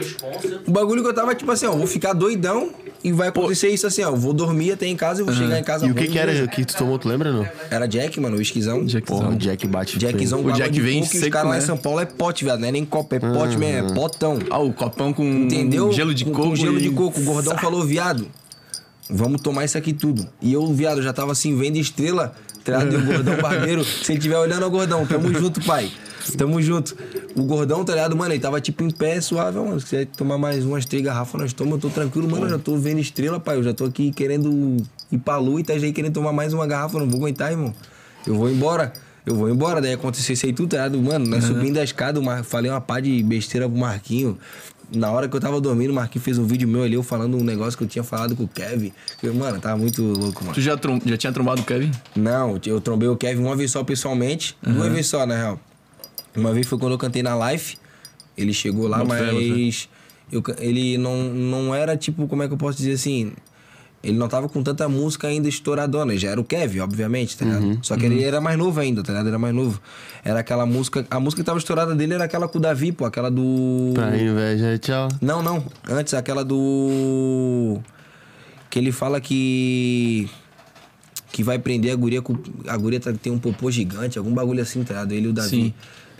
O bagulho que eu tava, tipo assim, ó, vou ficar doidão e vai acontecer isso assim, ó. Eu vou dormir até em casa e vou chegar em casa. E o que que era que tu tomou, tu lembra, não? Era Jack, mano, o esquizão. Porra, o Jack bate. Jackzão, O Jack vem coco, e os seco, caras lá em né? São Paulo é pote, viado. Não é nem copo, é pote mesmo, é potão. Ah, o copão com Entendeu? gelo de com, coco. Com gelo e- de coco. O gordão falou, viado, vamos tomar isso aqui tudo. E eu, viado, já tava assim, vendo estrela, atrás do gordão barbeiro. Se ele estiver olhando, ó, gordão, tamo junto, pai. Tamo junto. O gordão, tá ligado, mano? Ele tava tipo em pé, suave, mano. Se quiser tomar mais umas três garrafas, nós tomamos. Eu tô tranquilo, mano. Eu já tô vendo estrela, pai. Eu já tô aqui querendo ir pra lua e tá aí querendo tomar mais uma garrafa. Eu não vou aguentar, irmão. Eu vou embora. Eu vou embora, daí aconteceu isso aí tudo, tá ligado? Mano, nós subindo a escada, falei uma pá de besteira pro Marquinho. Na hora que eu tava dormindo, o Marquinhos fez um vídeo meu ali, eu falando um negócio que eu tinha falado com o Kevin. Eu, mano, tava muito louco, mano. Tu já, já tinha trombado o Kevin? Não, eu trombei o Kevin uma vez só pessoalmente. Duas vezes só, na real. Uma vez foi quando eu cantei na live. Ele chegou lá, boto mas. eu ele não, não era tipo, como é que eu posso dizer assim? Ele não tava com tanta música ainda estouradona. Já era o Kevin, obviamente, tá ligado? Só que ele era mais novo ainda, tá ligado? Era mais novo. Era aquela música. A música que tava estourada dele era aquela com o Davi, pô, aquela do. Pra inveja, tchau. Não, não. Antes, aquela do. Que ele fala que. Que vai prender a guria com. A guria tá- tem um popô gigante, algum bagulho assim, tá ligado? Ele e o Davi. Sim.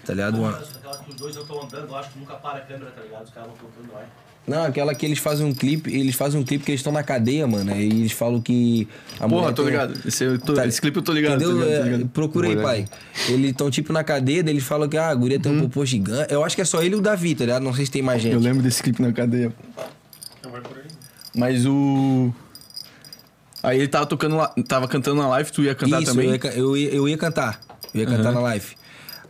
Tá ligado? Uma- Aquela que os dois eu tô andando, eu acho que nunca para a câmera, tá ligado? Os caras vão tocando lá. Não, aquela que eles fazem um clipe, eles fazem um clipe que eles estão na cadeia, mano. Aí eles falam que. A Porra, tô tem- ligado. Esse, eu tô- Tá- esse clipe eu tô ligado. Entendeu? Tô ligado, tô É, ligado. procura aí, pai. Eles estão tipo na cadeia, eles falam que ah, a guria tem um popô gigante. Eu acho que é só ele e o Davi, tá ligado? Não sei se tem mais gente. Eu lembro desse clipe na cadeia. Mas o. Aí ele tava tocando lá, tava cantando na live, tu ia cantar Isso, também? Eu ia, eu, ia, eu ia cantar. Eu ia cantar na live.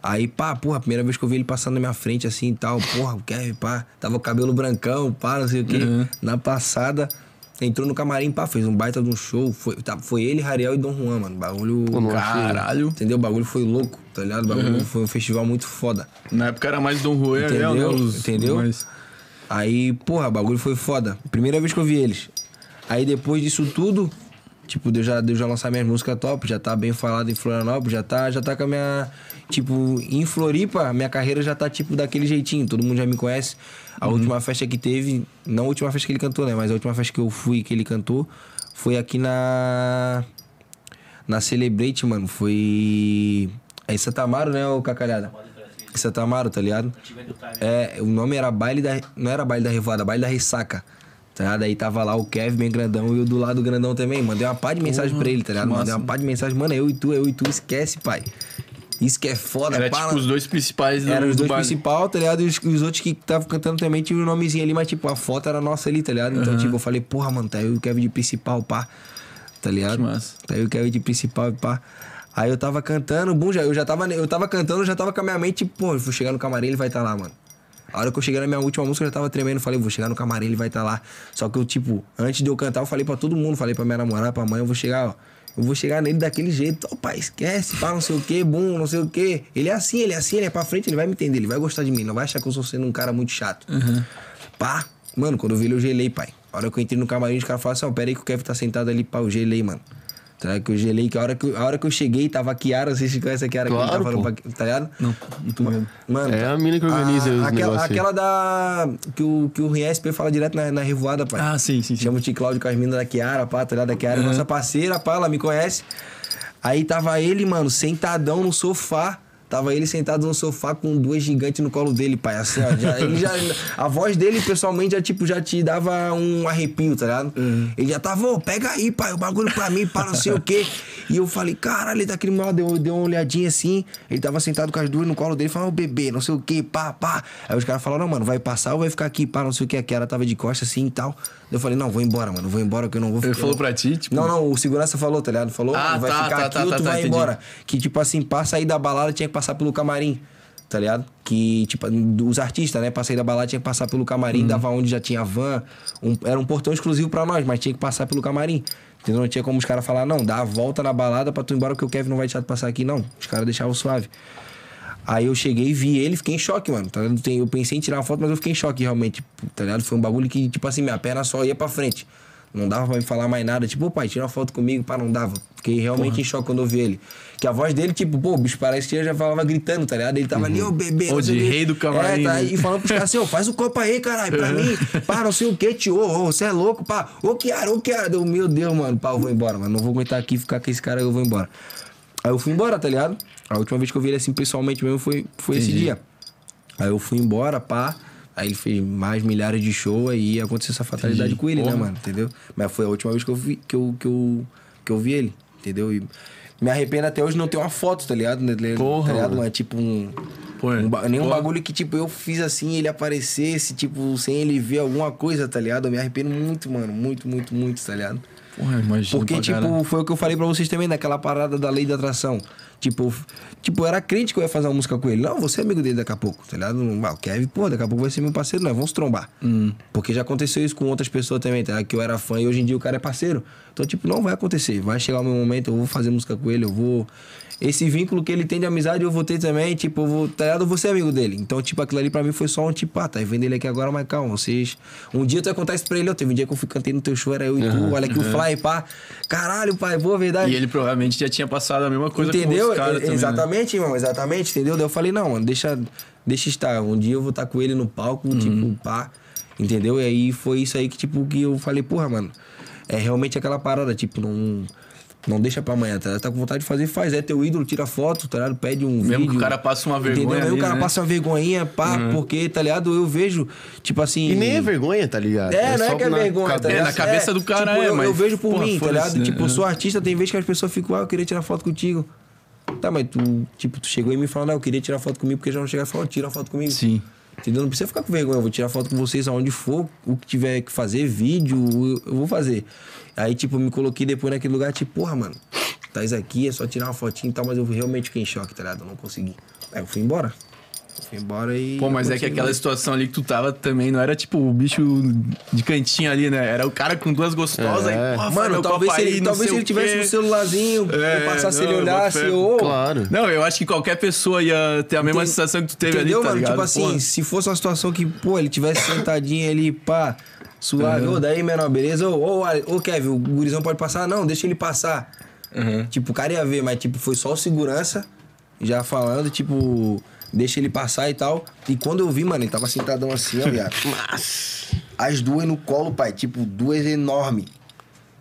Aí, pá, porra, a primeira vez que eu vi ele passando na minha frente assim e tal, porra, o Kevin, pá, tava o cabelo brancão, pá, não sei o quê. Na passada, entrou no camarim, pá, fez um baita de um show. Foi, tá, foi ele, Rariel e Dom Juan, mano. Bagulho. Pô. Caralho. Entendeu? O bagulho foi louco, tá ligado? O bagulho foi um festival muito foda. Na época era mais Dom Juan, Entendeu? né? Os, Entendeu? Mas... Aí, porra, o bagulho foi foda. Primeira vez que eu vi eles. Aí depois disso tudo, tipo, de eu já, de eu já lançar minhas músicas top, já tá bem falado em Florianópolis, já tá, já tá com a minha. Tipo, em Floripa, minha carreira já tá, tipo, daquele jeitinho. Todo mundo já me conhece. A última festa que teve, não a última festa que ele cantou, né? Mas a última festa que eu fui, que ele cantou, foi aqui na. Na Celebrate, mano. Foi. É em Santa Amaro, né, ô Cacalhada? Em Santa Amaro, tá ligado? É, o nome era Baile da. Não era Baile da Revoada, Baile da Ressaca. Tá ligado? Aí tava lá o Kevin bem grandão e o do lado grandão também. Mandei uma pá de mensagem pra ele, tá ligado? Mandei uma pá de mensagem, mano, é eu e tu, é eu e tu, esquece, pai. Isso que é foda, Era pá, tipo os dois principais do, Era os do dois principais, tá ligado? E os, os outros que estavam cantando também tinham o nomezinho ali, mas tipo, a foto era nossa ali, tá ligado? Então, tipo, eu falei, porra, mano, tá eu e o Kevin de principal, pá. Tá ligado? Que massa. Tá eu e o Kevin de principal, pá. Aí eu tava cantando, bum, já, eu já tava, eu tava cantando, eu já tava com a minha mente, tipo, pô, eu vou chegar no camarim, ele vai estar lá, mano. A hora que eu cheguei na minha última música, eu já tava tremendo, falei, vou chegar no camarim, ele vai estar lá. Só que eu, tipo, antes de eu cantar, eu falei pra todo mundo, falei pra minha namorada, pra mãe, eu vou chegar, ó. Eu vou chegar nele daquele jeito, ó, pai, esquece, pá, não sei o que, bum, não sei o que. Ele é assim, ele é assim, ele é pra frente, ele vai me entender, ele vai gostar de mim, não vai achar que eu sou sendo um cara muito chato. Pá, mano, quando eu vi ele, eu gelei, pai. A hora que eu entrei no camarim, os caras falaram assim, ó, pera aí que o Kevin tá sentado ali, pá, eu gelei, mano. Tá? Que eu gelei, que a hora que eu, a hora que eu cheguei, tava a Kiara, vocês conhecem a Kiara que Claro, ele tá falando pra, tá ligado? Não, não tô vendo. Mano, É a mina que organiza os aquela, aquela da. Que o, que o RSP fala direto na, na revoada, pai. Ah, sim, sim, sim. Chama o Tio Cláudio com as minas da Kiara, pá, tá ligado? A Kiara é nossa parceira, pá, ela me conhece. Aí tava ele, mano, sentadão no sofá, Tava ele sentado no sofá com duas gigantes no colo dele, pai. Assim, ó. Já, ele já, a voz dele, pessoalmente, já, tipo, já te dava um arrepio, tá ligado? Ele já tava, ô, pega aí, pai, o bagulho pra mim, para não sei o quê. E eu falei, caralho, ele tá aquele mal, deu, deu uma olhadinha assim. Ele tava sentado com as duas no colo dele, falando, ô, bebê, não sei o quê, pá, pá. Aí os caras falaram, não, mano, vai passar ou vai ficar aqui, pá, não sei o quê. A Kiara tava de costas assim e tal. Eu falei, não, vou embora, mano, vou embora que eu não vou Ele eu falou não- pra ti, tipo. não, não, o segurança falou, tá ligado? Falou, Ah, "Mano, vai tá, ficar tá, aqui tá, ou tá, tu tá, vai entendi. embora. Que, tipo assim, pra sair da balada tinha que passar pelo camarim, tá ligado? Que, tipo, os artistas, né? Pra sair da balada tinha que passar pelo camarim, Uhum. dava onde já tinha van. um- era um portão exclusivo pra nós, mas tinha que passar pelo camarim. Entendeu? Não tinha como os caras falar, não, dá a volta na balada pra tu ir embora que o Kevin não vai deixar tu passar aqui, não. Os caras deixavam suave. Aí eu cheguei, vi ele, fiquei em choque, mano. Tá ligado? Eu pensei em tirar uma foto, mas eu fiquei em choque, realmente. Tá ligado? Foi um bagulho que, tipo assim, minha perna só ia pra frente. Não dava pra me falar mais nada. Tipo, pai, tira uma foto comigo, pá, não dava. Fiquei realmente em choque quando eu vi ele. Que a voz dele, tipo, pô, o bicho parece que já falava gritando, tá ligado? Ele tava ali, ô bebê. Ô, de quê. rei do camarim, É, tá, né? e falando pros caras assim, ô, faz o copo aí, caralho, pra mim. Pá, não sei o que, tio. Ô, você é louco, pá. Ô, Kiara, ô, Kiara. Meu Deus, mano, pá, eu vou embora, mano. Não vou aguentar aqui ficar com esse cara, eu vou embora. Aí eu fui embora, tá ligado? A última vez que eu vi ele assim pessoalmente mesmo foi, foi esse dia. Aí eu fui embora, pá. Aí ele fez mais milhares de shows aí ia acontecer essa fatalidade Entendi. com ele, Porra. né, mano? Entendeu? Mas foi a última vez que eu vi, que eu, que eu, que eu vi ele, entendeu? E me arrependo até hoje não ter uma foto, tá ligado? Porra, tá ligado? mano. Mas tipo um. É. um nenhum Porra. bagulho que, tipo, eu fiz assim, ele aparecesse, tipo, sem ele ver alguma coisa, tá ligado? Eu me arrependo muito, mano. Muito, muito, muito, tá ligado? Porra, imagina. Porque, tipo, caralho. foi o que eu falei pra vocês também, daquela parada da lei da atração. Tipo, tipo, era crente que eu ia fazer uma música com ele. Não, você é amigo dele daqui a pouco, tá ligado? Ah, o Kevin, pô, daqui a pouco vai ser meu parceiro, nós vamos trombar. Hum. Porque já aconteceu isso com outras pessoas também, tá? ligado? Que eu era fã e hoje em dia o cara é parceiro. Então, tipo, não vai acontecer. Vai chegar o meu momento, eu vou fazer música com ele, eu vou. Esse vínculo que ele tem de amizade eu vou ter também, tipo, eu vou, tá ligado? Eu vou ser amigo dele. Então, tipo, aquilo ali pra mim foi só um tipo, ah, tá vendo ele aqui agora, mas calma, vocês. Um dia tu vai contar isso pra ele, ó. Teve um dia que eu fui cantei no teu show, era eu e tu, olha aqui o fly, pá. Caralho, pai, boa verdade. E ele provavelmente já tinha passado a mesma coisa Entendeu? né? exatamente, irmão, exatamente, entendeu? Daí eu falei, não, mano, deixa, deixa estar. Um dia eu vou estar com ele no palco, Uhum. tipo, pá. Entendeu? E aí foi isso aí que, tipo, que eu falei, porra, mano. É realmente aquela parada, tipo, não. Não deixa pra amanhã, tá? Tá com vontade de fazer, faz. É teu ídolo, tira foto, tá ligado? Pede um Mesmo vídeo. que o cara passe uma vergonha Entendeu? Ali, o cara né? passa uma vergonhinha, pá, porque, tá ligado? Eu vejo, tipo assim. E nem é vergonha, tá ligado? É, não é que é vergonha, tá cabeça. É, ligado? na cabeça do cara tipo, é, eu, mas, eu vejo por porra, mim, tá ligado? né? Tipo, eu É. sou artista, tem vezes que as pessoas ficam, ah, eu queria tirar foto contigo. Tá, mas tu, tipo, tu chegou em mim falando, ah, eu queria tirar foto comigo, porque já não chegar e falou, tira uma foto comigo. Sim. Entendeu? Não precisa ficar com vergonha, eu vou tirar foto com vocês aonde for, o que tiver que fazer, vídeo, eu- vou fazer. Aí, tipo, me coloquei depois naquele lugar, tipo, porra, mano, tá isso aqui, é só tirar uma fotinha e tal, mas eu realmente fiquei em choque, tá ligado? Eu não consegui. Aí eu fui embora. Fui embora e. Pô, mas é que aquela situação ali que tu tava também não era tipo o bicho de cantinho ali, né? Era o cara com duas gostosas É. e, porra, Mano, meu talvez se ele, talvez ele tivesse no celularzinho, É, eu passasse não, ele olhasse, fé. ô. Claro. Não, eu acho que qualquer pessoa ia ter a mesma Enten- sensação que tu teve Entendeu, ali, tá mano? ligado? Tipo assim, se fosse uma situação que, pô, ele tivesse sentadinho ali, pá, suave, ô, daí, menor, beleza? Ô, ô, Ale- ô, Kevin, o gurizão pode passar? Não, deixa ele passar. Tipo, o cara ia ver, mas, tipo, foi só o segurança já falando, tipo, deixa ele passar e tal. E quando eu vi, mano, ele tava sentadão assim, ó, viado. As duas no colo, pai, tipo, duas enormes.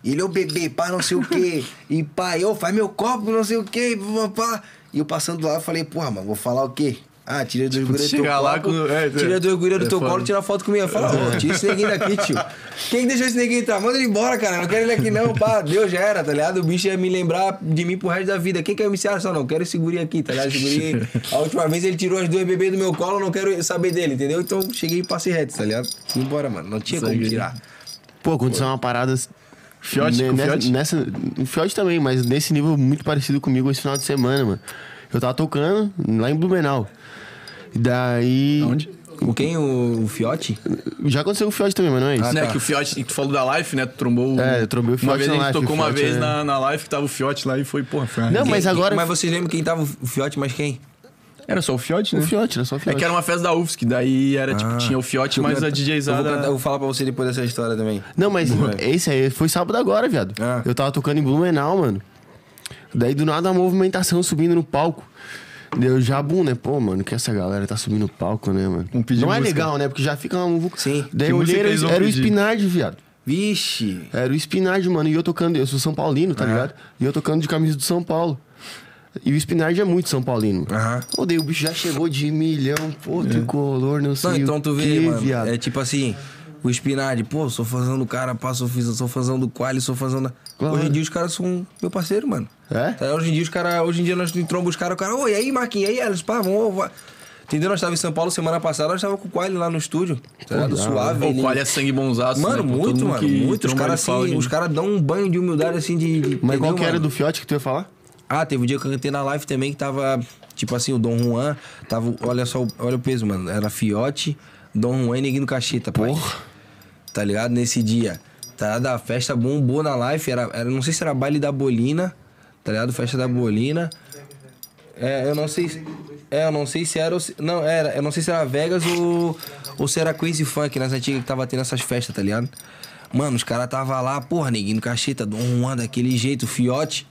Ele, ô bebê, pá, não sei o quê. E pai, ô, faz meu copo, não sei o quê, pá. E eu passando lá, eu falei, porra, mano, vou falar o quê? Ah, tira do teu chegar lá copo, com- é, tira gurias do é teu foda. colo, tira foto comigo. Eu falo, ô, tira esse neguinho daqui, tio. Quem que deixou esse neguinho entrar? Manda ele embora, cara. Não quero ele aqui não, pá. Deus já era, tá ligado? O bicho ia me lembrar de mim pro resto da vida. Quem quer me ensinar? Só não, quero esse guri aqui, tá ligado? Esse guri... A última vez ele tirou as duas bebês do meu colo, não quero saber dele, entendeu? Então cheguei e passei reto, tá ligado? Fui embora, mano. Não tinha Isso como tirar. Pô, aconteceu uma parada. Fiote, ne- com nessa, fiote? nessa. O Fiote também, mas nesse nível muito parecido comigo esse final de semana, mano. Eu tava tocando lá em Blumenau. E daí. Onde? Com quem? O, o Fiote? Já aconteceu com o Fiote também, mas não é isso. Ah, né, tá. que o Fiote, tu falou da live, né? Tu trombou o- É, eu trombei o Uma Fiote vez na a gente live, tocou o uma Fiote vez é- na, na live que tava o Fiote lá e foi, porra, foi uma Não, mas agora. Mas vocês lembram quem tava o Fiote, mas quem? Era só o Fiote, O né? Fiote, era só o É Fiote. que era uma festa da UFSC, daí era tipo, Ah. tinha o Fiote, mas a Eu vou, DJzada... cantar- eu vou falar pra você depois dessa história também. Não, mas esse aí foi sábado agora, viado. Ah. Eu tava tocando em Blumenau, mano. Daí do nada uma movimentação subindo no palco. Deu já bum, né? Pô, mano, que essa galera tá subindo no palco, né, mano? Pedir Não é legal, né? Porque já fica uma muvuca. Sim. Daí Que eu olhei, era, era o? Spinard, viado. Vixe. Era o Spinard, mano. E eu tocando, eu sou São Paulino, tá Ah. ligado? E eu tocando de camisa do São Paulo. E o Spinard é muito São Paulino. Aham. Pô, daí o bicho já chegou de milhão, pô, tricolor, não sei Não, então o tu vê, quê, mano. viado. É tipo assim, o Spinardi, pô, sou fazendo do cara, pá, sou, sou fazendo do Quali, sou fazendo. Claro. Hoje em dia os caras são meu parceiro, mano. É? Tá, Hoje em dia os caras, hoje em dia nós trombamos os caras, o cara, oi, e aí, Marquinhos, e aí, Elis, pá, vamos. vamos. Entendeu? Nós tava em São Paulo semana passada, nós tava com o Quali lá no estúdio. Tá da Suave. O ele- qual é sangue bonzaço, Mano, né? Muito, mano. Muito. Os caras assim, os caras dão um banho de humildade assim de. de Mas qual entendeu, que era mano? do Fiote que tu ia falar? Ah, teve um dia que eu cantei na live também que tava, tipo assim, o Dom Juan, tava, olha só, olha o peso, mano. Era Fiote, Dom Juan e Neguinho Cacheta, pai. Tá ligado? Nesse dia. Tá ligado? A festa bombou na live, era, era, não sei se era baile da Bolina, tá ligado? Festa da Bolina. É, eu não sei. se- É, eu não sei se era. Não, era. Eu não sei se era Vegas ou, ou se era Crazy Funk nas antigas que tava tendo essas festas, tá ligado? Mano, os caras tava lá, porra, neguinho cacheta, Dom Juan, daquele jeito, fiote.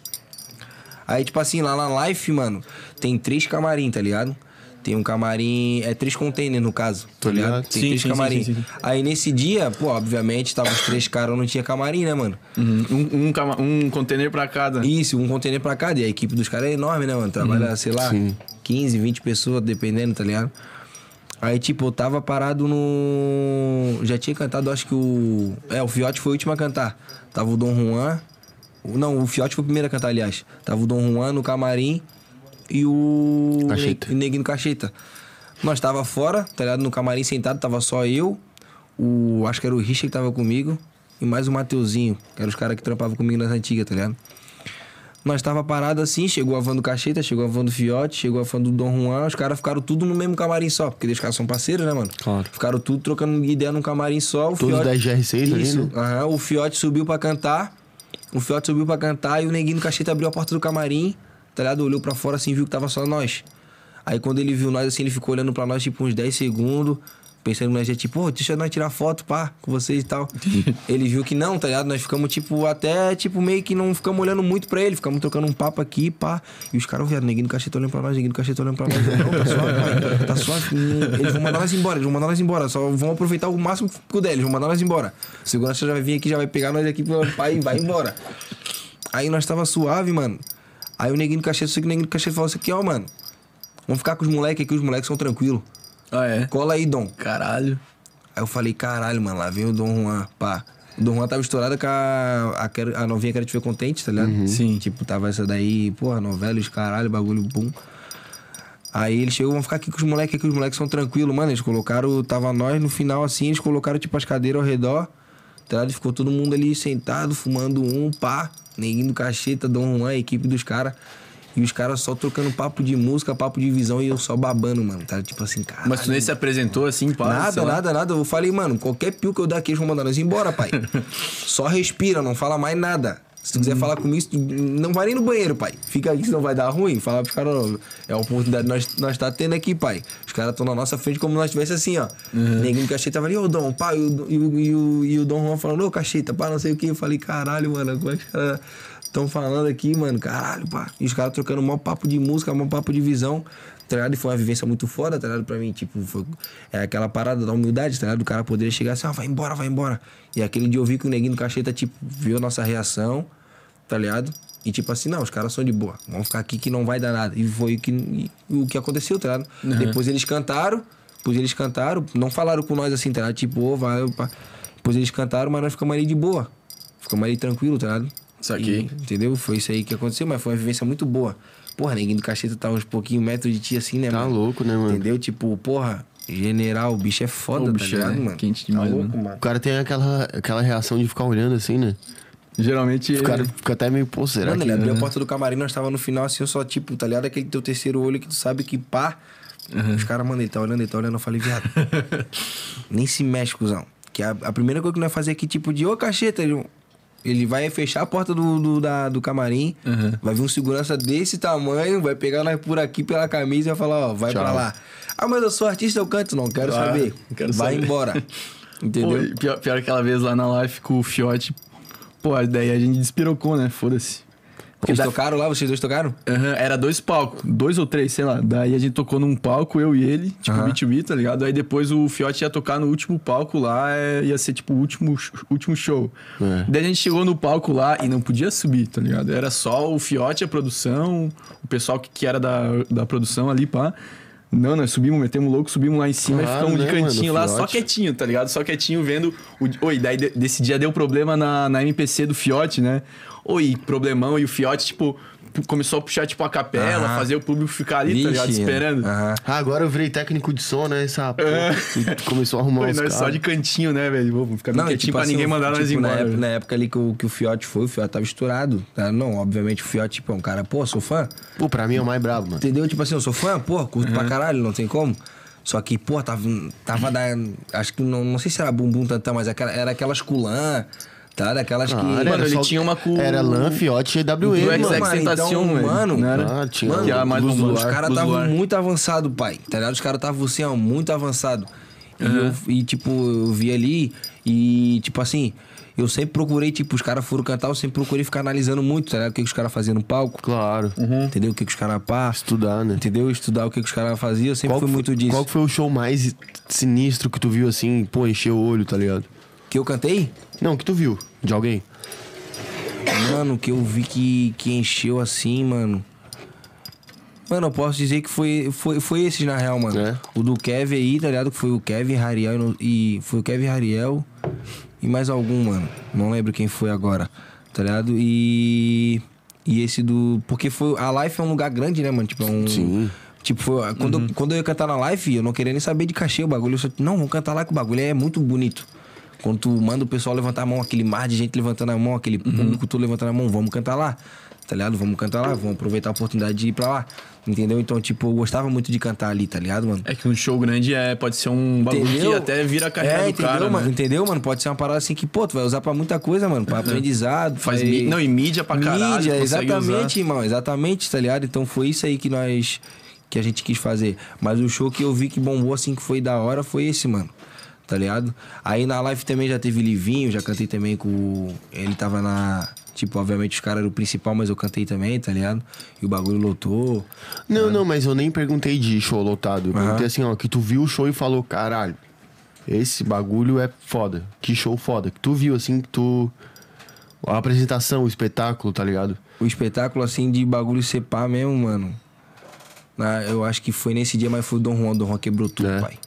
Aí, tipo assim, lá na live, mano, tem três camarim, tá ligado? Tem um camarim. É três containers, no caso. Tô tá ligado? ligado. Tem Sim, três sim, camarim. sim, sim. Aí nesse dia, pô, obviamente, tava os três caras, não tinha camarim, né, mano? Uhum. Um, um, cama- um container pra cada. Isso, um container pra cada. E a equipe dos caras é enorme, né, mano? Trabalha, sei lá, Sim. 15, 20 pessoas, dependendo, tá ligado? Aí, tipo, eu tava parado no. Já tinha cantado, acho que o. É, o Fiote foi o último a cantar. Tava o Dom Juan. Não, o Fiote foi o primeiro a cantar, aliás. Tava o Dom Juan no camarim e o. Cacheta. Ne- Neguinho Cacheta. Nós tava fora, tá ligado? No camarim sentado, tava só eu, o. Acho que era o Richard que tava comigo, e mais o Mateuzinho, que eram os caras que trampavam comigo nas antigas, tá ligado? Nós tava parado assim, chegou a van do Cacheta, chegou a van do Fiote, chegou a van do Dom Juan, os caras ficaram tudo no mesmo camarim só, porque os caras são parceiros, né, mano? Claro. Ficaram tudo trocando ideia num camarim só. O Todos Fiote... 10 GR6 ali, Isso, né? aham, o Fiote subiu pra cantar, o Fiote subiu pra cantar e o neguinho do Cacheta abriu a porta do camarim, tá ligado? Olhou pra fora assim, viu que tava só nós. Aí quando ele viu nós assim, ele ficou olhando pra nós tipo uns 10 segundos, pensando nós já tipo, pô, deixa nós tirar foto, pá, com vocês e tal. ele viu que não, tá ligado? Nós ficamos tipo até tipo meio que não ficamos olhando muito pra ele, ficamos trocando um papo aqui, pá. E os caras vieram, neguinho do cacheta olhando pra nós, neguinho do cacheta olhando pra nós. Não, tá suave, pai, tá suave. Eles vão mandar nós embora, eles vão mandar nós embora, só vão aproveitar o máximo que puder, eles vão mandar nós embora. O segurança já vai vir aqui, já vai pegar nós aqui, pai, e vai embora. Aí nós tava suave, mano. Aí o neguinho do que o neguinho do cacheta falou assim aqui, ó, mano. Vamos ficar com os moleques aqui, os moleques são tranquilos. Ah, é? Cola aí, Dom. Caralho. Aí eu falei, caralho, mano, lá vem o Dom Juan, pá. O Dom Juan tava estourado com a, a, a novinha Quero Te Ver Contente, tá ligado? Sim. Tipo, tava essa daí, porra, novela, os caralho, bagulho, bum. Aí ele chegou, vamos ficar aqui com os moleques, aqui os moleques são tranquilos, mano. Eles colocaram, tava nós no final assim, eles colocaram tipo as cadeiras ao redor, tá ligado? Ficou todo mundo ali sentado, fumando um, pá. Neguinho do cacheta, Dom Juan, a equipe dos caras. E os caras só trocando papo de música, papo de visão e eu só babando, mano. Tá tipo assim, cara. Mas tu nem se apresentou assim, pá? Nada, nada, nada. Eu falei, mano, qualquer pio que eu dar aqui, eles vão mandar nós embora, pai. Só respira, não fala mais nada. Se tu quiser Hum. falar comigo, não vai nem no banheiro, pai. Fica aqui, senão vai dar ruim. Fala pros caras, ó, é a oportunidade que nós, nós tá tendo aqui, pai. Os caras estão na nossa frente como nós tivesse assim, ó. Uhum. Neguinho do cacheta tava ali, ô Dom, pai, e o, e, o, e, o, e o Dom Juan falando, ô cacheta, pá, não sei o que. Eu falei, caralho, mano, como é que os caras estão falando aqui, mano? Caralho, pá. E os caras trocando maior papo de música, maior papo de visão. Tá ligado? E foi uma vivência muito foda, tá ligado? Pra mim, tipo, foi, é aquela parada da humildade, tá ligado? O cara poderia chegar assim, ó, vai embora, vai embora. E aquele dia eu vi que o neguinho do cacheta, tipo, viu a nossa reação, tá ligado? E tipo assim, não, os caras são de boa. Vamos ficar aqui que não vai dar nada. E foi o que, e o que aconteceu, tá ligado? Depois eles cantaram, depois eles cantaram, não falaram com nós assim, tá ligado? Tipo, ô, vai, opa. Depois eles cantaram, mas nós ficamos ali de boa. Ficamos ali tranquilo, tá ligado? Saquei. E, entendeu? Foi isso aí que aconteceu, mas foi uma vivência muito boa. Porra, neguinho do cacheta tá uns pouquinho metros de ti assim, né, Tá mano? louco, né, mano? Entendeu? Tipo, porra, general, o bicho é foda, O bicho tá ligado, é mano? quente demais, tá louco, mano. mano. O cara tem aquela, aquela reação de ficar olhando assim, né? Geralmente. O cara fica até meio, pô, será Mano, que... ele abriu a porta do camarim, nós tava no final assim, eu só, tipo, tá ligado? Aquele teu terceiro olho que tu sabe que pá. Os caras, mano, ele tá olhando, ele tá olhando, eu falei, viado. nem se mexe, cuzão. Que a, a primeira coisa que nós fazer aqui, tipo, de ô cacheta, ele, ele vai fechar a porta do, do, da- do camarim, vai vir um segurança desse tamanho, vai pegar nós por aqui pela camisa e vai falar, ó, vai Tchau. pra lá. Ah, mas eu sou artista, eu canto, não, quero Ah, saber. quero vai saber. embora. Pô, Entendeu? e pior, pior aquela vez lá na live com o Fiote. Pô, daí a gente despirocou, né? Foda-se. Vocês da- tocaram lá? Vocês dois tocaram? Aham, era dois palcos, dois ou três, sei lá. Daí a gente tocou num palco, eu e ele, tipo Aham. B2B, tá ligado? Aí depois o Fiote ia tocar no último palco lá, é, ia ser tipo o último, último show. É. Daí a gente chegou no palco lá e não podia subir, tá ligado? Era só o Fiote, a produção, o pessoal que, que era da, da produção ali, pá. Não, nós subimos, metemos louco, subimos lá em cima Claro, e ficamos de né, mano, cantinho lá, só quietinho, tá ligado? Só quietinho vendo. O... Oi, daí de- desse dia deu problema na, na MPC do Fiote, né? Oi, problemão, e o Fiote, tipo, começou a puxar, tipo, a capela, Aham. fazer o público ficar ali, tá ligado? Vixe, Esperando. Aham. Ah, agora eu virei técnico de som, né? Essa porra. E começou a arrumar uns nós só caras. de cantinho, né, velho? Vamos ficar bem Não, e quietinho tipo pra assim, ninguém mandar nós tipo, na embora. época, velho. na época ali que o, que o Fiote foi, o Fiote tava estourado. Tá? Não, obviamente o Fiote, tipo, é um cara, pô, sou fã. Pô, pra mim é o mais brabo, mano. Entendeu? Tipo assim, eu sou fã, pô, curto pra caralho, não tem como. Só que, pô, tava, tava da. Acho que não, não sei se era bumbum tantã, mas aquela, era aquelas culã, tá? Daquelas que. Ah, era Mano, ele só- tinha uma com- Era lã, fiote e AWE, Do mano. XX mano, Tentacion, então, mano, Não era? Ah, tinha Mano, Que a mais os, os caras estavam muito avançados, pai. Tá ligado? Os caras estavam assim, ó, muito avançado. E, eu, e, tipo, eu vi ali e, tipo assim, eu sempre procurei, tipo, os caras foram cantar, eu sempre procurei ficar analisando muito, tá ligado? O que, que os caras faziam no palco. Claro. Entendeu? O que, que os caras pá. Estudar, né? Entendeu? Estudar o que, que os caras faziam, eu sempre Qual fui foi- muito disso. Qual que foi o show mais sinistro que tu viu assim, pô, encheu o olho, tá ligado? Que eu cantei? Não, que tu viu de alguém. Mano, que eu vi que, que encheu assim, mano. Mano, eu posso dizer que foi, foi, foi esses, na real, mano. É? O do Kevin aí, tá ligado? Que foi o Kevin, Rariel e e. Foi o Kevin Rariel e mais algum, mano. Não lembro quem foi agora, tá ligado? E. E esse do. Porque foi. A live é um lugar grande, né, mano? Tipo, é um. Sim. Tipo, foi, quando, eu, quando eu ia cantar na live, eu não queria nem saber de cachê o bagulho. Eu só, não, vamos cantar lá que o bagulho é muito bonito. Quando tu manda o pessoal levantar a mão, aquele mar de gente levantando a mão, aquele público todo levantando a mão, vamos cantar lá. Tá ligado? Vamos cantar lá, vamos aproveitar a oportunidade de ir pra lá. Entendeu? Então, tipo, eu gostava muito de cantar ali, tá ligado, mano? É que um show grande é, pode ser um bagulho Entendeu? que até vira a carreira é, do entendeu, cara, mano? né? Entendeu, mano? Pode ser uma parada assim que, pô, tu vai usar pra muita coisa, mano. Pra aprendizado. Faz pra- Não, e mídia pra caralho. Mídia, exatamente, usar. irmão, exatamente, tá ligado? Então foi isso aí que nós que a gente quis fazer. Mas o show que eu vi que bombou assim que foi da hora foi esse, mano. Tá ligado? Aí na live também já teve Livinho, já cantei também com ele tava na Tipo, obviamente os caras eram o principal, mas eu cantei também, tá ligado? E o bagulho lotou. Não, não, mas eu nem perguntei de show lotado. Eu Aham. perguntei assim, ó, que tu viu o show e falou, caralho, esse bagulho é foda. Que show foda. Que tu viu, assim, que tu. A apresentação, o espetáculo, tá ligado? O espetáculo, assim, de bagulho pá mesmo, mano. Na- eu acho que foi nesse dia, mas foi o Dom Juan. Dom Juan quebrou tudo, É. pai.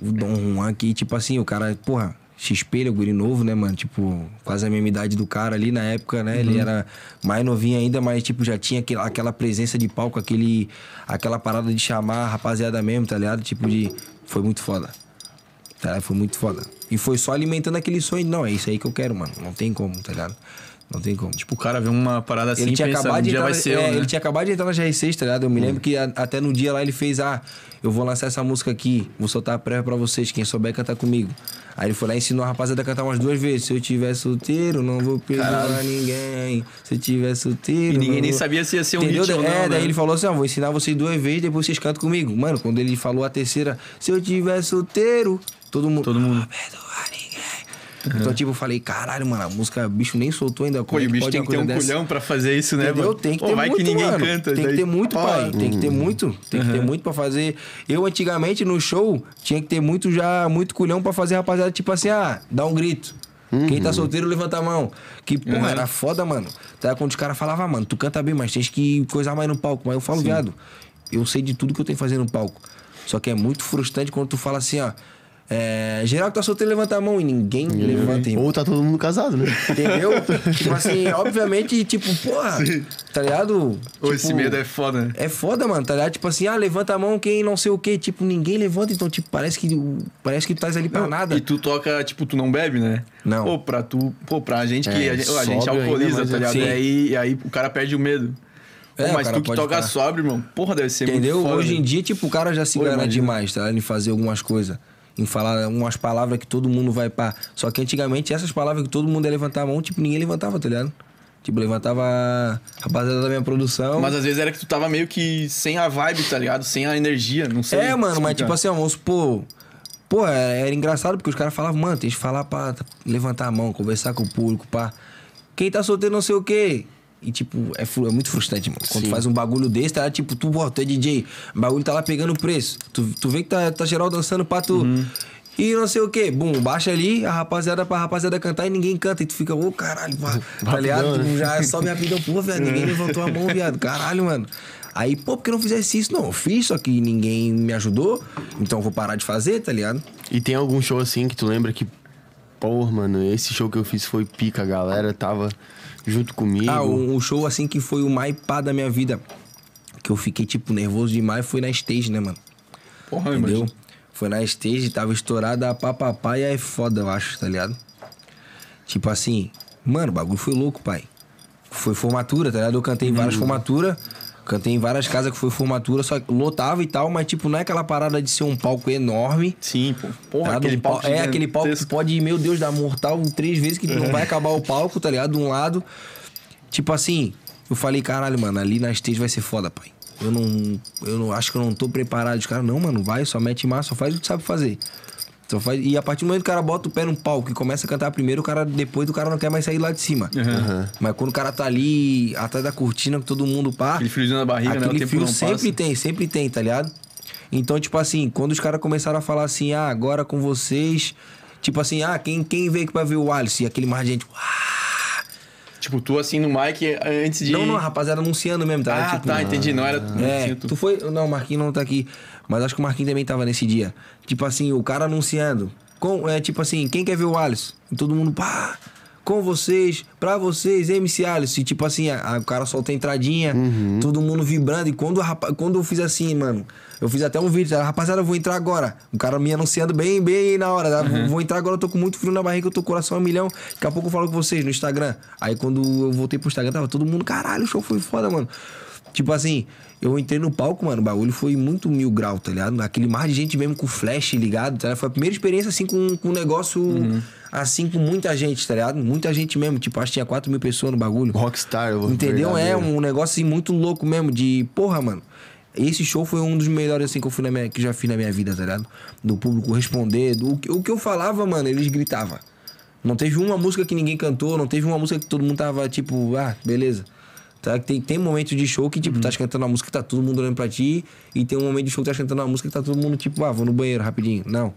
O Dom Juan que, tipo assim, o cara, porra, XP, ele é guri novo, né, mano? Tipo, quase a mesma idade do cara ali na época, né? Ele era mais novinho ainda, mas, tipo, já tinha aquela, aquela presença de palco, aquele, aquela parada de chamar a rapaziada mesmo, tá ligado? Tipo, de. Foi muito foda. Tá, ligado? foi muito foda. E foi só alimentando aquele sonho. Não, é isso aí que eu quero, mano. Não tem como, tá ligado? Não tem como. Tipo, o cara vê uma parada assim Ele tinha, pensa, acabado um de entrar, vai ser eu, é, né? ele tinha acabado de entrar na GR6, tá ligado? Eu me lembro que a- até no dia lá ele fez, ah, eu vou lançar essa música aqui, vou soltar a prévia pra vocês, quem souber cantar comigo. Aí ele foi lá e ensinou a rapaziada a cantar umas duas vezes. Se eu tiver solteiro, não vou perdoar ninguém. Se eu tiver solteiro. E ninguém não nem vou- sabia se ia ser um Entendeu? hit ou é, não, daí né? ele falou assim: ó, vou ensinar vocês duas vezes, depois vocês cantam comigo. Mano, quando ele falou a terceira, se eu tiver solteiro, todo mundo. Todo mundo. Não ninguém. Então, tipo, eu falei, caralho, mano, a música, bicho nem soltou ainda. Pô, e é o que bicho pode tem que ter um dessa? culhão pra fazer isso, né, Entendeu? mano? Tem que Pô, ter vai muito, que ninguém mano. canta. Tem que daí- ter muito, pai. Tem que ter muito. Tem que ter muito pra fazer. Eu, antigamente, no show, tinha que ter muito já, muito culhão pra fazer rapaziada, tipo assim, ah, dá um grito. Quem tá solteiro, levanta a mão. Que, porra, era foda, mano. Tá, quando os caras falavam, ah, mano, tu canta bem, mas tens que coisar mais no palco. Mas eu falo, viado, eu sei de tudo que eu tenho que fazer no palco. Só que é muito frustrante quando tu fala assim, ó. É, geral que tá solteiro, levanta a mão e ninguém levanta, irmão. Ou tá todo mundo casado, né? Entendeu? tipo assim, obviamente, tipo, porra, tá ligado? Ô, Tipo, esse medo é foda, né? é foda, mano, tá ligado? Tipo assim, ah, levanta a mão quem não sei o quê. Tipo, ninguém levanta, então, tipo, parece que, parece que tu estás ali pra nada. E tu toca, tipo, tu não bebe, né? Não. Pô, pra tu. Pô, pra gente que. É, a gente, a gente alcooliza, tá é- ligado? Sim. E aí, e aí o cara perde o medo. Pô, É, o mas tu que toca ficar- sóbrio, irmão, porra, deve ser Entendeu? muito foda. Hoje em né? dia, tipo, o cara já se Pô, imagina. demais, tá? Em fazer algumas coisas. Em falar umas palavras que todo mundo vai pá. Só que antigamente, essas palavras que todo mundo ia levantar a mão, tipo, ninguém levantava, tá ligado? Tipo, levantava a rapaziada da minha produção. Mas às vezes era que tu tava meio que sem a vibe, tá ligado? Sem a energia, não sei. É, mano, mas tipo assim, ó, vamos supor. Pô, é- era engraçado porque os caras falavam, mano, tem que falar pra levantar a mão, conversar com o público, pá. Quem tá solteiro não sei o quê. E, tipo, é, é muito frustrante, mano. Quando Sim. tu faz um bagulho desse, tá? Tipo, tu, pô, tu é DJ, o bagulho tá lá pegando preço. Tu, tu vê que tá, tá geral dançando pra tu. Uhum. E não sei o quê. Bum, baixa ali, a rapaziada pra rapaziada cantar e ninguém canta. E tu fica, ô, caralho, vá, tá ligado? Tu né? já sobe rapidão, pô, velho, ninguém levantou a mão, viado. Caralho, mano. Aí, pô, por que não fizesse isso? Não, eu fiz, só que ninguém me ajudou. Então eu vou parar de fazer, tá ligado? E tem algum show assim que tu lembra que, porra, mano, esse show que eu fiz foi pica, a galera tava junto comigo. Ah, um, um show assim que foi o mais pá da minha vida. Que eu fiquei, tipo, nervoso demais foi na stage, né, mano? Porra, Entendeu? imagina. Foi na stage, tava estourada a papapá e é foda, eu acho, tá ligado? Tipo assim, mano, o bagulho foi louco, pai. Foi formatura, tá ligado? Eu cantei em várias formaturas, cantei em várias casas que foi formatura, só que lotava e tal, mas tipo, não é aquela parada de ser um palco enorme. Sim, pô. Porra, tá aquele Um palco É aquele palco que pode, meu Deus, dar mortal três vezes que não vai acabar o palco, tá ligado? De um lado. Tipo assim, eu falei, caralho, mano, ali na stage vai ser foda, pai. Eu não. Eu não acho que eu não tô preparado. Os caras, não, mano, vai, só mete massa, só faz o que sabe fazer. Só faz, e a partir do momento que o cara bota o pé no palco e começa a cantar primeiro, o cara, depois do cara não quer mais sair lá de cima. Mas quando o cara tá ali atrás da cortina, com todo mundo pá. Aquele friozinho na barriga, né? O Aquele tempo frio não sempre passa. tem, sempre tem, tá ligado? Então, tipo assim, quando os caras começaram a falar assim, ah, agora com vocês. Tipo assim, ah, quem, quem veio aqui pra ver o Alice? E aquele mar de gente. "Ah". Tipo, tu assim no mic antes de. Não, não, a rapaziada anunciando mesmo, tá? Ah, Tipo, tá, entendi. Não era. É, tu- tu foi. Não, o Marquinhos não tá aqui. Mas acho que o Marquinhos também tava nesse dia. Tipo assim, o cara anunciando. Com, é tipo assim, quem quer ver o Alice? E todo mundo, pá, com vocês, pra vocês, MC Alice. E tipo assim, a- a- o cara solta a entradinha, todo mundo vibrando. E quando, quando eu fiz assim, mano, eu fiz até um vídeo, rapaziada, eu vou entrar agora. O cara me anunciando bem, bem na hora. tá? Vou entrar agora, eu tô com muito frio na barriga, eu tô com o coração a milhão. Daqui a pouco eu falo com vocês no Instagram. Aí quando eu voltei pro Instagram, tava todo mundo, caralho, o show foi foda, mano. Tipo assim, eu entrei no palco, mano, o bagulho foi muito mil grau, tá ligado? Aquele mar de gente mesmo com flash ligado, tá ligado? Foi a primeira experiência, assim, com, com um negócio, assim, com muita gente, tá ligado? Muita gente mesmo, tipo, acho que tinha 4 mil pessoas no bagulho. Rockstar, Entendeu? É verdadeiro. um negócio assim muito louco mesmo de, porra, mano. Esse show foi um dos melhores assim que eu fui na minha, que já fiz na minha vida, tá ligado? Do público responder, do o que- o que eu falava, mano, eles gritavam. Não teve uma música que ninguém cantou, não teve uma música que todo mundo tava tipo, ah, beleza. Tá? Tem, tem momentos de show que, tipo, Uhum. tá cantando uma música que tá todo mundo olhando pra ti, e tem um momento de show que tá cantando uma música que tá todo mundo, tipo, ah, vou no banheiro rapidinho. Não.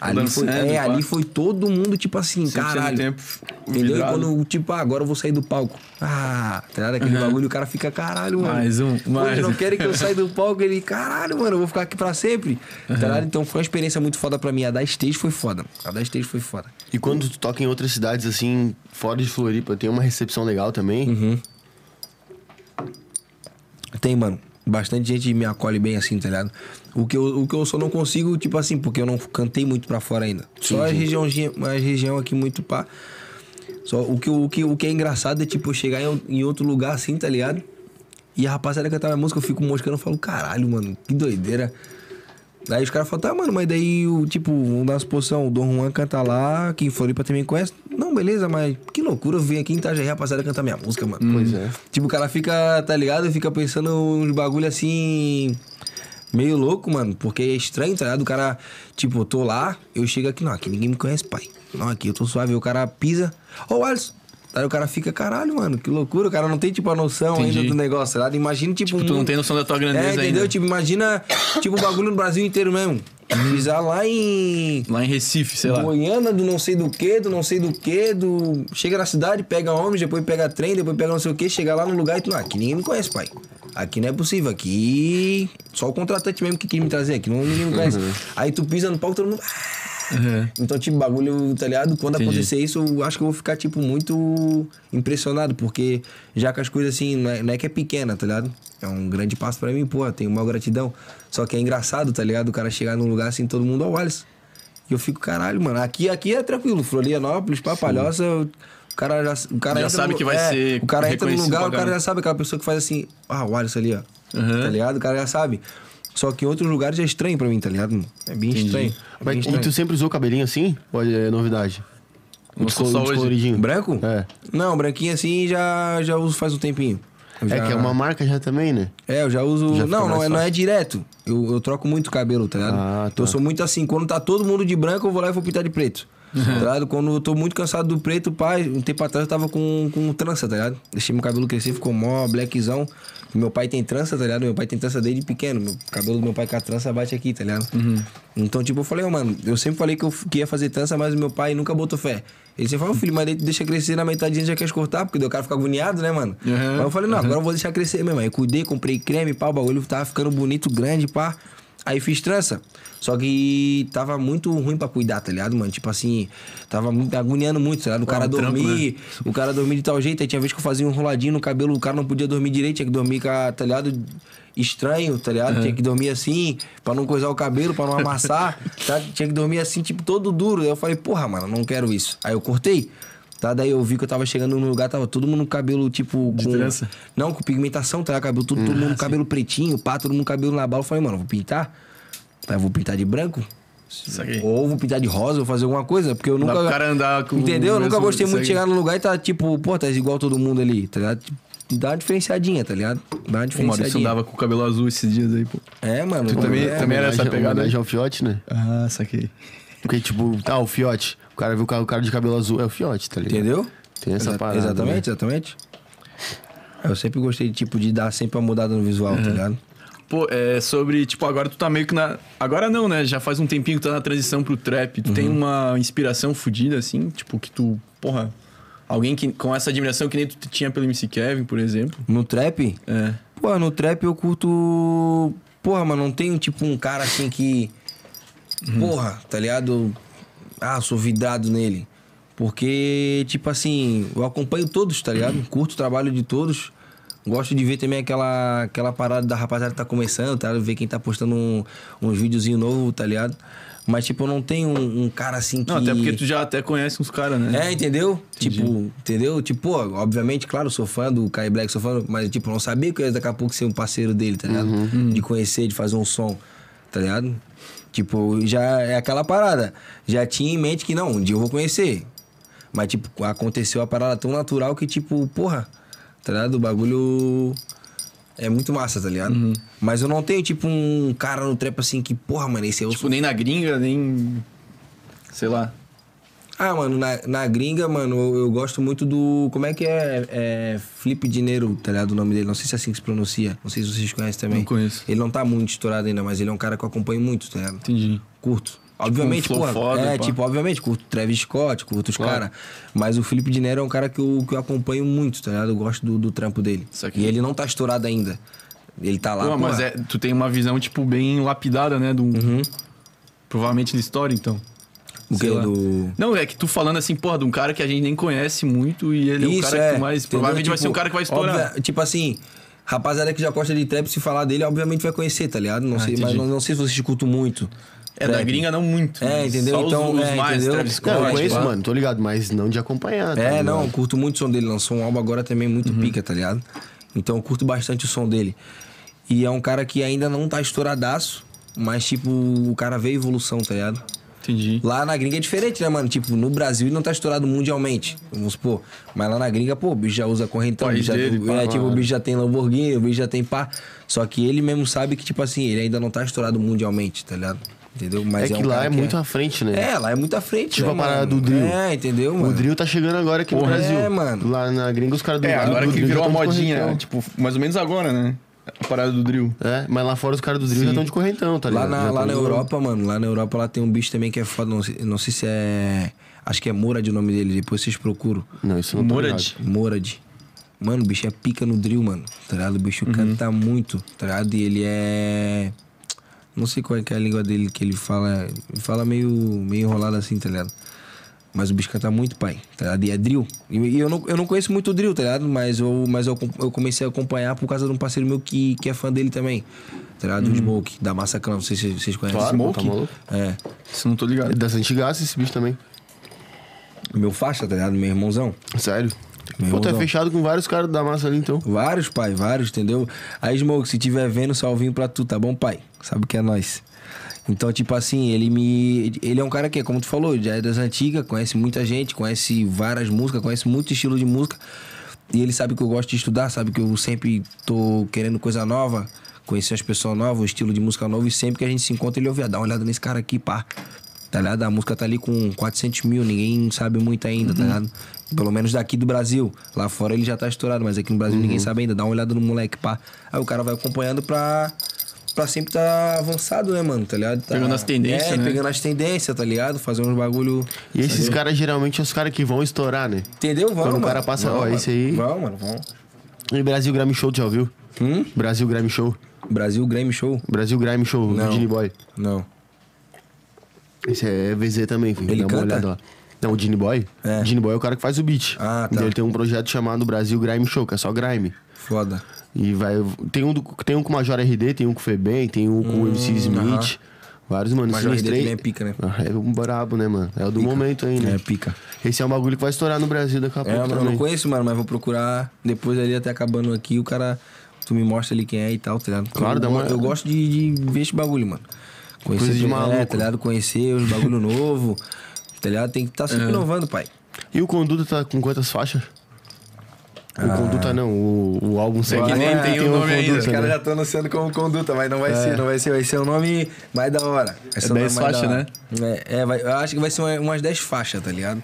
Ali foi, é, ali foi todo mundo, tipo assim, 100% do caralho. tempo Entendeu? E quando, tipo, ah, agora eu vou sair do palco. Ah, tá ligado? Aquele bagulho, o cara fica, caralho, mano. Mais um, mais eles não querem que eu saia do palco. Ele, caralho, mano, eu vou ficar aqui pra sempre. Tá ligado? Então foi uma experiência muito foda pra mim. A da stage foi foda. A da stage foi foda. E quando tu toca em outras cidades, assim, fora de Floripa, tem uma recepção legal também? Uhum. Tem, mano. Bastante gente me acolhe bem assim, tá ligado? O que, eu, o que eu só não consigo, tipo assim, porque eu não cantei muito pra fora ainda. Só a regiãozinha, a região aqui muito pá. Só o que, o que, o que é engraçado é, tipo, eu chegar em, em outro lugar assim, tá ligado? E a rapaziada cantar minha música, eu fico moscando e falo, caralho, mano, que doideira. Aí os caras falam, tá, mano, mas daí, o, tipo, vamos dar uma suposição, o Dom Juan canta lá, que em Floripa também conhece. Não, beleza, mas que loucura eu vir aqui em Itajaí, a rapaziada cantar minha música, mano. Pois é. Tipo, o cara fica, tá ligado? Fica pensando uns bagulho assim. Meio louco, mano. Porque é estranho, tá ligado? O cara, tipo, eu tô lá, eu chego aqui, não, aqui ninguém me conhece, pai. Não, aqui eu tô suave. O cara pisa. Ô, Alisson. Aí o cara fica, caralho, mano, que loucura. O cara não tem, tipo, a noção Entendi. ainda do negócio, tá ligado? Imagina, tipo. Tipo, tu não um- tem noção da tua grandeza É, entendeu? ainda. Tipo, imagina, tipo, o bagulho no Brasil inteiro mesmo. Pisar lá em. Lá em Recife, sei lá. Goiânia, do não sei do que, do não sei do que, do. Chega na cidade, pega ônibus, depois pega trem, depois pega não sei o que, chega lá no lugar e tu. Não, aqui ninguém me conhece, pai. Aqui não é possível, aqui. Só o contratante mesmo que quis me trazer, aqui não, ninguém me conhece. Aí tu pisa no palco, todo mundo. Uhum. Então, tipo, bagulho, tá ligado? Quando Entendi. acontecer isso, eu acho que eu vou ficar, tipo, muito impressionado, porque já que as coisas assim, não é, não é que é pequena, tá ligado? É um grande passo pra mim, pô, tenho uma gratidão. Só que é engraçado, tá ligado? O cara chegar num lugar assim, todo mundo, ó, Alisson. E eu fico, caralho, mano, aqui, aqui é tranquilo, Florianópolis, Papalhoça, o cara já, o cara Já sabe no- que vai é, ser O cara entra no lugar, o cara já sabe, aquela pessoa que faz assim, ah, o Alisson ali, ó. Uhum. Tá ligado? O cara já sabe. Só que em outros lugares é estranho pra mim, tá ligado? É bem Entendi. estranho. É bem Mas, e estranho. tu sempre usou cabelinho assim? Ou é novidade? O Mostrou descol- só o hoje. descoloridinho. Branco? É. Não, branquinho assim já, já uso faz um tempinho. É já- que é uma marca já também, né? É, eu já uso. Já não, não é, não é direto. Eu, eu troco muito cabelo, tá ligado? Ah, tá. Eu sou muito assim, quando tá todo mundo de branco, eu vou lá e vou pintar de preto. Tá ligado? Quando eu tô muito cansado do preto, pai, um tempo atrás eu tava com, com trança, tá ligado? Deixei meu cabelo crescer, ficou mó blackzão. Meu pai tem trança, tá ligado? Meu pai tem trança desde pequeno. Meu cabelo do meu pai com a trança bate aqui, tá ligado? Então, tipo, eu falei, ó, mano, eu sempre falei que eu que ia fazer trança, mas meu pai nunca botou fé. Ele sempre falou, filho, mas deixa crescer na metade já quer cortar, porque daí o cara fica agoniado, né, mano? Uhum, Mas eu falei, não, agora eu vou deixar crescer mesmo. Aí cuidei, comprei creme, pá, o bagulho tava ficando bonito, grande, pá. Aí fiz trança. Só que tava muito ruim pra cuidar, tá ligado, mano? Tipo assim, tava muito, agoniando muito, tá ligado? O cara um trampo, dormir, o cara dormir de tal jeito. Aí tinha vez que eu fazia um enroladinho no cabelo, o cara não podia dormir direito, tinha que dormir com a, tá ligado? Estranho, tá ligado? Tinha que dormir assim, pra não coisar o cabelo, pra não amassar. tá? Tinha que dormir assim, tipo, todo duro. Aí eu falei, porra, mano, não quero isso. Aí eu cortei. Tá, daí eu vi que eu tava chegando no lugar, tava todo mundo com cabelo, tipo, com. trança? Não, com pigmentação, tá? Cabelo, todo, todo mundo com cabelo pretinho, pá, todo mundo com cabelo na bala. Eu falei, mano, vou pintar. Tá, eu vou pintar de branco. Ou vou pintar de rosa, vou fazer alguma coisa, porque eu Dá nunca. pro cara andar com Entendeu? Eu nunca gostei muito de chegar no lugar e tá tipo, pô, tá igual todo mundo ali, tá ligado? Tipo, Dá uma diferenciadinha, tá ligado? Dá uma O Maurício diferenciadinha. andava com o cabelo azul esses dias aí, pô. É, mano. Tu também- é, também era essa pegada aí? homenagem ao Fiote, né? Ah, saquei. Porque, tipo, tá, o Fiote. O cara viu o cara, o cara de cabelo azul, é o Fiote, tá ligado? Entendeu? Tem essa Exa- parada, Exatamente, né? exatamente. Eu sempre gostei, tipo, de dar sempre uma mudada no visual, tá ligado? Pô, é sobre, tipo, agora tu tá meio que na. Agora não, né? Já faz um tempinho que tu tá na transição pro trap. Tu Uhum. tem uma inspiração fodida, assim, tipo, que tu. Porra. Alguém que, com essa admiração que nem tu tinha pelo MC Kevin, por exemplo. No trap, É. Pô, no trap eu curto. Porra, mano, não tenho tipo um cara assim que. Porra, tá ligado? Ah, sou vidrado nele. Porque, tipo assim, eu acompanho todos, tá ligado? Curto o trabalho de todos. Gosto de ver também aquela, aquela parada da rapaziada que tá começando, tá? ligado? Ver quem tá postando um, uns videozinhos novos, tá ligado? Mas, tipo, eu não tenho um, um cara assim que. Não, até porque tu já até conhece uns caras, né? É, entendeu? Tipo, entendeu? Tipo, pô, obviamente, claro, sou fã do Kai Black, sou fã, mas, tipo, não sabia que eu ia daqui a pouco ser um parceiro dele, tá ligado? De conhecer, de fazer um som, tá ligado? Tipo, já é aquela parada. Já tinha em mente que não, um dia eu vou conhecer. Mas, tipo, aconteceu a parada tão natural que, tipo, porra, tá ligado? O bagulho é muito massa, tá ligado? Mas eu não tenho, tipo, um cara no trap assim que, porra, mano, esse é o Tipo, nem na gringa, nem. Sei lá. Ah, mano, na, na gringa, mano, eu, eu gosto muito do. Como é que é? É Flip Dinheiro, tá ligado? O nome dele. Não sei se é assim que se pronuncia. Não sei se vocês conhecem também. Não conheço. Ele não tá muito estourado ainda, mas ele é um cara que eu acompanho muito, tá ligado? Entendi. Curto. Obviamente, um flow porra, foda, é, pá. tipo, obviamente, curto Travis Scott, curto os Claro. caras. Mas o Felipe Dinero é um cara que eu, que eu acompanho muito, tá ligado? Eu gosto do, do trampo dele. E ele não tá estourado ainda. Ele tá lá, Pô, mas é, tu tem uma visão, tipo, bem lapidada, né? Do, Provavelmente da história, então. O sei que? Do... Não, é que tu falando assim, porra, de um cara que a gente nem conhece muito e ele é o cara que tu mais. entendeu? Provavelmente vai Tipo, ser um cara que vai estourar. óbvia- tipo assim, rapaziada que já gosta de trap, se falar dele, obviamente vai conhecer, tá ligado? Não sei, mas Ah, entendi. não, não sei se vocês escutam muito. É, da trap. gringa não muito. É, mas entendeu? Só os- Então, os, é, mais, entendeu? Travis Scott. Não, eu conheço, pá. mano, tô ligado, mas não de acompanhar. tá É, ligado? não, eu curto muito o som dele. Lançou um álbum agora também muito pica, tá ligado? Então eu curto bastante o som dele. E é um cara que ainda não tá estouradaço, mas tipo, o cara veio evolução, tá ligado? Entendi. Lá na gringa é diferente, né, mano? Tipo, no Brasil ele não tá estourado mundialmente, vamos supor. Mas lá na gringa, pô, o bicho já usa correntão, o País bicho já, dele, pá, é, tipo, o bicho já tem Lamborghini, o bicho já tem pá. Só que ele mesmo sabe que, tipo assim, ele ainda não tá estourado mundialmente, tá ligado? Entendeu? Mas É que um lá é que muito à frente, né? É, lá é muito à frente, Tipo né, a parada mano? do drill. É, entendeu, mano? O drill tá chegando agora aqui no Porra, Brasil. é, mano. Lá na gringa os caras do É, agora do que virou a modinha, correntão. tipo, mais ou menos agora, né? A parada do drill. É, mas lá fora os caras do drill já estão de correntão, tá Lá ligado? na, lá na Europa, mano, lá na Europa lá tem um bicho também que é foda, não sei, não sei se é. Acho que é Morad o nome dele, depois vocês procuram. Não, isso não Morad. ligado. Morad. Mano, o bicho é pica no drill, mano. Tá ligado? O bicho canta muito, tá ligado? E ele é. Não sei qual é, que é a língua dele que ele fala. Ele fala meio, meio enrolado assim, tá ligado? Mas o bicho canta muito, pai, tá ligado? E é drill. E, eu, não, eu não conheço muito o drill, tá ligado? Mas, eu, mas eu, eu comecei a acompanhar por causa de um parceiro meu que, que é fã dele também. Tá ligado? Do Smoke, da Massa Clan. Não sei se vocês conhecem. Claro, Smoke? tá maluco. É. Isso eu não tô ligado. É das antigas esse bicho também. Meu faixa, tá ligado? Meu irmãozão. Sério. Meu Pô, é irmãozão. fechado com vários caras da massa ali, então. Vários, pai, vários, entendeu? Aí, Smoke, se tiver vendo, salvinho pra tu, tá bom, pai? Sabe que é nós. Então, tipo assim, ele me. Ele é um cara que, como tu falou, já é das antigas, conhece muita gente, conhece várias músicas, conhece muito estilo de música. E ele sabe que eu gosto de estudar, sabe que eu sempre tô querendo coisa nova, conhecer as pessoas novas, um estilo de música novo. E sempre que a gente se encontra, ele ouve, "Ah, dá uma olhada nesse cara aqui, pá. Tá ligado? A música tá ali com 400 mil, ninguém sabe muito ainda, tá ligado? Pelo menos daqui do Brasil. Lá fora ele já tá estourado, mas aqui no Brasil ninguém sabe ainda. Dá uma olhada no moleque, pá. Aí o cara vai acompanhando pra, pra sempre tá avançado, né, mano? Tá ligado? Tá- Pegando as tendências, É, né? pegando as tendências, tá ligado? Fazer uns bagulho. E esses caras geralmente são os caras que vão estourar, né? Entendeu? Vamos, Quando o mano. cara passa, Vamos, ó, mano. esse aí- Vamos, mano, vamos. E Brasil Grammy Show, tu já ouviu? Hum? Brasil Grammy Show. Brasil Grammy Show? Brasil Grammy Show, Não. do Gini Boy. Não. Esse é VZ também, filho. Ele Dá uma canta? olhada lá. Não, o Gini Boy. É. Gini Boy é o cara que faz o beat. Ah, tá. Então ele tem um projeto chamado Brasil Grime Show, que é só grime. Foda. E vai. Tem um, do- tem um com o Major RD, tem um com o Febem, tem um com o MC Smith. Hum, aham. Vários, mano. Major RD três- também é pica, né? Ah, é um brabo, né, mano? É o do momento ainda. É, pica. Esse é um bagulho que vai estourar no Brasil daqui a É, pouco mano, eu não conheço, mano, mas vou procurar. Depois ali, até acabando aqui, o cara. Tu me mostra ali quem é e tal, tá ligado? Claro, eu, dá uma- Eu gosto de, de ver esse bagulho, mano. Conhecer Coisa de é, maluco. tá ligado? Conhecer os bagulho novo. Tá ligado? Tem que estar tá sempre inovando, pai. E o Conduta tá com quantas faixas? Ah. O Conduta não, o, o álbum que nem tem o nome ainda, Os caras já estão anunciando como conduta, mas não vai ser, não vai ser. Vai ser um nome mais da hora. Vai ser um 10 nome mais da faixas, hora. É, é, vai- eu acho que vai ser uma- umas 10 faixas, tá ligado?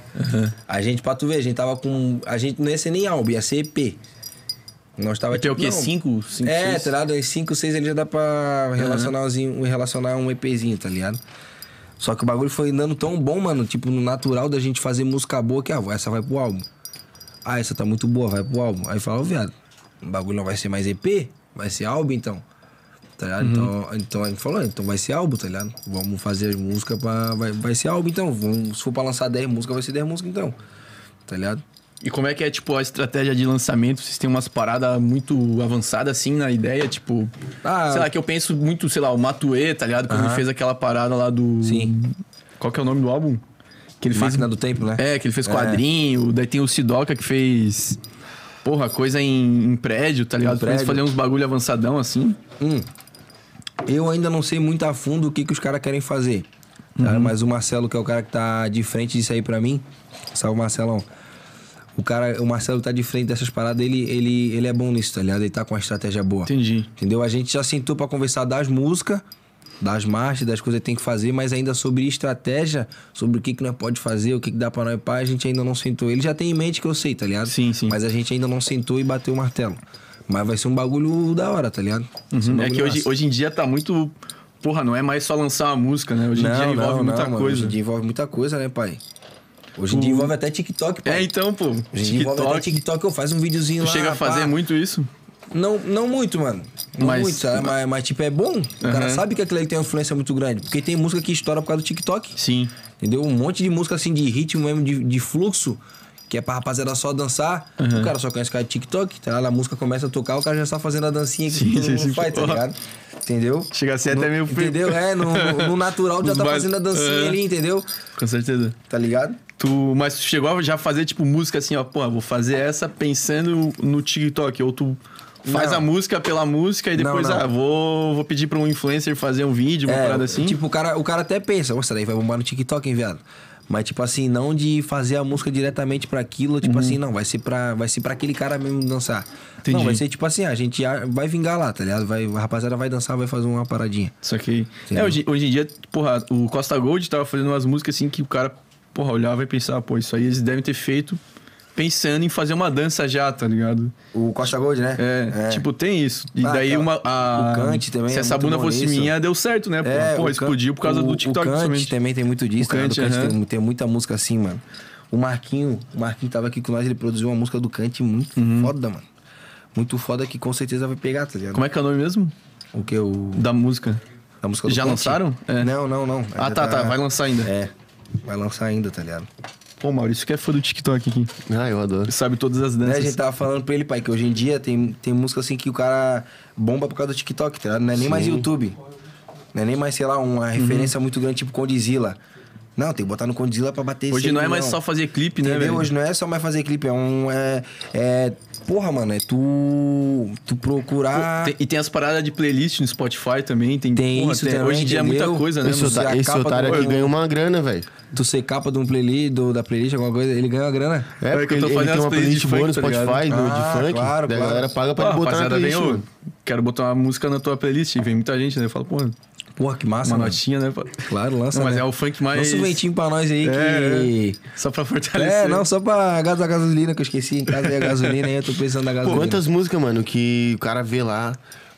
A gente, pra tu ver, a gente tava com. A gente não ia ser nem álbum, ia ser EP. Nós tava Tem o quê? não, 5? 5, é, tá ligado? Em 5, 6 ele já dá pra relacionar, um, relacionar um EPzinho, tá ligado? Só que o bagulho foi dando tão bom, mano, tipo, no natural da gente fazer música boa que, ah, essa vai pro álbum. Ah, essa tá muito boa, vai pro álbum. Aí fala, ô viado, o bagulho não vai ser mais EP? Vai ser álbum então? Tá ligado? Então, então a gente falou, então vai ser álbum, tá ligado? Vamos fazer as músicas pra. Vai, vai ser álbum então. Vamos, se for pra lançar 10 músicas, vai ser 10 músicas então. Tá ligado? E como é que é, tipo, a estratégia de lançamento? Vocês têm umas paradas muito avançadas, assim, na ideia? Tipo, Ah, sei lá, que eu penso muito, sei lá, o Matue, tá ligado? Quando ele fez aquela parada lá do... Sim. Qual que é o nome do álbum? Que ele Máquina fez... do Tempo, né? É, que ele fez quadrinho. Daí tem o Sidoca que fez... Porra, coisa em, em prédio, tá ligado? Eles prédio. fazerem uns bagulho avançadão, assim. Hum. Eu ainda não sei muito a fundo o que, que os caras querem fazer. tá? Mas o Marcelo, que é o cara que tá de frente disso aí pra mim. Salve, Marcelão. O cara, o Marcelo tá de frente dessas paradas, ele, ele, ele é bom nisso, tá ligado? Ele tá com uma estratégia boa. Entendi. Entendeu? A gente já sentou pra conversar das músicas, das marchas, das coisas que tem que fazer, mas ainda sobre estratégia, sobre o que, que nós pode fazer, o que, que dá pra nós pá, a gente ainda não sentou. Ele já tem em mente que eu sei, tá ligado? Sim, sim. Mas a gente ainda não sentou e bateu o martelo. Mas vai ser um bagulho da hora, tá ligado? Ser um Uhum. É que hoje, massa. hoje em dia tá muito... Porra, não é mais só lançar uma música, né? Hoje em dia envolve muita mano, coisa. Hoje em dia envolve muita coisa, né, pai? Hoje em dia envolve até TikTok, pai. É, então, pô. Hoje em dia envolve até TikTok. TikTok, eu faço um videozinho Tu lá. chega a fazer pá. muito isso? Não, não muito, mano. Não Mas- muito, sabe? Mas, mas, tipo, é bom. O cara sabe que aquilo ali tem uma influência muito grande. Porque tem música que estoura por causa do TikTok. Sim. Entendeu? Um monte de música assim de ritmo mesmo, de, de fluxo, que é pra rapaziada só dançar. O cara só conhece o cara de TikTok, tá? lá, A música começa a tocar, o cara já está fazendo a dancinha que Sim, todo mundo sim. faz, tá ligado? Entendeu? Chega a ser No- até meio... Entendeu? É, no, no- no natural já tá fazendo a dancinha É. ali, entendeu? Com certeza. Tá ligado? Tu, mas tu chegou a já fazer, tipo, música assim, ó, pô, vou fazer essa pensando no TikTok, ou tu faz Não. a música pela música e depois, Não, não. ah, vou, vou pedir pra um influencer fazer um vídeo, uma É, parada assim. Tipo, o cara, o cara até pensa, nossa, daí vai bombar no TikTok, hein, viado? Mas, tipo assim, não de fazer a música diretamente pra aquilo, tipo assim, não, vai ser pra, vai ser pra aquele cara mesmo dançar. Entendi. Não, vai ser tipo assim, a gente vai vingar lá, tá ligado? Vai, a rapaziada vai dançar, vai fazer uma paradinha. Só que. É, hoje, hoje em dia, porra, o Costa Gold tava fazendo umas músicas assim que o cara, porra, olhava e pensava, pô, isso aí eles devem ter feito pensando em fazer uma dança já, tá ligado? O Costa Gold, né? É, tipo, tem isso. E Ah, daí aquela- uma. A, o Kant também Se é essa bunda fosse nisso. minha, deu certo, né? Pô, É, o explodiu por causa o, do TikTok, O Kant também tem muito disso, O tá? Kant, O Kant tem, tem muita música assim, mano. O Marquinho, o Marquinho tava aqui com nós, ele produziu uma música do Kant muito Uhum. foda, mano. Muito foda que com certeza vai pegar, tá ligado? Como é que é o nome mesmo? O que? O... Da música. A música do Já Kant? lançaram? É. Não, não, não. Ah, Ainda tá, tá. Vai lançar ainda. É. Vai lançar ainda, tá ligado? Pô, Maurício que é fã do TikTok aqui. Ah, eu adoro. Sabe todas as Né, a danças. gente tava falando pra ele, pai, que hoje em dia tem, tem música assim que o cara bomba por causa do TikTok, tá? Não é nem mais YouTube. Não é nem mais, sei lá, uma referência muito grande, tipo Condizila. Não, tem que botar no Condizila pra bater Hoje 100 não é mais milhão. só fazer clipe, né, Entendeu? velho? Hoje não é só mais fazer clipe, é um. É, é, porra, mano, é tu. Tu procurar. Tem- e tem as paradas de playlist no Spotify também. Tem, Tem porra, isso também, Hoje em dia é muita coisa, né? Esse, ota- a esse capa otário do- aqui ganha uma grana, velho. Tu ser capa de um playlist, do, da playlist, alguma coisa, ele ganha uma grana. É, É porque eu ele, ele tem uma playlist boa no tá Spotify, ligado? do, Ah, de funk. claro, daí a claro. galera paga pra Pô, ele botar na vem, playlist, ô, mano. quero botar uma música na tua playlist. E vem muita gente, né? Eu falo, pô, Porra, que massa, uma mano. notinha, né? pô? Claro, lança. Não, mas né? é o funk mais. Lança um ventinho pra nós aí É, que. Só pra fortalecer. É, não, só pra gastar gasolina, que eu esqueci. Em casa é gasolina, aí eu tô pensando na Pô, gasolina. quantas músicas, mano, que o cara vê lá,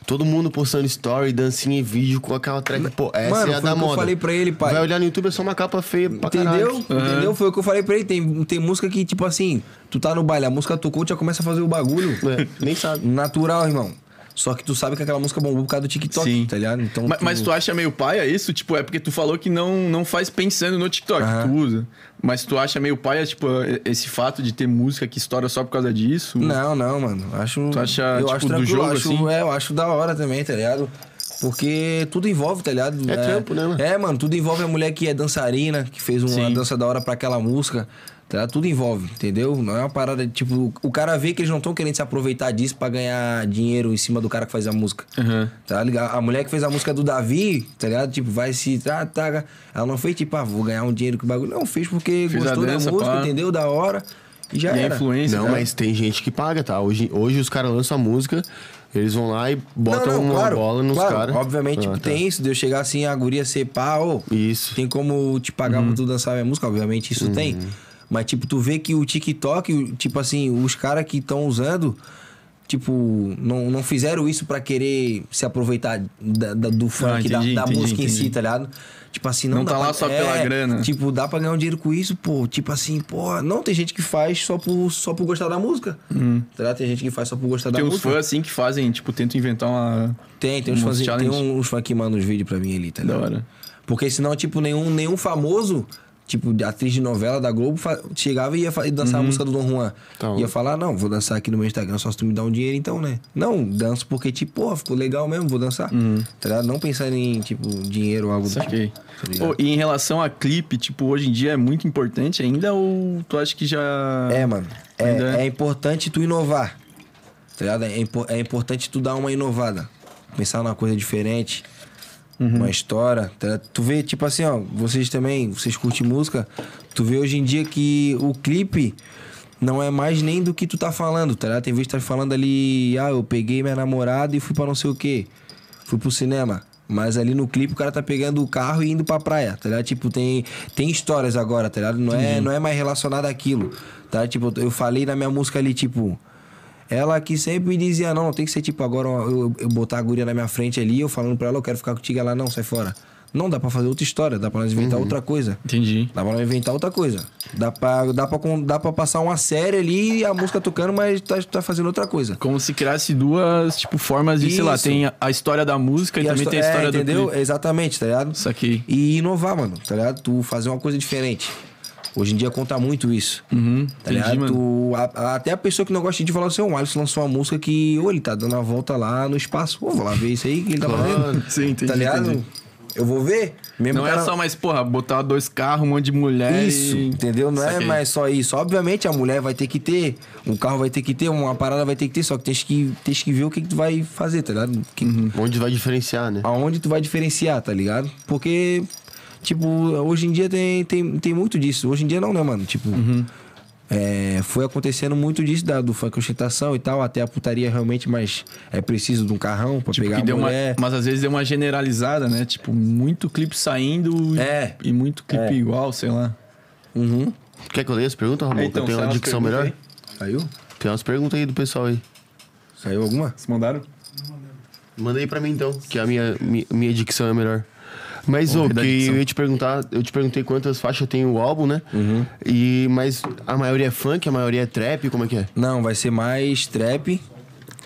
todo mundo postando story, dancinha e vídeo com aquela track. Pô, essa Mano, é a foi da o que eu moda. falei pra ele, pai. Vai olhar no YouTube, é só uma capa feia pra Entendeu? caralho. Entendeu? Foi o que eu falei pra ele. Tem, tem música que, tipo assim, tu tá no baile, a música tocou, tu já começa a fazer o bagulho. É, nem sabe. Natural, irmão. Só que tu sabe que aquela música bombou por causa do TikTok, Sim. tá ligado? Então, Mas, mas tu acha meio paia isso? Tipo, é porque tu falou que não, não faz pensando no TikTok, Aham. tu usa. Mas tu acha meio paia, tipo, esse fato de ter música que estoura só por causa disso? Não, não, mano. Acho. Tu acha, eu tipo, acho do tranquilo, jogo, acho, assim? É, eu acho da hora também, tá ligado? Porque tudo envolve, tá ligado? É trampo, né, mano? É, mano, tudo envolve a mulher que é dançarina, que fez uma Sim. dança da hora pra aquela música. Tá? Tudo envolve, entendeu? Não é uma parada, tipo, o cara vê que eles não estão querendo se aproveitar disso pra ganhar dinheiro em cima do cara que faz a música. Aham. Tá ligado? A mulher que fez a música do Davi, tá ligado? Tipo, vai se. Ah, tá, ela não fez tipo, ah, vou ganhar um dinheiro com o bagulho. Não, fez porque gostou dança, da música, pá. entendeu? Da hora. E já E era. influência, Não, né? mas tem gente que paga, tá? Hoje, hoje os caras lançam a música, eles vão lá e botam uma bola nos claro. caras. Obviamente, Ah, tipo, tá. tem isso, de eu chegar assim, a guria ser pá, ô, Isso. tem como te pagar pra tu dançar minha música, obviamente isso tem. Mas, tipo, tu vê que o TikTok, tipo assim, os caras que estão usando, tipo, não, não fizeram isso pra querer se aproveitar da- da- do funk, da- entendi, da, entendi, música em si, entendi. tá ligado? Tipo assim, não, Não dá tá lá pra- só pela grana. Tipo, dá pra ganhar um dinheiro com isso, pô. Tipo assim, pô, não, tem gente que faz só por, só por gostar da música. Tá ligado? Tem gente que faz só por gostar Tem da uns música. fãs assim que fazem, tipo, tentam inventar uma. Tem, tem uns Uns fãs, tem uns fãs que mandam uns vídeos pra mim ali, tá Da ligado? hora. Porque senão, tipo, nenhum, nenhum famoso, tipo, atriz de novela da Globo, chegava e ia e dançar a música do Dom Juan. Tá. Ia falar, não, vou dançar aqui no meu Instagram só se tu me dá um dinheiro então, né? Não, danço porque, tipo, pô, ficou legal mesmo, vou dançar. Tá ligado? Não pensando em, tipo, dinheiro ou algo do tipo. Saquei. Tá? Pô, e em relação a clipe, tipo, hoje em dia é muito importante ainda ou tu acha que já. É, mano. É, Ainda é? é importante tu inovar. Tá ligado? É, é importante tu dar uma inovada. Pensar numa coisa diferente. Uhum. Uma história. tá? Tu vê, tipo assim, ó, vocês também, vocês curtem música. Tu vê hoje em dia que o clipe não é mais nem do que tu tá falando, tá ligado? Tem vezes que tá falando ali, ah, eu peguei minha namorada e fui pra não sei o quê. Fui pro cinema. Mas ali no clipe o cara tá pegando o carro e indo pra praia, tá ligado? Tipo, tem, tem histórias agora, tá ligado? Não é, não é mais relacionado àquilo, tá? Tipo, eu falei na minha música ali, tipo... Ela que sempre me dizia, não, tem que ser tipo agora eu, eu botar a guria na minha frente ali, eu falando pra ela, eu quero ficar contigo, ela, não, sai fora. Não, dá pra fazer outra história, dá pra nós inventar outra coisa. Entendi. Dá pra nós inventar outra coisa. Dá pra, dá pra, dá pra passar uma série ali e a música tocando, mas tá, tá fazendo outra coisa. Como se criasse duas, tipo, formas de, sei lá, Isso. tem a- história da música e, a também tem a história é, do entendeu? clipe. Exatamente, tá ligado? Saquei. E inovar, mano, tá ligado? Tu fazer uma coisa diferente. Hoje em dia conta muito isso. Uhum, Tá entendi. Tu, a- a- até a pessoa que não gosta de falar assim, o Alisson lançou uma música que, ô, ele tá dando a volta lá no espaço. Pô, vou lá ver isso aí que ele tá fazendo. Sim, entendi, Tá ligado? entendi. Eu vou ver. Mesmo Não é cara- só mais, porra, botar dois carros, um monte de mulher Isso, e... entendeu? Não é mais só isso. Obviamente a mulher vai ter que ter, o carro vai ter que ter, uma parada vai ter que ter, só que tens que, tens que ver o que, que tu vai fazer, tá ligado? Que- Onde vai diferenciar, né? Aonde tu vai diferenciar, tá ligado? Porque, tipo, hoje em dia tem, tem, tem muito disso. Hoje em dia não, né, mano? Tipo, é, foi acontecendo muito disso da, do funk ostentação e tal, até a putaria realmente, mas é preciso de um carrão pra Tipo, pegar que a deu uma, mulher. mas às vezes deu uma generalizada, né? Tipo, muito clipe saindo e- É. e muito clipe igual, sei lá. Uhum. Quer que eu leia as perguntas, Ramon? É, então, eu tenho uma dicção melhor? Saiu? Tem umas perguntas aí do pessoal aí. Saiu alguma? Vocês mandaram? Manda aí pra mim então, que a minha, minha, minha dicção é melhor. Mas, ô, que eu ia te perguntar, eu te perguntei quantas faixas tem o álbum, né? Uhum. E, mas a maioria é funk, a maioria é trap, como é que é? Não, vai ser mais trap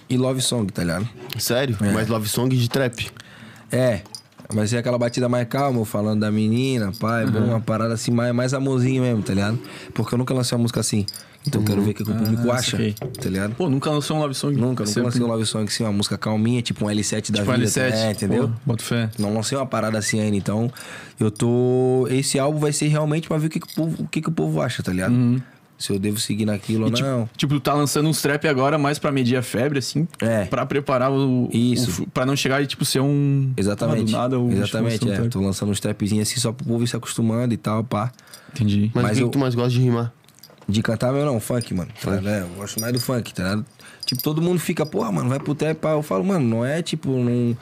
e love song, tá ligado? Sério? É. Mais love song de trap. É, vai ser aquela batida mais calma, falando da menina, pai, bom, uma parada assim, mais, mais amorzinho mesmo, tá ligado? Porque eu nunca lancei uma música assim. Então eu quero ver o que, que o público Ah, acha, tá ligado? Pô, nunca lançou um love song? Nunca, nunca lancei um love song assim, uma música calminha, tipo um L7 da Tipo vida. L7. É, entendeu? Pô, boto fé. Não lancei uma parada assim ainda, então eu tô. Esse álbum vai ser realmente pra ver o que, que, o, povo, o que, que o povo acha, tá ligado? Se eu devo seguir naquilo ou E, não. tipo, tipo, tu tá lançando uns trap agora mais pra medir a febre, assim. É. Pra preparar o. Isso. O, pra não chegar e, tipo, ser um. Exatamente. Ah, do nada, Exatamente, um é. trap. Tô lançando uns trapzinhos assim só pro povo ir se acostumando e tal, pá. Entendi. Mas, Mas o que eu- tu mais gosta de rimar? De cantar meu não, funk, mano. Tá, né? Eu gosto mais do funk, tá ligado? Tipo, todo mundo fica, porra, mano, vai pro trap, pá. Eu falo, mano, não é tipo, não.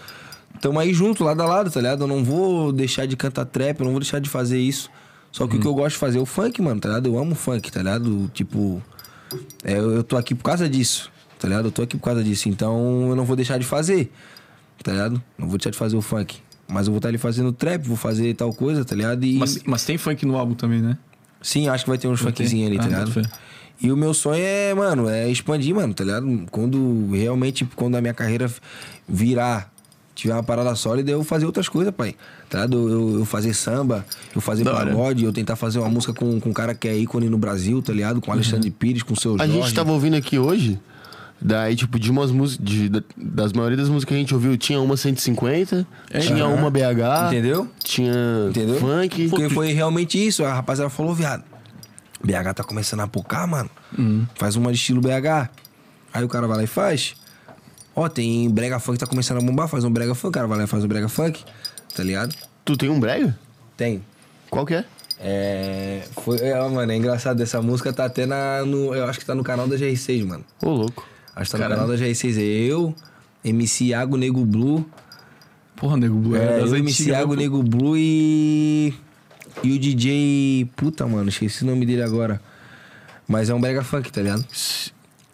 tamo aí junto, lado a lado, tá ligado? Eu não vou deixar de cantar trap, eu não vou deixar de fazer isso. Só que o que eu gosto de fazer é o funk, mano, tá ligado? Eu amo funk, tá ligado? Tipo, é, eu, eu tô aqui por causa disso, tá ligado? Eu tô aqui por causa disso, então eu não vou deixar de fazer, tá ligado? Não vou deixar de fazer o funk. Mas eu vou estar ali fazendo trap, vou fazer tal coisa, tá ligado? E Mas, mas tem funk no álbum também, né? Sim, acho que vai ter uns funkzinhos ali, tá Ah, ligado? E o meu sonho é, mano, é expandir, mano, tá ligado? Quando realmente, quando a minha carreira virar, tiver uma parada sólida, eu fazer outras coisas, pai. Tá ligado? Eu, eu- fazer samba, eu fazer Da pagode, eu tentar fazer uma música com, com um cara que é ícone no Brasil, tá ligado? Com o Alexandre Pires, com o seu A Jorge. gente tava ouvindo aqui hoje, daí, tipo, de umas músicas. da- das maioria das músicas que a gente ouviu, tinha uma 150, tinha Aham. uma BH, Entendeu? tinha Entendeu? funk. Porque foi realmente isso. A rapaziada falou, viado. BH tá começando a pocar, mano. Faz uma de estilo BH. Aí o cara vai lá e faz. Ó, tem brega funk que tá começando a bombar, faz um brega funk. O cara vai lá e faz um brega funk. Tá ligado? Tu tem um brega? Tem. Qual que é? É. Foi, é, mano, é engraçado. Essa música tá até na. No, eu acho que tá no canal da GR6, mano. Ô, louco. Acho que tá Caralho. no canal da GR6. É eu, MC Iago Nego Blue. Porra, Nego Blue É, é, das eu, MC Iago né, pô? Nego Blue e. E o DJ. Puta, mano, esqueci o nome dele agora. Mas é um brega funk, tá ligado?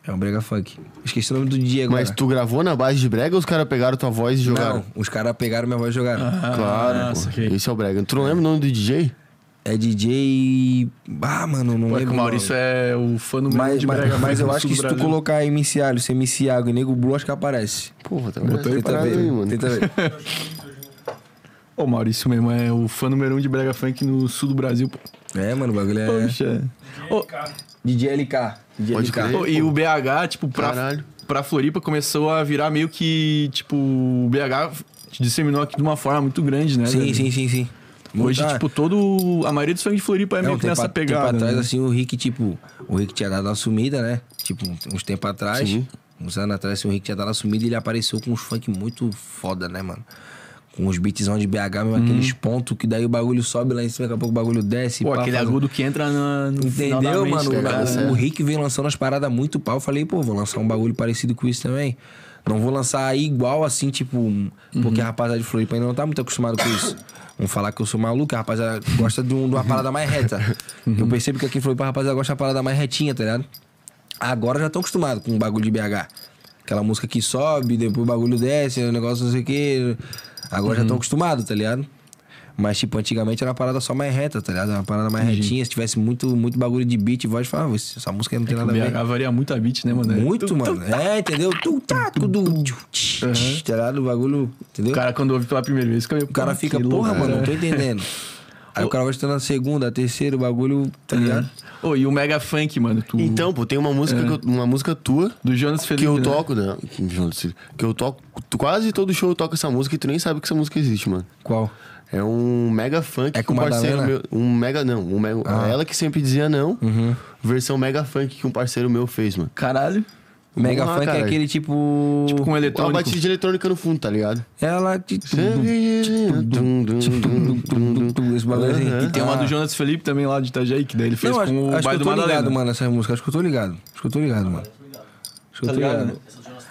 É um brega funk. Esqueci o nome do DJ agora. Mas tu gravou na base de brega ou os caras pegaram tua voz e jogaram? Não, os caras pegaram minha voz e jogaram. Ah, Claro, pô. saquei. Esse é o brega. Tu não lembra o nome do DJ? É DJ. Ah, mano, não Pô, é lembro. que o Maurício não. é o fã número um Mas, de mas, brega mas eu acho que se tu colocar MC Alice, MC Iago e Nego Blue, acho que aparece. Porra, tá Botou aí Tenta parado ver, aí, mano. tenta ver. Ô, o Maurício mesmo é o fã número um de brega funk no sul do Brasil, pô. É, mano, o bagulho é. Poxa. DJ LK. DJ Pode LK. crer. ô, e o BH, tipo, pra, Caralho. pra Floripa começou a virar meio que, tipo, o BH disseminou aqui de uma forma muito grande, né? Sim, sim, sim, sim. Hoje, Tá. tipo, todo. A maioria dos funk de Floripa é meio Não, que nessa pegada. tempo atrás, né? assim, o Rick, tipo, o Rick tinha dado uma sumida, né? Tipo, uns tempos atrás, Sim. uns anos atrás, assim, o Rick tinha dado uma sumida e ele apareceu com uns funk muito foda, né, mano? Com uns beatzão de BH, mesmo aqueles pontos que daí o bagulho sobe lá em cima, daqui a pouco o bagulho desce. Pô, pá, aquele faz agudo que entra na, no final Entendeu, mente, mano? né, O- cara? o, o Rick vem lançando as paradas muito pau. Eu falei, pô, vou lançar um bagulho parecido com isso também. Não vou lançar igual assim, tipo, um- porque a rapaziada de Floripa ainda não tá muito acostumado com isso. Vamos falar que eu sou maluco, a rapaziada gosta de, um- de uma parada mais reta. Eu percebo que aqui em Floripa a rapaziada gosta de uma parada mais retinha, tá ligado? Agora já estão acostumados com o bagulho de BH. Aquela música que sobe, depois o bagulho desce, o negócio não sei o quê. Agora já estão acostumados, tá ligado? Mas, tipo, antigamente era uma parada só mais reta, tá ligado? Era uma parada mais retinha. Se tivesse muito, muito bagulho de beat e voz, falava, essa música não tem O nada a ver. Varia muito a beat, né, mano? É Muito, tu- mano. É, entendeu? Tu, tá, tudo. Tá ligado? O bagulho, entendeu? O cara, quando ouve pela primeira vez, fica meio. O cara "Pô, fica, porra, louco, mano, né?" não tô entendendo. Aí o cara vai estudando a segunda, a terceira, o bagulho, tá ligado? Ô, e o Mega Funk, mano? Tu... Então, pô, tem uma música, que eu- uma música tua Do Jonas Felipe. que eu né? toco, né? Que eu toco. tu- Quase todo show eu toco essa música e tu nem sabe que essa música existe, mano. Qual? É um mega funk É que um com parceiro meu. Um mega, não. Um mega, Ah. Ela que sempre dizia não. Versão mega funk que um parceiro meu fez, mano. Caralho. Mega Vamos lá, funk é aquele tipo. Tipo, com Uma eletrônico. batida de eletrônica no fundo, tá ligado? Ela. Esse bagulho assim. Aham. E tem uma do Jonas Felipe também lá de Itajaí, que daí ele fez Não, com acho, o acho que eu do tô Madalena. ligado, mano, essa música. Acho que eu tô ligado. Acho que eu tô ligado, mano. Acho que eu Tá tô ligado, ligado.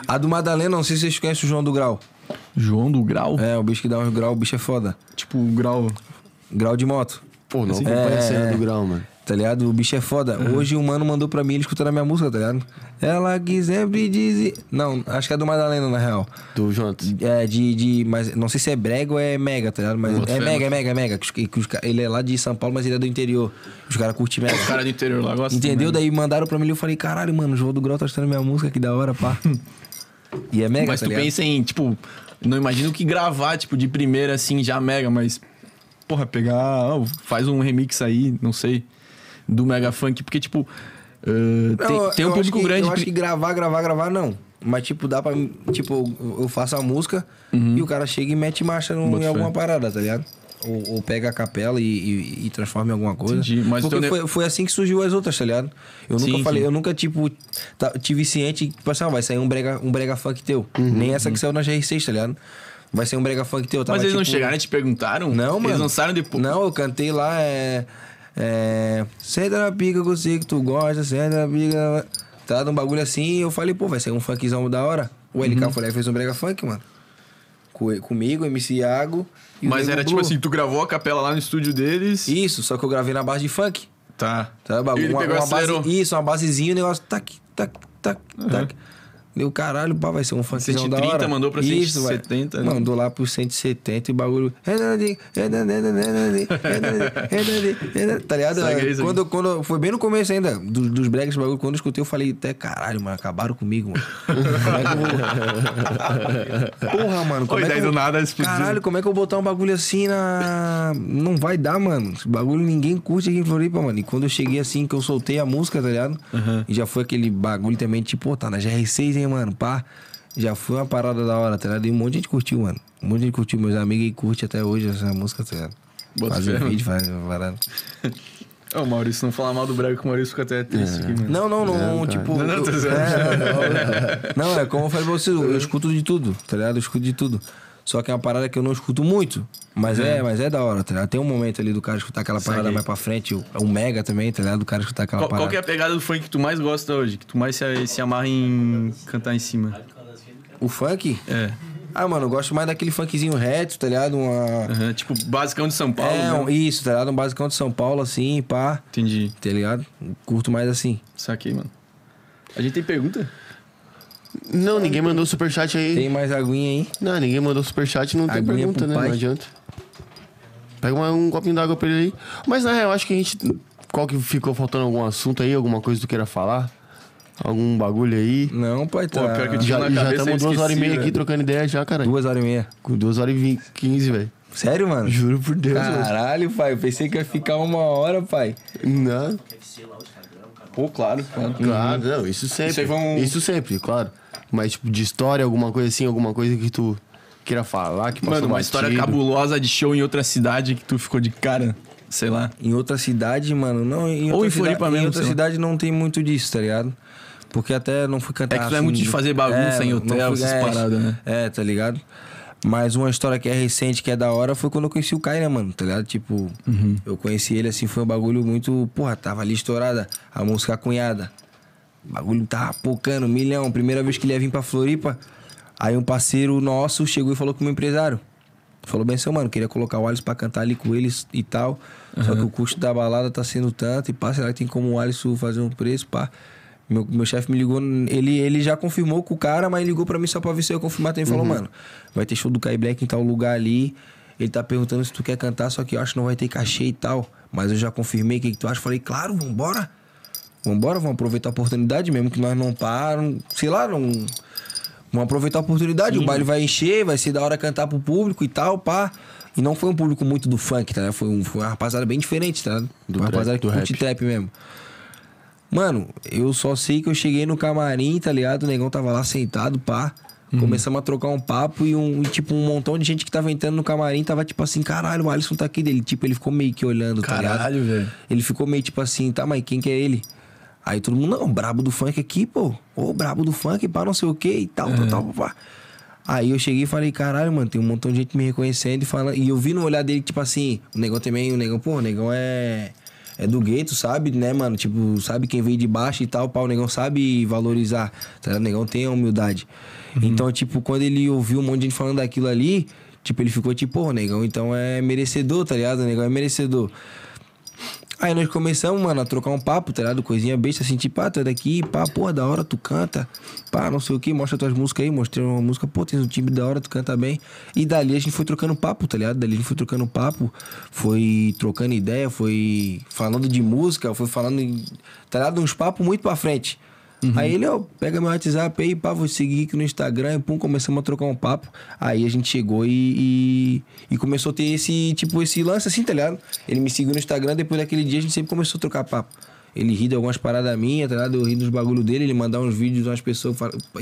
A do Madalena, não sei se vocês conhecem o João do Grau. João do Grau? É, o bicho que dá uns grau, o bicho é foda. Tipo, o Grau. Grau de moto. Pô, não É, acompanha a cena é. do grau, mano. Tá ligado? O bicho é foda. Hoje o mano mandou pra mim ele escutando a minha música, tá ligado? Ela que sempre diz. Não, acho que é do Madalena, na real. Do Jonathan. É, de, de. Mas não sei se é brega ou é mega, tá ligado? Mas é fé, mega, é mega, é mega. Que os- que os ca- ele é lá de São Paulo, mas ele é do interior. Os caras curtem mega. O cara do interior lá gosta. Entendeu? Daí mandaram pra mim e eu falei, caralho, mano, o João do Grau tá escutando minha música, que da hora, pá. E é mega, Mas tá tu ligado? pensa em, tipo, não imagino que gravar, tipo, de primeira assim, já mega, mas. Porra, pegar. ó, faz um remix aí, não sei. Do Mega Funk, porque, tipo. uh, tem, Não, tem um eu acho público que- grande. Eu acho que gravar, gravar, gravar, não. Mas, tipo, dá pra. Tipo, eu- faço a música e o cara chega e mete marcha no- em fé. alguma parada, tá ligado? Ou, ou pega a capela e, e- e transforma em alguma coisa. Entendi, mas Porque ne- foi, foi assim que surgiu as outras, tá ligado? Eu nunca Sim, falei, sim. eu nunca, tipo, tá- tive ciente que, tipo assim, ó, vai sair um brega, um brega funk teu. Nem essa que saiu na GR6, tá ligado? Vai ser um brega funk teu. Tava, Mas eles não tipo, chegaram e te perguntaram? Não, mano. Eles lançaram depois. Não, eu cantei lá, é. É. Senta na pica eu sei que tu gosta, senta na pica. Tá, um bagulho assim, e eu falei, pô, vai ser um funkzão da hora. O LK foi lá e fez um brega funk, mano. Co- Comigo, MC Iago. Mas era tipo assim, tu gravou a capela lá no estúdio deles. Isso, só que eu gravei na base de funk. Tá. Tá, bagulho, E ele uma, pegou uma base, isso, uma basezinha, o negócio tac, tac, tac, tac. Deu caralho, pá, vai ser um funkzão da 130, hora. mandou pra Isso, 170, vai. né? Mandou lá pro 170 e o bagulho... Tá ligado? Aí. Quando, quando, foi bem no começo ainda, dos, dos breaks, bagulho. Quando eu escutei, eu falei, até caralho, mano, acabaram comigo, mano. Como é que eu vou... Porra, mano, como Oi, é que daí eu... do nada explodiu. Caralho, como é que eu vou botar um bagulho assim na. Não vai dar, mano. Esse bagulho ninguém curte aqui em Floripa, mano. E quando eu cheguei assim, que eu soltei a música, tá ligado? E já foi aquele bagulho também, tipo, pô, tá na GR6, hein, mano? Pá. Já foi uma parada da hora, tá ligado? E um monte de gente curtiu, mano. Um monte de gente curtiu. Meus amigos aí curtem até hoje essa música, tá ligado? Bota fé, vídeo, fazem parada. Ô, Maurício, não falar mal do brega que o Maurício fica até triste aqui, mano. Não, não, não, tipo. Não, não, tô eu- zoando. é, não, é como eu falei pra você, eu escuto de tudo, tá ligado? Eu escuto de tudo. Só que é uma parada que eu não escuto muito. Mas é, mas é da hora, tá ligado? Tem um momento ali do cara escutar aquela parada mais pra frente, o, o Mega também, tá ligado? Do cara escutar aquela Qual, qual parada. que é a pegada do funk que tu mais gosta hoje? Que tu mais se, se amarra em cantar em cima? O funk? É. Ah, mano, eu gosto mais daquele funkzinho reto, tá ligado? Uma. Aham, Tipo, basicão de São Paulo. é, né? um- isso, tá ligado? Um basicão de São Paulo, assim, pá. Entendi. Tá ligado? Curto mais assim. Saquei, mano. A gente tem pergunta? Não, ninguém mandou superchat aí. Tem mais aguinha aí? Não, ninguém mandou superchat, não tem Aguinha pergunta, pro né? pai. Não adianta. Pega uma- um copinho d'água pra ele aí. Mas na real, acho que a gente. Qual que ficou faltando algum assunto aí? Alguma coisa que tu queira falar? Algum bagulho aí? Não, pai, tá. Pô, pior que eu tinha Já na já cabeça, estamos duas horas e meia aqui velho. trocando ideia já, cara. Duas horas e meia. Com duas horas e vinte, quinze, velho. Sério, mano? Juro por Deus, velho. Caralho, pai. Eu pensei que ia ficar uma hora, pai. Não. Pô, claro. claro. Claro, não, isso sempre. Isso aí Isso sempre, claro. Mas, tipo, de história, alguma coisa assim, alguma coisa que tu queira falar, que passou Mano, uma batido. história cabulosa de show em outra cidade que tu ficou de cara. Sei lá. Em outra cidade, mano, não. Em Ou em Floripa mesmo, Em outra lá. cidade não tem muito disso, tá ligado? Porque até não fui cantar. É que tu é muito de fazer bagunça em não hotel, essas é, paradas, né? É, tá ligado? Mas uma história que é recente, que é da hora, foi quando eu conheci o Kai, né, mano? Tá ligado? Tipo, Uhum. eu conheci ele assim, foi um bagulho muito. Porra, tava ali estourada a música cunhada. O bagulho tava pocando, milhão. Primeira vez que ele ia vir pra Floripa. Aí um parceiro nosso chegou e falou com o meu empresário. Falou bem, seu mano, queria colocar o Alisson pra cantar ali com eles e tal. Só que o custo da balada tá sendo tanto. E pá, será que tem como o Alisson fazer um preço, pá? Meu, meu chefe me ligou, ele, ele já confirmou com o cara, mas ligou pra mim só pra ver se eu ia confirmar. Então ele falou, mano, vai ter show do Kai Black em tal lugar ali. Ele tá perguntando se tu quer cantar, só que eu acho que não vai ter cachê e tal. Mas eu já confirmei, o que, que tu acha? Falei, claro, vambora. Vambora, vamos aproveitar a oportunidade, mesmo que nós não param. Sei lá, não. Vamos aproveitar a oportunidade. O baile vai encher, vai ser da hora cantar pro público e tal, pá. E não foi um público muito do funk, tá? ligado? Foi, um, foi uma rapaziada bem diferente, tá? Do uma rapaziada que curte rap. trap mesmo. Mano, eu só sei que eu cheguei no camarim, tá ligado? O negão tava lá sentado, pá. Uhum. Começamos a trocar um papo e um, tipo, um montão de gente que tava entrando no camarim tava tipo assim, caralho, o Alisson tá aqui dele. Tipo, ele ficou meio que olhando, tá ligado? Caralho, velho. Ele ficou meio tipo assim, tá, mas quem que é ele? Aí todo mundo, não, brabo do funk aqui, pô. Ô, brabo do funk, pá, não sei o que e tal, tal, tal, pá. Aí eu cheguei e falei, caralho, mano, tem um montão de gente me reconhecendo e falando. E eu vi no olhar dele, tipo assim, o negão também, o negão, pô, o negão é. É do gueto, sabe, né, mano? Tipo, sabe quem veio de baixo e tal, pá, o negão sabe valorizar, tá? O negão tem a humildade. Então, tipo, quando ele ouviu um monte de gente falando daquilo ali, tipo, ele ficou tipo, pô, negão então é merecedor, tá ligado? O negão é merecedor. Aí nós começamos, mano, a trocar um papo, tá ligado? Coisinha besta, assim, tipo, ah, tu é daqui, pá, porra, da hora, tu canta, pá, não sei o que, mostra tuas músicas aí, mostrei uma música, pô, tens um time da hora, tu canta bem. E dali a gente foi trocando papo, tá ligado? Dali a gente foi trocando papo, foi trocando ideia, foi falando de música, foi falando, tá ligado? Uns papos muito pra frente. Aí ele, ó, pega meu WhatsApp aí, pá, vou seguir aqui no Instagram, e pum, começamos a trocar um papo. Aí a gente chegou e, e, e começou a ter esse, tipo, esse lance assim, tá ligado? Ele me seguiu no Instagram, depois daquele dia a gente sempre começou a trocar papo. Ele ri de algumas paradas minhas, tá ligado? Eu ri dos bagulho dele, ele mandar uns vídeos de umas pessoas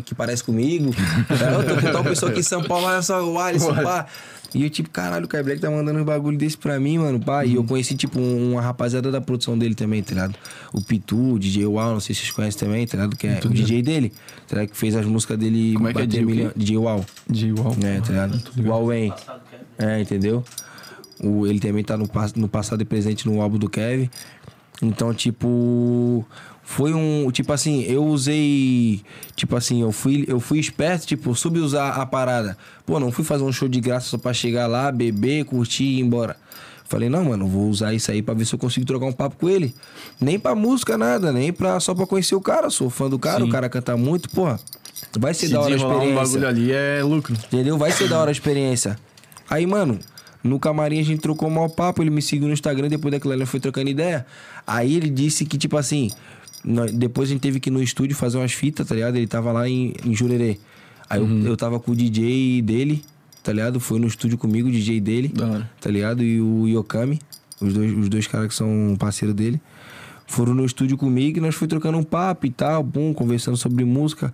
que parecem comigo. Tá? Eu tô com tal pessoa aqui em São Paulo, olha só, o Alisson, pá. E eu, tipo, caralho, o Kai Black tá mandando uns bagulho desse pra mim, mano, pá. E eu conheci, tipo, um- uma rapaziada da produção dele também, tá ligado? O Pitu, o DJ Wow, não sei se vocês conhecem também, tá ligado? Que é o DJ dele, tá ligado? Que fez as músicas dele Como é que é, DJ milhão- DJ Wow. De igual. É, tá ligado? O Huawei. É, entendeu? O, ele também tá no, no passado e presente no álbum do Kevin. Então, tipo. Foi um. Tipo assim, eu usei. Tipo assim, eu fui, eu fui esperto, tipo, subusar a parada. Pô, não fui fazer um show de graça só pra chegar lá, beber, curtir e ir embora. Falei, não, mano, vou usar isso aí pra ver se eu consigo trocar um papo com ele. Nem pra música, nada, nem pra, só pra conhecer o cara. Sou fã do cara, Sim. o cara canta muito, porra. Vai ser Se da hora a desenrolar um experiência. bagulho ali é lucro. Entendeu? Vai ser da hora a experiência. Aí, mano, no camarim a gente trocou o maior papo, ele me seguiu no Instagram, depois daquilo ali foi trocando ideia. Aí ele disse que, tipo assim, depois a gente teve que ir no estúdio fazer umas fitas, tá ligado? Ele tava lá em, em Jurerê. Aí eu, eu tava com o DJ dele, tá ligado? Foi no estúdio comigo, o DJ dele, tá ligado? E o Yokami, os dois, os dois caras que são parceiro dele. Foram no estúdio comigo e nós foi trocando um papo e tal, bum, conversando sobre música.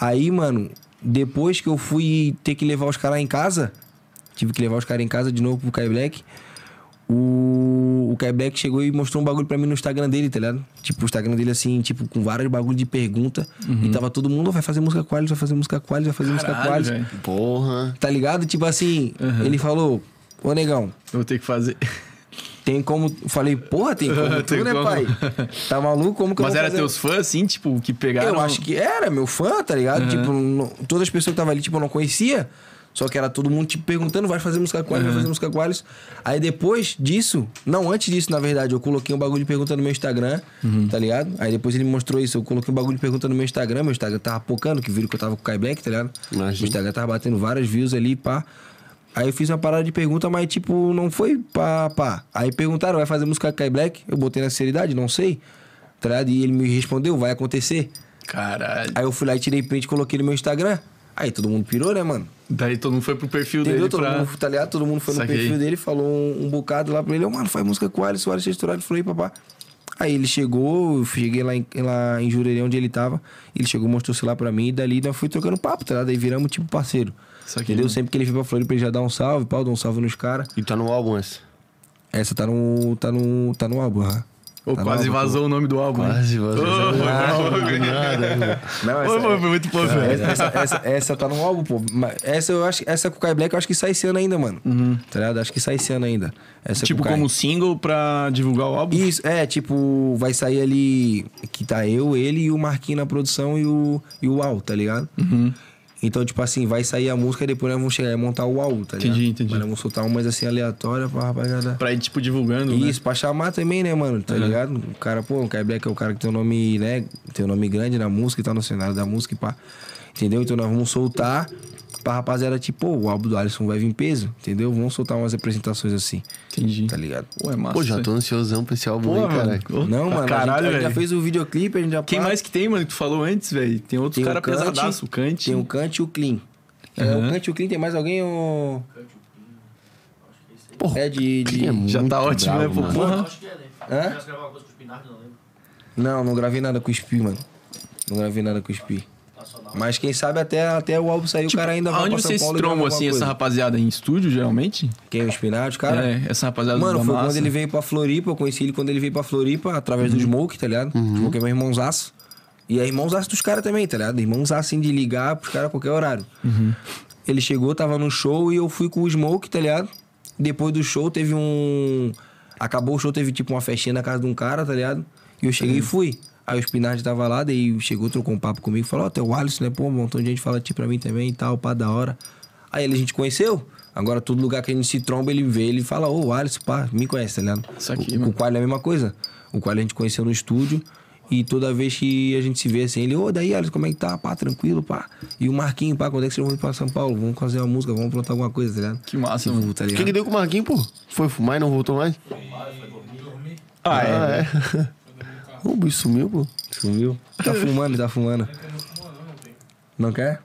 Aí, mano, depois que eu fui ter que levar os caras em casa, tive que levar os caras em casa de novo pro Kai Black. O, o Kai Black chegou e mostrou um bagulho pra mim no Instagram dele, tá ligado? Tipo, o Instagram dele assim, tipo, com vários bagulho de pergunta. E tava todo mundo, "Ó, vai fazer música qualis, vai fazer música qualis, vai fazer música Caralho, qualis. velho. Porra. Tá ligado? Tipo assim, ele falou, ô negão, Eu vou ter que fazer. tem como. Falei, porra, tem como Tem tu, né, como. pai? Tá maluco? Como que eu Mas vou era fazer? teus fãs, assim, tipo, que pegaram. Eu acho que era, meu fã, tá ligado? Tipo, não- todas as pessoas que estavam ali, tipo, eu não conhecia. Só que era todo mundo, tipo, perguntando, vai fazer música com eles, vai fazer música com eles. Aí depois disso, não, antes disso, na verdade, eu coloquei um bagulho de pergunta no meu Instagram, tá ligado? Aí depois ele me mostrou isso, eu coloquei um bagulho de pergunta no meu Instagram, meu Instagram tava pocando, que viram que eu tava com o Kai Black, tá ligado? Imagina. Meu Instagram tava batendo várias views ali, pá. Aí eu fiz uma parada de pergunta, mas tipo, não foi pá, pá. Aí perguntaram, vai fazer música com Kai Black? Eu botei na seriedade, não sei. Tá ligado? E ele me respondeu, vai acontecer. Caralho. Aí eu fui lá e tirei print e coloquei no meu Instagram. Aí todo mundo pirou, né, mano? Daí todo mundo foi pro perfil Entendeu? dele Todo pra... mundo, tá ligado? Todo mundo foi no Saquei. perfil dele, falou um, um bocado lá pra ele. Ô, mano, faz música com o Alisson, o Alisson é estourado. Falei, papá. Aí ele chegou, eu cheguei lá em, lá em Jurerê, onde ele tava. Ele chegou, mostrou o celular pra mim. E dali nós fui trocando papo, tá ligado? Aí viramos tipo parceiro. Saquei, Entendeu? mano. Sempre que ele veio pra Floripa, ele já dá um salve, pau, dá um salve nos caras. E tá no álbum essa. Essa tá no, tá no, tá no álbum, aham. Ô, Tá quase vazou o nome do álbum. Quase, vazou. Ô, foi nada. Não, essa, foi, foi muito pouco, velho. essa, essa, essa tá no álbum, pô. Mas Essa eu acho, essa com o Kai Black eu acho que sai esse ano ainda, mano. Tá ligado? Acho que sai esse ano ainda. Essa Tipo, como single pra divulgar o álbum? Isso, é, tipo, vai sair ali que tá eu, ele e o Marquinhos na produção e o, e o Al, tá ligado? Uhum. Então, tipo assim, vai sair a música e depois nós vamos chegar e montar o álbum, tá ligado? Entendi, entendi. Mas nós vamos soltar umas assim aleatórias pra rapaziada. Pra ir, tipo, divulgando, né? Isso, pra chamar também, né, mano? Tá ligado? O cara, pô, o Kai Black é o cara que tem um nome, né? Tem um nome grande na música e tá no cenário da música e pá. Entendeu? Então nós vamos soltar pra rapaziada, tipo, pô, o álbum do Alisson vai vir em peso, entendeu? Vamos soltar umas apresentações assim, Entendi. tá ligado? Pô, é massa. Pô, já tô ansiosão pra esse álbum aí. aí, Pô, mano. Ô, Não, mano, caralho, a, gente, a gente já fez o videoclipe, a gente já Quem mais que tem, mano, que tu falou antes, velho? Tem outros Tem cara o Kant, pesadaço, o Kant. Tem o Kant e o Clean. É, o Kant e o Clean, tem mais alguém ou... Porra, É de... de... Clean é Já tá ótimo, bravo, né, pô? mano. Porra. Acho que é, né? Hã? O. Não, não gravei nada com o Spi, mano. Não gravei nada com o Spi. Mas quem sabe até, até o álbum sair, o cara ainda vai pra São vocês Paulo trombam, assim, essa coisa. rapaziada? Em estúdio, geralmente? Quem? O Spinard, cara? É, essa rapaziada Mano, foi massa. quando ele veio pra Floripa, eu conheci ele quando ele veio pra Floripa, através do Smoke, tá ligado? Smoke é meu irmãozaço. E é irmãozaço dos caras também, tá ligado? Irmãozaço assim de ligar pros caras a qualquer horário. Ele chegou, tava no show e eu fui com o Smoke, tá ligado? Depois do show teve um. Acabou o show, teve tipo uma festinha na casa de um cara, tá ligado? E eu cheguei e fui. Aí o Spinard tava lá, daí chegou, trocou um papo comigo, falou, ó, tem o Alisson, né? Pô, um montão de gente fala ti pra mim também e tal, pá, da hora. Aí ele a gente conheceu. Agora, todo lugar que a gente se tromba, ele vê, ele fala, ô, o Alisson, pá, me conhece, tá ligado? Isso aqui, o, mano. o Qual é a mesma coisa. O Qual a gente conheceu no estúdio. E toda vez que a gente se vê assim, ele, ô, daí, Alisson, como é que tá? Pá, tranquilo, pá. E o Marquinho, pá, quando é que vocês vão vir pra São Paulo? Vamos fazer uma música, vamos plantar alguma coisa, tá ligado? Que massa, mano. tá O que, que deu com o Marquinhos, pô? Foi fumar e não voltou mais? Ah, é. Ah, é. o bicho sumiu, pô. Sumiu? Tá fumando, tá fumando. Não quer?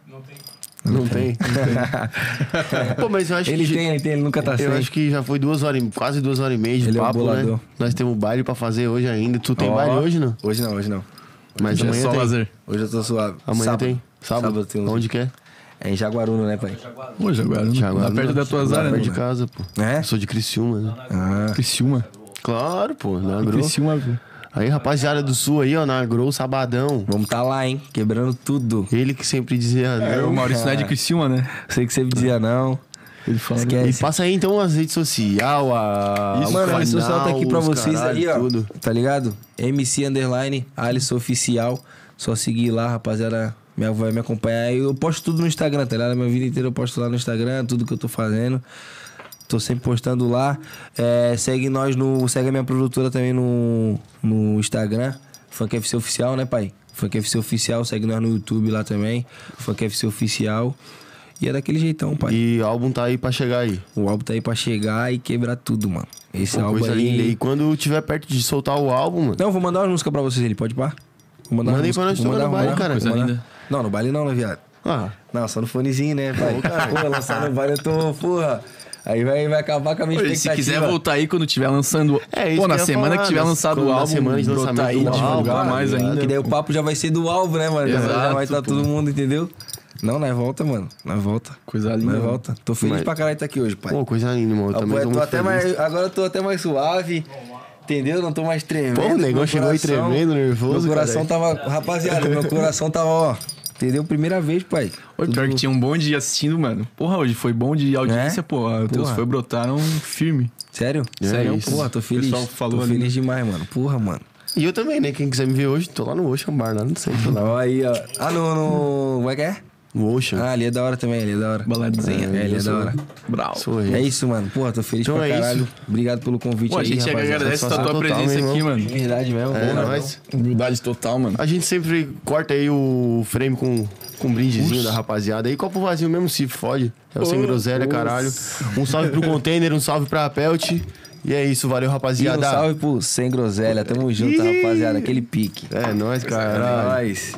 Não tem. pô, mas eu acho Ele que. tem, ele tem, ele nunca tá sem. Eu acho que já foi duas horas, quase duas horas e meia de Ele é o papo, né? Nós temos baile pra fazer hoje ainda. Tu tem Ó. baile hoje, não? Hoje não, hoje não. Mas Hoje é amanhã só tem. lazer. Hoje eu tô suave. Amanhã Sábado. tem. Sábado? tem um- Onde que é? É em Jaguaruna, né, pai? Ô, Jaguaruna. Jaguaruna. Lá perto das tuas Lá áreas, perto de né? casa, pô. É? Eu sou de Criciúma, né? Ah, Criciúma. Claro, pô. Na Agro. Criciúma, viu? Aí, rapaziada do Sul aí, ó, na Agro, sabadão. vamos tá lá, hein? Quebrando tudo. Ele que sempre dizia, É, não. o Maurício não é de Criciúma, né? Sei que você me dizia não. Ele fala. E Esquece. passa aí então as redes sociais, a. Isso, o Mano, a rede social tá aqui pra vocês caralho, aí, ó. Tudo. Tá ligado? MC Underline, Alisson Oficial. Só seguir lá, rapaziada. Me, vai me acompanhar. aí. Eu posto tudo no Instagram, tá ligado? Minha vida inteira eu posto lá no Instagram, tudo que eu tô fazendo. Tô sempre postando lá. É, segue nós no. Segue a minha produtora também no, no Instagram. Funk FC Oficial, né, pai? Funk FC Oficial, segue nós no YouTube lá também. Funk FC Oficial. E é daquele jeitão, pai. E o álbum tá aí pra chegar aí. O álbum tá aí pra chegar e quebrar tudo, mano. Esse Pô, álbum coisa aí. linda. E quando tiver perto de soltar o álbum, mano. Não, vou mandar uma música pra vocês, ele pode pá? Vou mandar aí pra nós tocar no uma- baile, cara. Coisa linda. Não, no baile não, né, viado? Ah, Não, só no fonezinho, né, pai? Pô, lançar no baile eu tô, porra. Aí vai, vai acabar com a minha Oi, Se expectativa. quiser voltar aí quando tiver lançando. É, isso Pô, na semana falar, que tiver nas- lançado o na álbum, semana de lançamento aí, do divulgar mais Ah, ainda. Que daí o papo já vai ser do álbum, né, mano? Já- já Exato, vai estar pô. todo mundo, entendeu? Não, nós volta, mano. Nós volta. Coisa linda. Nós volta. Tô feliz Mas- pra caralho estar aqui hoje, pai. pô, coisa linda, mano. Eu Ah, também tô tô muito até feliz. mais, agora eu tô até mais suave. Entendeu? Não tô mais tremendo. Pô, o negão Meu chegou aí tremendo, nervoso, Meu coração caralho. tava. Rapaziada, meu coração tava, ó. Entendeu? Primeira vez, pai. Oi, pior que tinha um bom de assistindo, mano. Porra, hoje foi bom de audiência, É? pô. Os teus Porra. foi brotaram firme. Sério? É Sério, isso. Porra, tô feliz. pessoal falou tô ali, feliz demais, mano. Porra, mano. E eu também, né? Quem quiser me ver hoje, tô lá no Ocean Bar, lá no centro. Lá. Aí, ó. Ah, no. no... Como é que é? No Ocean. Ah, ali é da hora também, ali é da hora. Baladezinha. É, ali é da hora. Brau. Sou É isso, mano. Porra, tô feliz Então pra é caralho. isso. Obrigado pelo convite Pô, a aí, gente rapaziada. agradece a tua total, presença aqui, mano. Verdade mesmo. É, porra. nóis. Humildade total, mano. A gente sempre corta aí o frame com, com um brindezinho da rapaziada. E copo vazio mesmo se fode. É o sem groselha, caralho. Um salve pro container, um salve pra Pelt. E é isso, valeu, E um rapaziada. salve pro Sem Groselha. Tamo junto, rapaziada. Aquele pique. É nóis, É caralho. nóis.